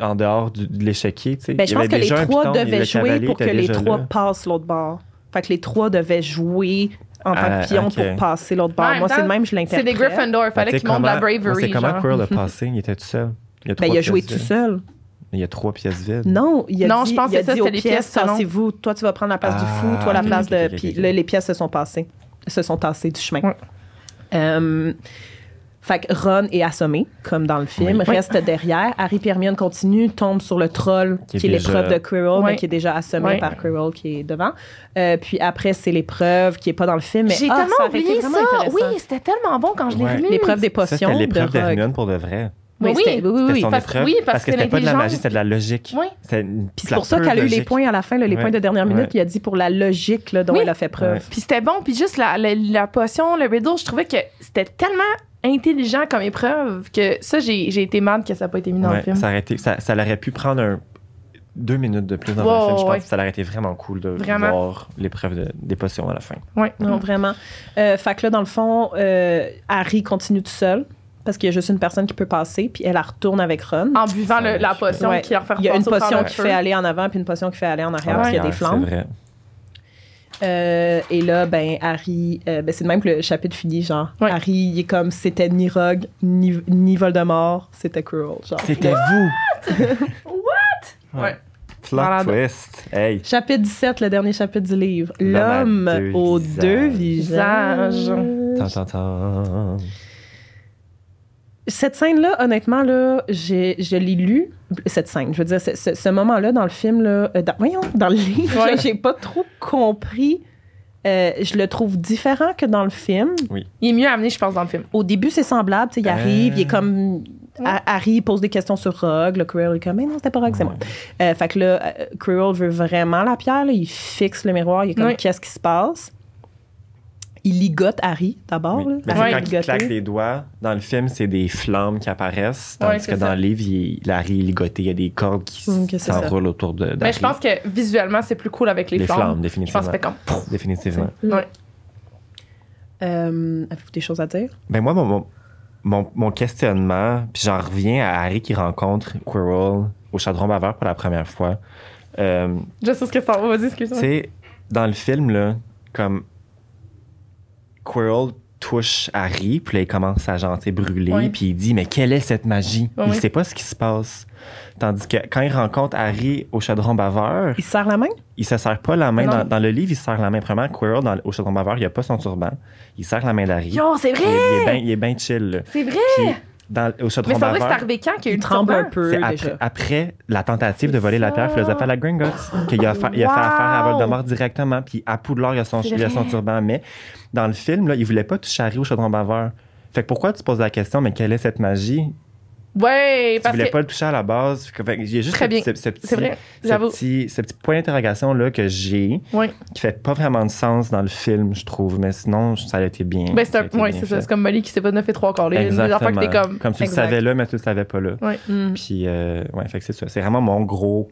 en dehors du- de l'échiquier. Ben, Il je pense avait que les trois piton, devaient le jouer pour que les trois là. passent l'autre bord. Fait que les trois devaient jouer en tant Ah, que pion ok. pour passer l'autre bord. Ouais, Moi, c'est le même, je c'est l'interprète. des Gryffindor. Ben, Fallait qu'ils montrent de la bravery. C'est comment. Quirrell a passé? Il était tout seul. Il a Ben, il a joué tout vides. Il y a trois pièces vides. Non, il a Non, dit, je pense que ça, c'était les pièces, selon. tassez-vous. Toi, tu vas prendre la place du fou, Ah, toi, la ok, place ok, de... Puis là, les pièces se sont passées. Se sont tassées du chemin. Ouais. Euh, fait que Ron est assommé, comme dans le film, Oui. reste derrière. Harry et Hermione continuent, tombent sur le troll, qui Qui est, l'épreuve déjà- de Quirrell, mais qui est déjà assommé par Quirrell, qui est devant. Euh, puis après, c'est l'épreuve qui est pas dans le film, mais J'ai ah, tellement ça oublié ça. Oui, c'était tellement bon quand je l'ai relu. L'épreuve des potions c'était l'épreuve d'Hermione pour de vrai. Oui, Oui, oui, oui, oui. son parce- épreuve. oui, parce parce que que c'était pas de la magie, c'était de la logique. Oui. Puis c'est pour ça qu'elle a eu les points à la fin, là, les Ouais. points de dernière minute. Ouais. Il a dit pour la logique là, dont Oui. elle a fait preuve. Ouais. Puis c'était bon. Puis juste la, la, la potion, le riddle, je trouvais que c'était tellement intelligent comme épreuve que ça, j'ai j'ai été mal que ça n'a pas été mis dans Ouais, le film. ça, aurait été- ça, ça aurait pu prendre un, deux minutes de plus dans le film. Je pense ouais. que ça aurait été vraiment cool de Vraiment. voir l'épreuve de- des potions à la fin. Ouais. Non, vraiment. Euh, fait que là, dans le fond, euh, Harry continue tout seul parce qu'il y a juste une personne qui peut passer, puis elle, elle retourne avec Ron. En buvant le- la potion Ouais. qui leur fait Il y a une potion qui fait aller en avant, puis une potion qui fait aller en arrière, parce qu'il y a des Ouais, flammes. C'est vrai. Euh, et là, ben, Harry, euh, ben, c'est de même que le chapitre finit, genre, Ouais. Harry, il est comme, c'était ni Rogue, ni, ni Voldemort, c'était Quirrell, genre. C'était vous! Ouais. Ouais. Plot Malade. twist. Hey. Chapitre 17, le dernier chapitre du livre. L'homme aux visages. deux visages. Visages. Tan, tan, tan. Cette scène-là, honnêtement, là, j'ai, je l'ai lu, cette scène. Je veux dire, ce, ce- ce moment-là dans le film, là, euh, dans, voyons, dans le livre, Ouais. j'ai pas trop compris. Euh, je le trouve différent que dans le film. Il est mieux amené, je pense, dans le film. Au début, c'est semblable. Il arrive, Euh. il est comme. Ha- Harry pose des questions sur Rogue. Le Quirrell est comme, mais non, c'était pas Rogue, c'est moi. Euh, fait que là, euh, Quirrell veut vraiment la pierre. là. il fixe le miroir. Il est comme, Oui. qu'est-ce qui se passe? Il ligote Harry, d'abord. Oui. Mais Ouais. quand il claque les doigts, dans le film, c'est des flammes qui apparaissent. Tandis Ouais, que dans le livre, il, il arrive ligoté. Il y a des cordes qui Mm, s'enroulent autour de Mais je pense que visuellement, c'est plus cool avec les, Les flammes, flammes. Je pense définitivement. que ça fait comme. Définitivement. Ouais. Euh, Avez-vous des choses à dire? Ben moi, mon, mon, mon, mon questionnement, puis j'en reviens à Harry qui rencontre Quirrell au Chadron Baveur pour la première fois. Euh, Je sais ce que ça va. Vas-y, tu excuse-moi. sais, dans le film, là, comme Quirrell touche Harry, puis là, il commence à genre, brûler, Ouais. puis il dit, mais quelle est cette magie? Ouais, il sait pas ce qui se passe. Tandis que quand il rencontre Harry au Chaudron Baveur, Il se serre la main? il se serre pas la main. Non. Dans, dans le livre, il se serre la main. Premièrement, Quirrell, dans, au Chaudron Baveur, il a pas son turban. Il serre la main d'Harry. Yo, c'est vrai! il est bien chill. C'est vrai! Puis, dans, au Chaudron Mais c'est vrai que c'est arrivé quand qu'il y a eu Il le tremble turban? un peu c'est après, après la tentative de voler la pierre philosophale à Gringotts qu'il a, a fait affaire à Voldemort directement, puis à Poudlard, il a son, il a son turban. Mais dans le film, là, il voulait pas toucher Harry au chaudron baveur. Fait que pourquoi tu poses la question, mais quelle est cette magie? Ouais, Tu parce voulais que. pas le toucher à la base. Que- que il y a juste Très ce, bien. ce- ce petit, C'est vrai, ce petit, ce petit point d'interrogation là que j'ai, Ouais. qui fait pas vraiment de sens dans le film, je trouve. Mais sinon, ça a été bien. Ben, c'est un- ouais, c'est ça. C'est comme Molly qui s'est pas neuf et trois quarts. que Exactement. comme. tu le Exact. savais là, mais tu le savais pas là. Ouais. Mm. Puis, euh, ouais, fait que c'est ça. C'est vraiment mon gros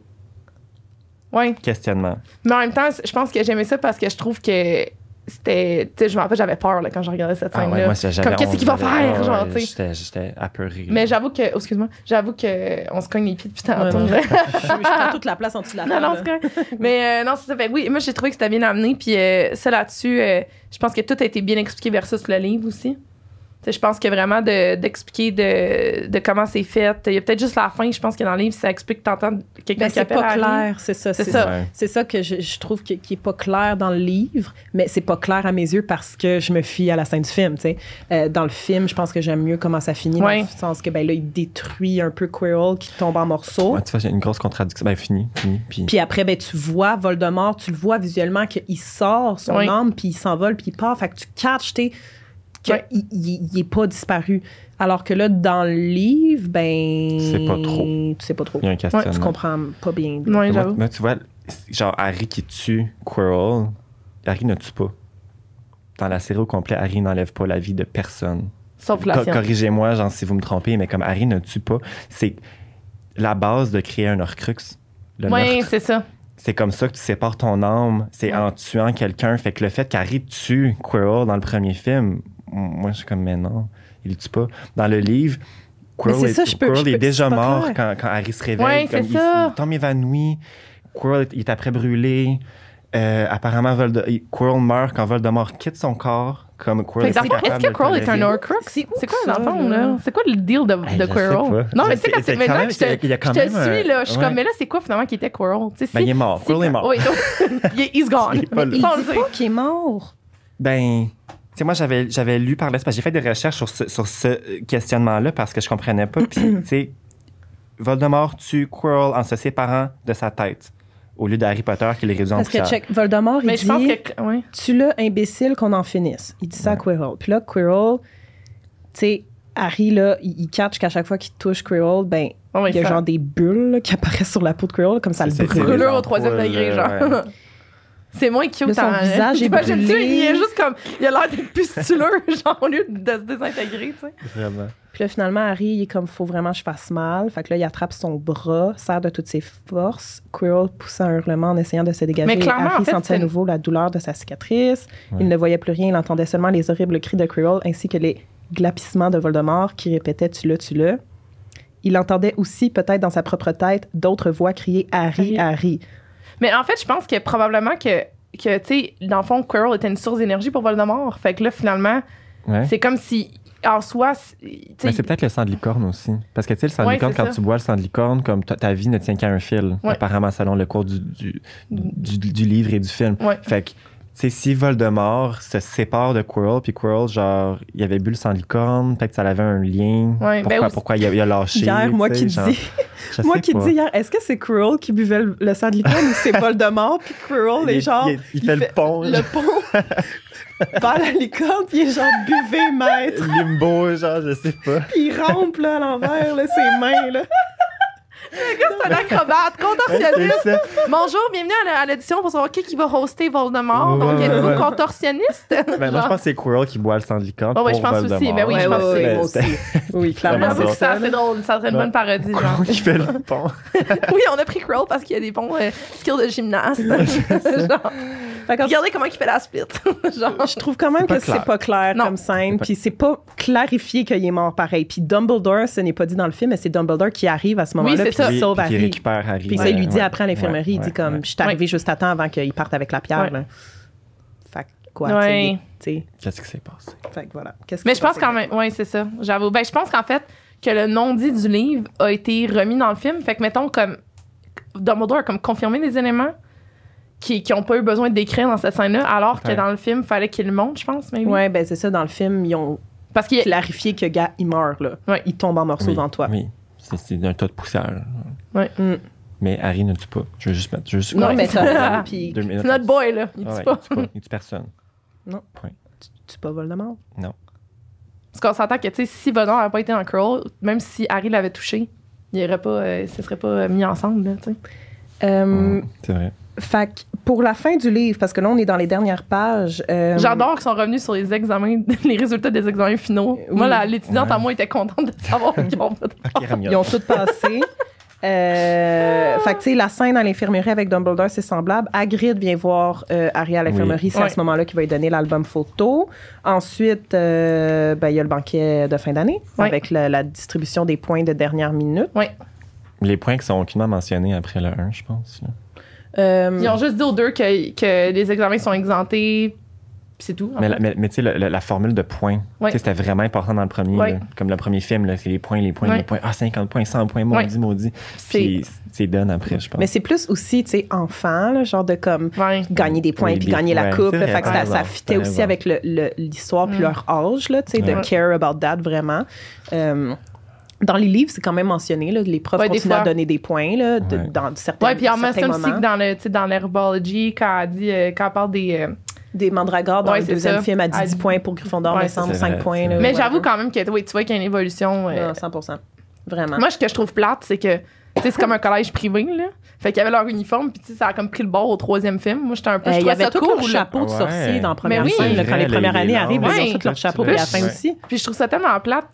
Ouais. questionnement. Mais en même temps, je pense que j'aimais ça parce que je trouve que c'était. Tu sais, je me rappelle, j'avais peur là, quand je regardais cette Ah scène-là. ouais, moi, c'est- j'avais Comme, qu'est-ce qu'il va faire, genre, tu sais? J'étais, j'étais apeuré. Mais j'avoue que. Oh, excuse-moi. J'avoue que on se cogne les pieds depuis tantôt. Ouais, non. là. je, je prends toute la place en dessous de la Non, table. non, c'est correct. Mais euh, non, c'est ça. Fait oui, moi, j'ai trouvé que c'était bien amené. Puis euh, ça là-dessus, euh, je pense que tout a été bien expliqué versus le livre aussi. Je pense que vraiment de- d'expliquer de, de comment c'est fait. Il y a peut-être juste la fin, je pense que dans le livre, ça explique que t'entends quelqu'un Ben, qui c'est pas Harry. clair, c'est ça. C'est C'est ça. Ouais. C'est ça que je, je trouve que- qui est pas clair dans le livre, mais c'est pas clair à mes yeux parce que je me fie à la scène du film. tu sais. Euh, dans le film, je pense que j'aime mieux comment ça finit, Ouais. dans le sens que ben là, il détruit un peu Quirrell qui tombe en morceaux. Ouais, tu vois, j'ai une grosse contradiction. Ben, fini, fini. Puis, Puis après, ben, tu vois Voldemort, tu le vois visuellement qu'il sort son âme, puis il s'envole, puis il part. Fait que tu catches, qu'il Ouais. il, il est pas disparu. Alors que là, dans le livre, ben. C'est pas trop. Tu sais pas trop. il y a un questionnement. Tu comprends pas bien. Ouais, moi, j'avoue. moi, tu vois, genre Harry qui tue Quirrell, Harry ne tue pas. Dans la série au complet, Harry n'enlève pas la vie de personne. Sauf la Co-. Corrigez-moi, genre, si vous me trompez, mais comme Harry ne tue pas, c'est la base de créer un Horcrux. Le Oui, c'est ça. C'est comme ça que tu sépares ton âme. C'est Ouais. en tuant quelqu'un. Fait que le fait qu'Harry tue Quirrell dans le premier film, moi, je suis comme, mais non, il le tue pas. Dans le livre, Quirrell, c'est est, ça, je peux- Quirrell je peux- est déjà c'est mort quand, quand Harry se réveille. Ouais, Comme c'est il, ça. il tombe évanoui. Quirrell, il est après brûlé. Euh, apparemment, Volde- Quirrell meurt quand Voldemort quitte son corps. Comme Quirrell fond, capable Est-ce que Quirrell est un. Horcrux? C'est C'est quoi, dans le fond, là? C'est quoi le deal de, Hey, de Quirrell? Non, mais tu sais, sais- quand c'est c'est maintenant même- que je te, c'est- il y a quand je te même suis, là, je suis ouais. comme, mais là, c'est quoi finalement qui était Quirrell? Tu sais, Ben, si- il est mort. Quirrell est mort. Oui, donc, il est- he's gone. Il est pas. Il dit pas qu'il est mort. Ben, sais, moi, j'avais, j'avais lu par l'espace. J'ai fait des recherches sur ce, sur ce questionnement-là parce que je comprenais pas. Puis, tu sais, Voldemort tue Quirrell en se séparant de sa tête au lieu d'Harry Potter qui les réduit en Parce que check, Voldemort, il je pense dit que. Ouais. Tu l'as imbécile qu'on en finisse. Il dit ça à Quirrell. Puis là, Quirrell, tu sais, Harry, là, il, il catch qu'à chaque fois qu'il touche Quirrell, ben, Oh, il y a genre des bulles là, qui apparaissent sur la peau de Quirrell, comme ça le brûle. les au troisième degré, euh, genre. ouais. C'est moins cute. Là, son visage est brûlé. Il est juste comme. Il a l'air d'être pustuleux, genre, au lieu de se désintégrer, tu sais. Vraiment. Puis là, finalement, Harry, il est comme, faut vraiment que je fasse mal. Fait que là, il attrape son bras, serre de toutes ses forces. Quirrell pousse un hurlement en essayant de se dégager. Mais clairement, Harry en fait, sentait à nouveau la douleur de sa cicatrice. Ouais. Il ne voyait plus rien. Il entendait seulement les horribles cris de Quirrell ainsi que les glapissements de Voldemort qui répétaient « tu le, tu le ». Il entendait aussi, peut-être dans sa propre tête, d'autres voix crier « Harry, Harry. Harry Mais en fait, je pense que probablement que, que tu sais, dans le fond, Quirrell était une source d'énergie pour Voldemort. Fait que là, finalement, Ouais. c'est comme si, en soi, Mais c'est peut-être le sang de licorne aussi. Parce que tu sais, le sang de licorne, quand ça. tu bois le sang de licorne, comme ta, vie ne tient qu'à un fil, Ouais. apparemment, selon le cours du, du, du, du livre et du film. Ouais. Fait que, sais, si Voldemort se sépare de Quirrell, puis Quirrell, genre, il avait bu le sang de licorne, peut-être que ça avait un lien. Ouais, ben pourquoi, pourquoi il a, il a lâché. Hier, moi qui dis, moi qui pas. dis hier, est-ce que c'est Quirrell qui buvait le, le sang de licorne ou c'est Voldemort puis Quirrell Il, est genre il- il fait le pont, le pont vers la licorne puis il est genre buvez maître limbo, genre, je sais pas. puis il rampe là à l'envers là, ses mains là. C'est un acrobate, contorsionniste. c'est ça. Bonjour, bienvenue à l'audition pour savoir qui, qui va hoster Voldemort. Ouais, Donc, êtes-vous ouais. contorsionniste? Ben, moi, je pense que c'est Quirrell qui boit le sang de licorne. Ouais, je pense aussi. Ben oui, je pense aussi. Moi Oui, clairement. J'avoue que drôle. c'est assez drôle. Ça serait une bonne parodie, genre. Qui fait le pont? oui, on a pris Quirrell parce qu'il y a des bons euh, skills de gymnaste. Genre, regardez comment il fait la split. genre. Je trouve quand même C'est que c'est pas clair Non. comme scène, puis c'est pas clarifié qu'il est mort pareil. Puis Dumbledore, ce n'est pas dit dans le film, mais c'est Dumbledore qui arrive à ce moment-là c'est ça. Oui, sauve qui Harry. récupère Harry. Puis ça, il lui dit ouais. après à l'infirmerie, il Ouais, dit comme, ouais. je suis arrivé juste à temps avant qu'il parte avec la pierre. Ouais. là. Fait que quoi, Ouais. tu sais, Qu'est-ce qui s'est passé? fait que voilà. Mais je pense quand même, oui, c'est ça. J'avoue. Ben, je pense qu'en fait, que le non-dit du livre a été remis dans le film. Fait que, mettons, comme Dumbledore a comme confirmé des éléments qui n'ont pas eu besoin d'écrire dans cette scène-là, alors que dans le film, il fallait qu'il le montre, je pense, maybe. Ouais, ben c'est ça, dans le film, ils ont Parce qu'il clarifié que gars, il meurt, là. Ouais. Il tombe en morceaux Oui, devant toi. Oui, c'est c'est un tas de poussière. Mm. Mais Harry ne tue pas. Je veux juste mettre. Je veux juste Non, mais raison, puis c'est notre boy, là. Il dit ouais, pas. Il tue pas. Il tue personne. tu pas Voldemort? Parce qu'on s'entend que, tu sais, si Voldemort n'avait pas été dans Curl, même si Harry l'avait touché, il aurait pas, euh, ce serait pas euh, mis ensemble, là, tu sais. Euh, Mm, C'est vrai. Fait que pour la fin du livre, parce que là, on est dans les dernières pages. euh, J'adore qu'ils sont revenus sur les examens, les résultats des examens finaux. Oui. Moi, la- l'étudiante Ouais. à moi était contente de savoir qu'ils ont. Ils ont tout passé. Euh, fait que, tu sais, la scène à l'infirmerie avec Dumbledore, c'est semblable. Hagrid vient voir euh, Harry à l'infirmerie. Oui. C'est à ce moment-là qu'il va lui donner l'album photo. Ensuite, euh, ben, il y a le banquet de fin d'année avec la, la distribution des points de dernière minute. Les points qui sont aucunement mentionnés après le 1, je pense. là. Euh, Ils ont juste dit aux deux que, que les examens sont exemptés c'est tout. Mais, la, mais, mais tu sais, le- le- la formule de points, c'était vraiment important dans le premier. Ouais. là. Comme le premier film, là, c'est les points, les points, Ouais. les points. Ah, 50 points, 100 points, Ouais. maudit, maudit. c'est. Puis c'est done après, je pense. Mais c'est plus aussi, tu sais, enfant, là, genre de comme Ouais. gagner des points Oui, puis gagner la coupe. vrai, fait que ça, ça fitait aussi avec le- le- l'histoire puis Mm. leur âge, là, tu sais, de Ouais. care about that, vraiment. Euh, dans les livres, c'est quand même mentionné, là, les profs Ouais, continuent à donner des points là, de- Ouais. dans certains, Ouais, puis en certains mentionne aussi que dans le, dans l'herbology, quand elle dit, euh, quand elle parle des. euh, Des mandragores, dans Ouais, le c'est deuxième ça. film, Elle 10 dit- points pour Gryffondor, Ouais, me semble, c'est 5 vrai, points. là. Mais j'avoue quand même que, oui, tu vois qu'il y a une évolution. euh, Non, 100 Vraiment. Moi, ce que je trouve plate, c'est que, tu sais, c'est comme un collège privé, là. Fait qu'il y avait leur uniforme, puis tu sais, ça a comme pris le bord au troisième film. Moi, j'étais un peu. Euh, je il y avait ça tout cool. leur chapeau de Ouais. sorcier dans la première oui. scène. quand les premières années arrivent, ils ont tous leur chapeau, à la fin aussi. Puis je trouve ça tellement plate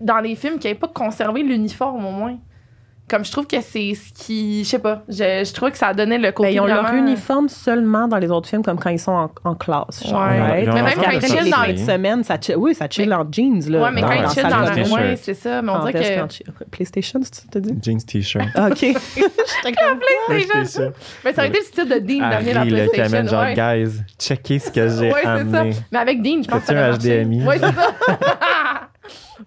dans les films qu'ils n'avaient pas conservé l'uniforme, au moins. Comme je trouve que c'est ce qui. Je sais pas. Je, je trouvais que ça donnait le côté. Ben, ils ont leur vraiment- uniforme seulement dans les autres films, comme quand ils sont en, en classe. Genre, Ouais. right? Mais leur même quand ils que chillent dans les. de semaine, ça chill, oui, ça chill en jeans. Là, Ouais, mais quand ils en chillent dans la. Ouais, c'est ça. Mais on dirait que. chi- PlayStation, c'est tu dit? Jeans t-shirt. Ah, OK. J'étais comme PlayStation. Mais ça aurait été le style de Dean dans là, qui amène PlayStation. genre, Ouais, guys, checkez ce que j'ai Ouais, c'est ça. amené. Mais avec Dean, je pense que ça T'as-tu un. HDMI? Ouais, c'est ça.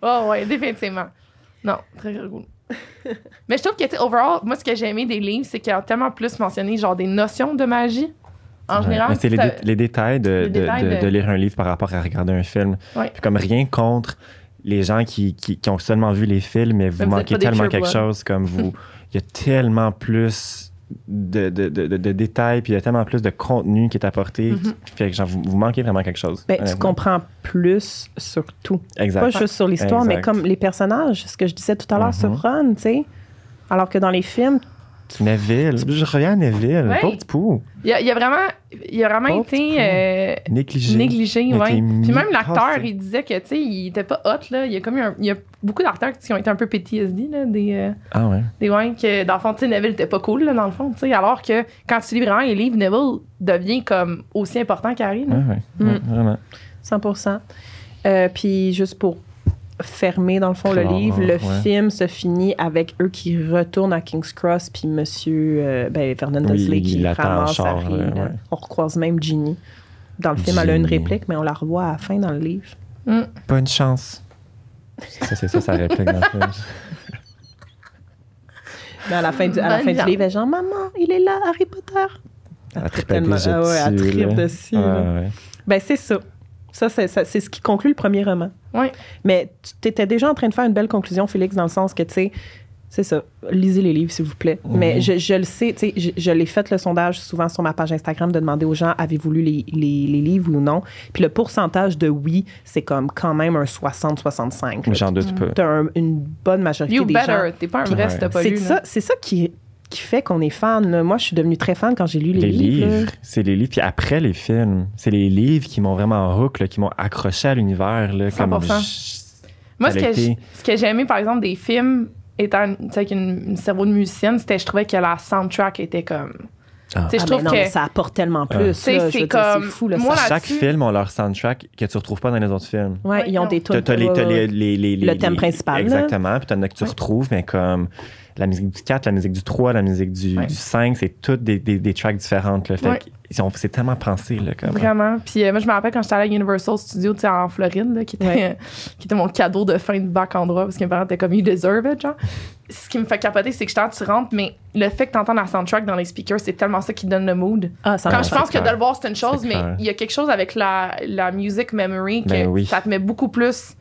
oh, ouais, définitivement. Non, très cool. Mais je trouve que, tu overall, moi, ce que j'ai aimé des livres, c'est qu'ils ont tellement plus mentionné, genre, des notions de magie. En Ouais. général. C'est les, dé- les détails, de, les de- détails de- lire un livre par rapport à regarder un film. Ouais. Puis comme rien contre les gens qui, qui, qui ont seulement vu les films, mais vous Mais vous manquez tellement quelque chose comme vous. Il y a tellement plus de, de, de, de- détails, puis il y a tellement plus de contenu qui est apporté, Mhm. qui fait que genre, vous, vous manquez vraiment quelque chose. Ben, tu comprends plus sur tout. Exact. Pas juste sur l'histoire, mais comme les personnages, ce que je disais tout à l'heure Mhm. sur Ron, tu sais. Alors que dans les films, Neville. Je reviens à Neville. Ouais. Pauvre pou. Il a, il a vraiment, il a vraiment Pauvre été euh, Négligé. négligé, ouais. Puis même l'acteur, il disait que, tu sais, il était pas hot, là. Il y a comme eu un- il y a beaucoup d'acteurs qui ont été un peu PTSD, là, des, euh, Ah ouais. des ouais, que dans le fond, tu sais, Neville était pas cool, là, dans le fond, tu sais. Alors que quand tu lis vraiment les livres, Neville devient comme aussi important qu'Harry, là. Ouais, ouais. Mm. Ouais, vraiment. 100% Euh, Puis juste pour fermer, dans le fond, le livre, le ouais. film se finit avec eux qui retournent à King's Cross, puis monsieur euh, ben, Vernon Oui, il qui ramasse char, Harry. ouais. On recroise même Ginny. Dans le film, elle a une réplique, mais on la revoit à la fin dans le livre. Pas une chance. Ça, c'est ça, sa réplique dans le film. Mais à la fin du, à la fin du livre, elle est genre « Maman, il est là, Harry Potter! » Elle tripe déjà ah ouais, elle dessus, tripe dessus. Ben, c'est ça. Ça, c'est ça- c'est ce qui conclut le premier roman. Ouais. Mais tu étais déjà en train de faire une belle conclusion, Félix, dans le sens que, tu sais, c'est ça. Lisez les livres, s'il vous plaît. Mhm. Mais je, je le sais, tu sais, je, je l'ai fait le sondage souvent sur ma page Instagram de demander aux gens avez-vous lu les, les, les livres ou non? Puis le pourcentage de oui, c'est comme quand même un 60-65. Mais J'en doute pas. Tu as une bonne majorité You des better. gens. T'es pas un vrai si t'as pas C'est lu, ça, c'est ça qui, qui fait qu'on est fan. là. Moi, je suis devenue très fan quand j'ai lu les, Les livres. c'est les livres. Puis après les films, c'est les livres qui m'ont vraiment hook, là, qui m'ont accroché à l'univers. là, Comme 100%. je- Moi, ce que, ce que j'ai aimé, par exemple, des films, étant tu sais, avec une, une cerveau de musicienne, c'était je trouvais que la soundtrack était comme. Ah. Tu sais, je Ah, trouve non, que. mais ça apporte tellement plus. C'est comme- fou. Là, moi, là- Chaque film a leur soundtrack que tu retrouves pas dans les autres films. Ouais, ils ont des tunes. t'as les, les, les, Le thème principal. Exactement. Puis t'en as que tu retrouves, mais comme la musique du 4, la musique du 3, la musique du, Ouais. du 5, c'est toutes des, des, des tracks différentes. Là. Fait Ouais. que ils ont- c'est tellement pensé. Là, comme, Vraiment. Puis euh, moi, je me rappelle quand j'étais allée à Universal Studios, en Floride, là, qui, était, Ouais. qui était mon cadeau de fin de bac en droit, parce que mes parents étaient comme, you deserve it, genre. Ce qui me fait capoter, c'est que je tu rentres, mais le fait que tu entends la soundtrack dans les speakers, c'est tellement ça qui donne le mood. Ah, ça Quand je pense que de le voir, c'est une chose, C'est mais il y a quelque chose avec la, la music memory que Ben oui. ça te met beaucoup plus.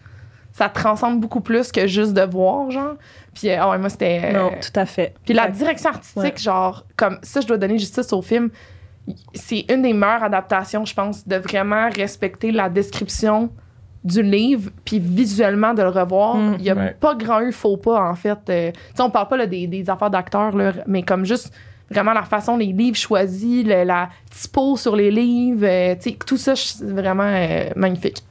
Ça te transcende beaucoup plus que juste de voir, genre. Puis, euh, ah ouais, moi, c'était. euh, Non, tout à fait. puis la direction artistique, Ouais. genre, comme ça, je dois donner justice au film. C'est une des meilleures adaptations, je pense, de vraiment respecter la description du livre, puis visuellement de le revoir. Mm. Il n'y a Ouais. pas grand eu faux pas, en fait. Euh, tu sais, on parle pas là, des, des affaires d'acteurs, là, mais comme juste vraiment la façon les livres choisis, le- la typo sur les livres, euh, tu sais, tout ça, c'est vraiment euh, magnifique.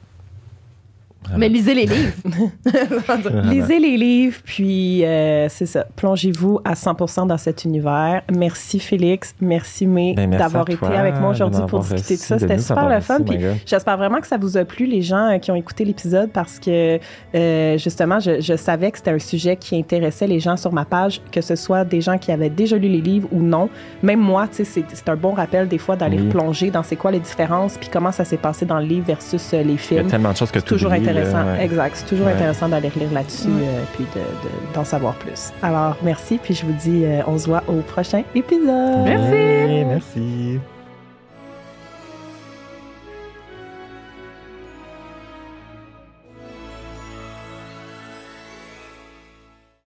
Mais lisez les livres. Lisez les livres, puis euh, c'est ça. Plongez-vous à 100% dans cet univers. Merci Félix, merci May Ben, d'avoir été avec moi aujourd'hui pour discuter de ça. C'était super le fun. Puis j'espère vraiment que ça vous a plu, les gens euh, qui ont écouté l'épisode, parce que euh, justement, je, je savais que c'était un sujet qui intéressait les gens sur ma page, que ce soit des gens qui avaient déjà lu les livres ou non. Même moi, tu sais, c'est- c'est un bon rappel des fois d'aller Oui. plonger dans c'est quoi les différences, puis comment ça s'est passé dans le livre versus euh, les Il y a films. tellement de choses que C'est toujours là, ouais. Exact. C'est toujours Ouais. intéressant d'aller relire là-dessus Ouais. euh, puis de- de- d'en savoir plus. Alors, merci. Puis je vous dis, euh, on se voit au prochain épisode. Merci. Merci.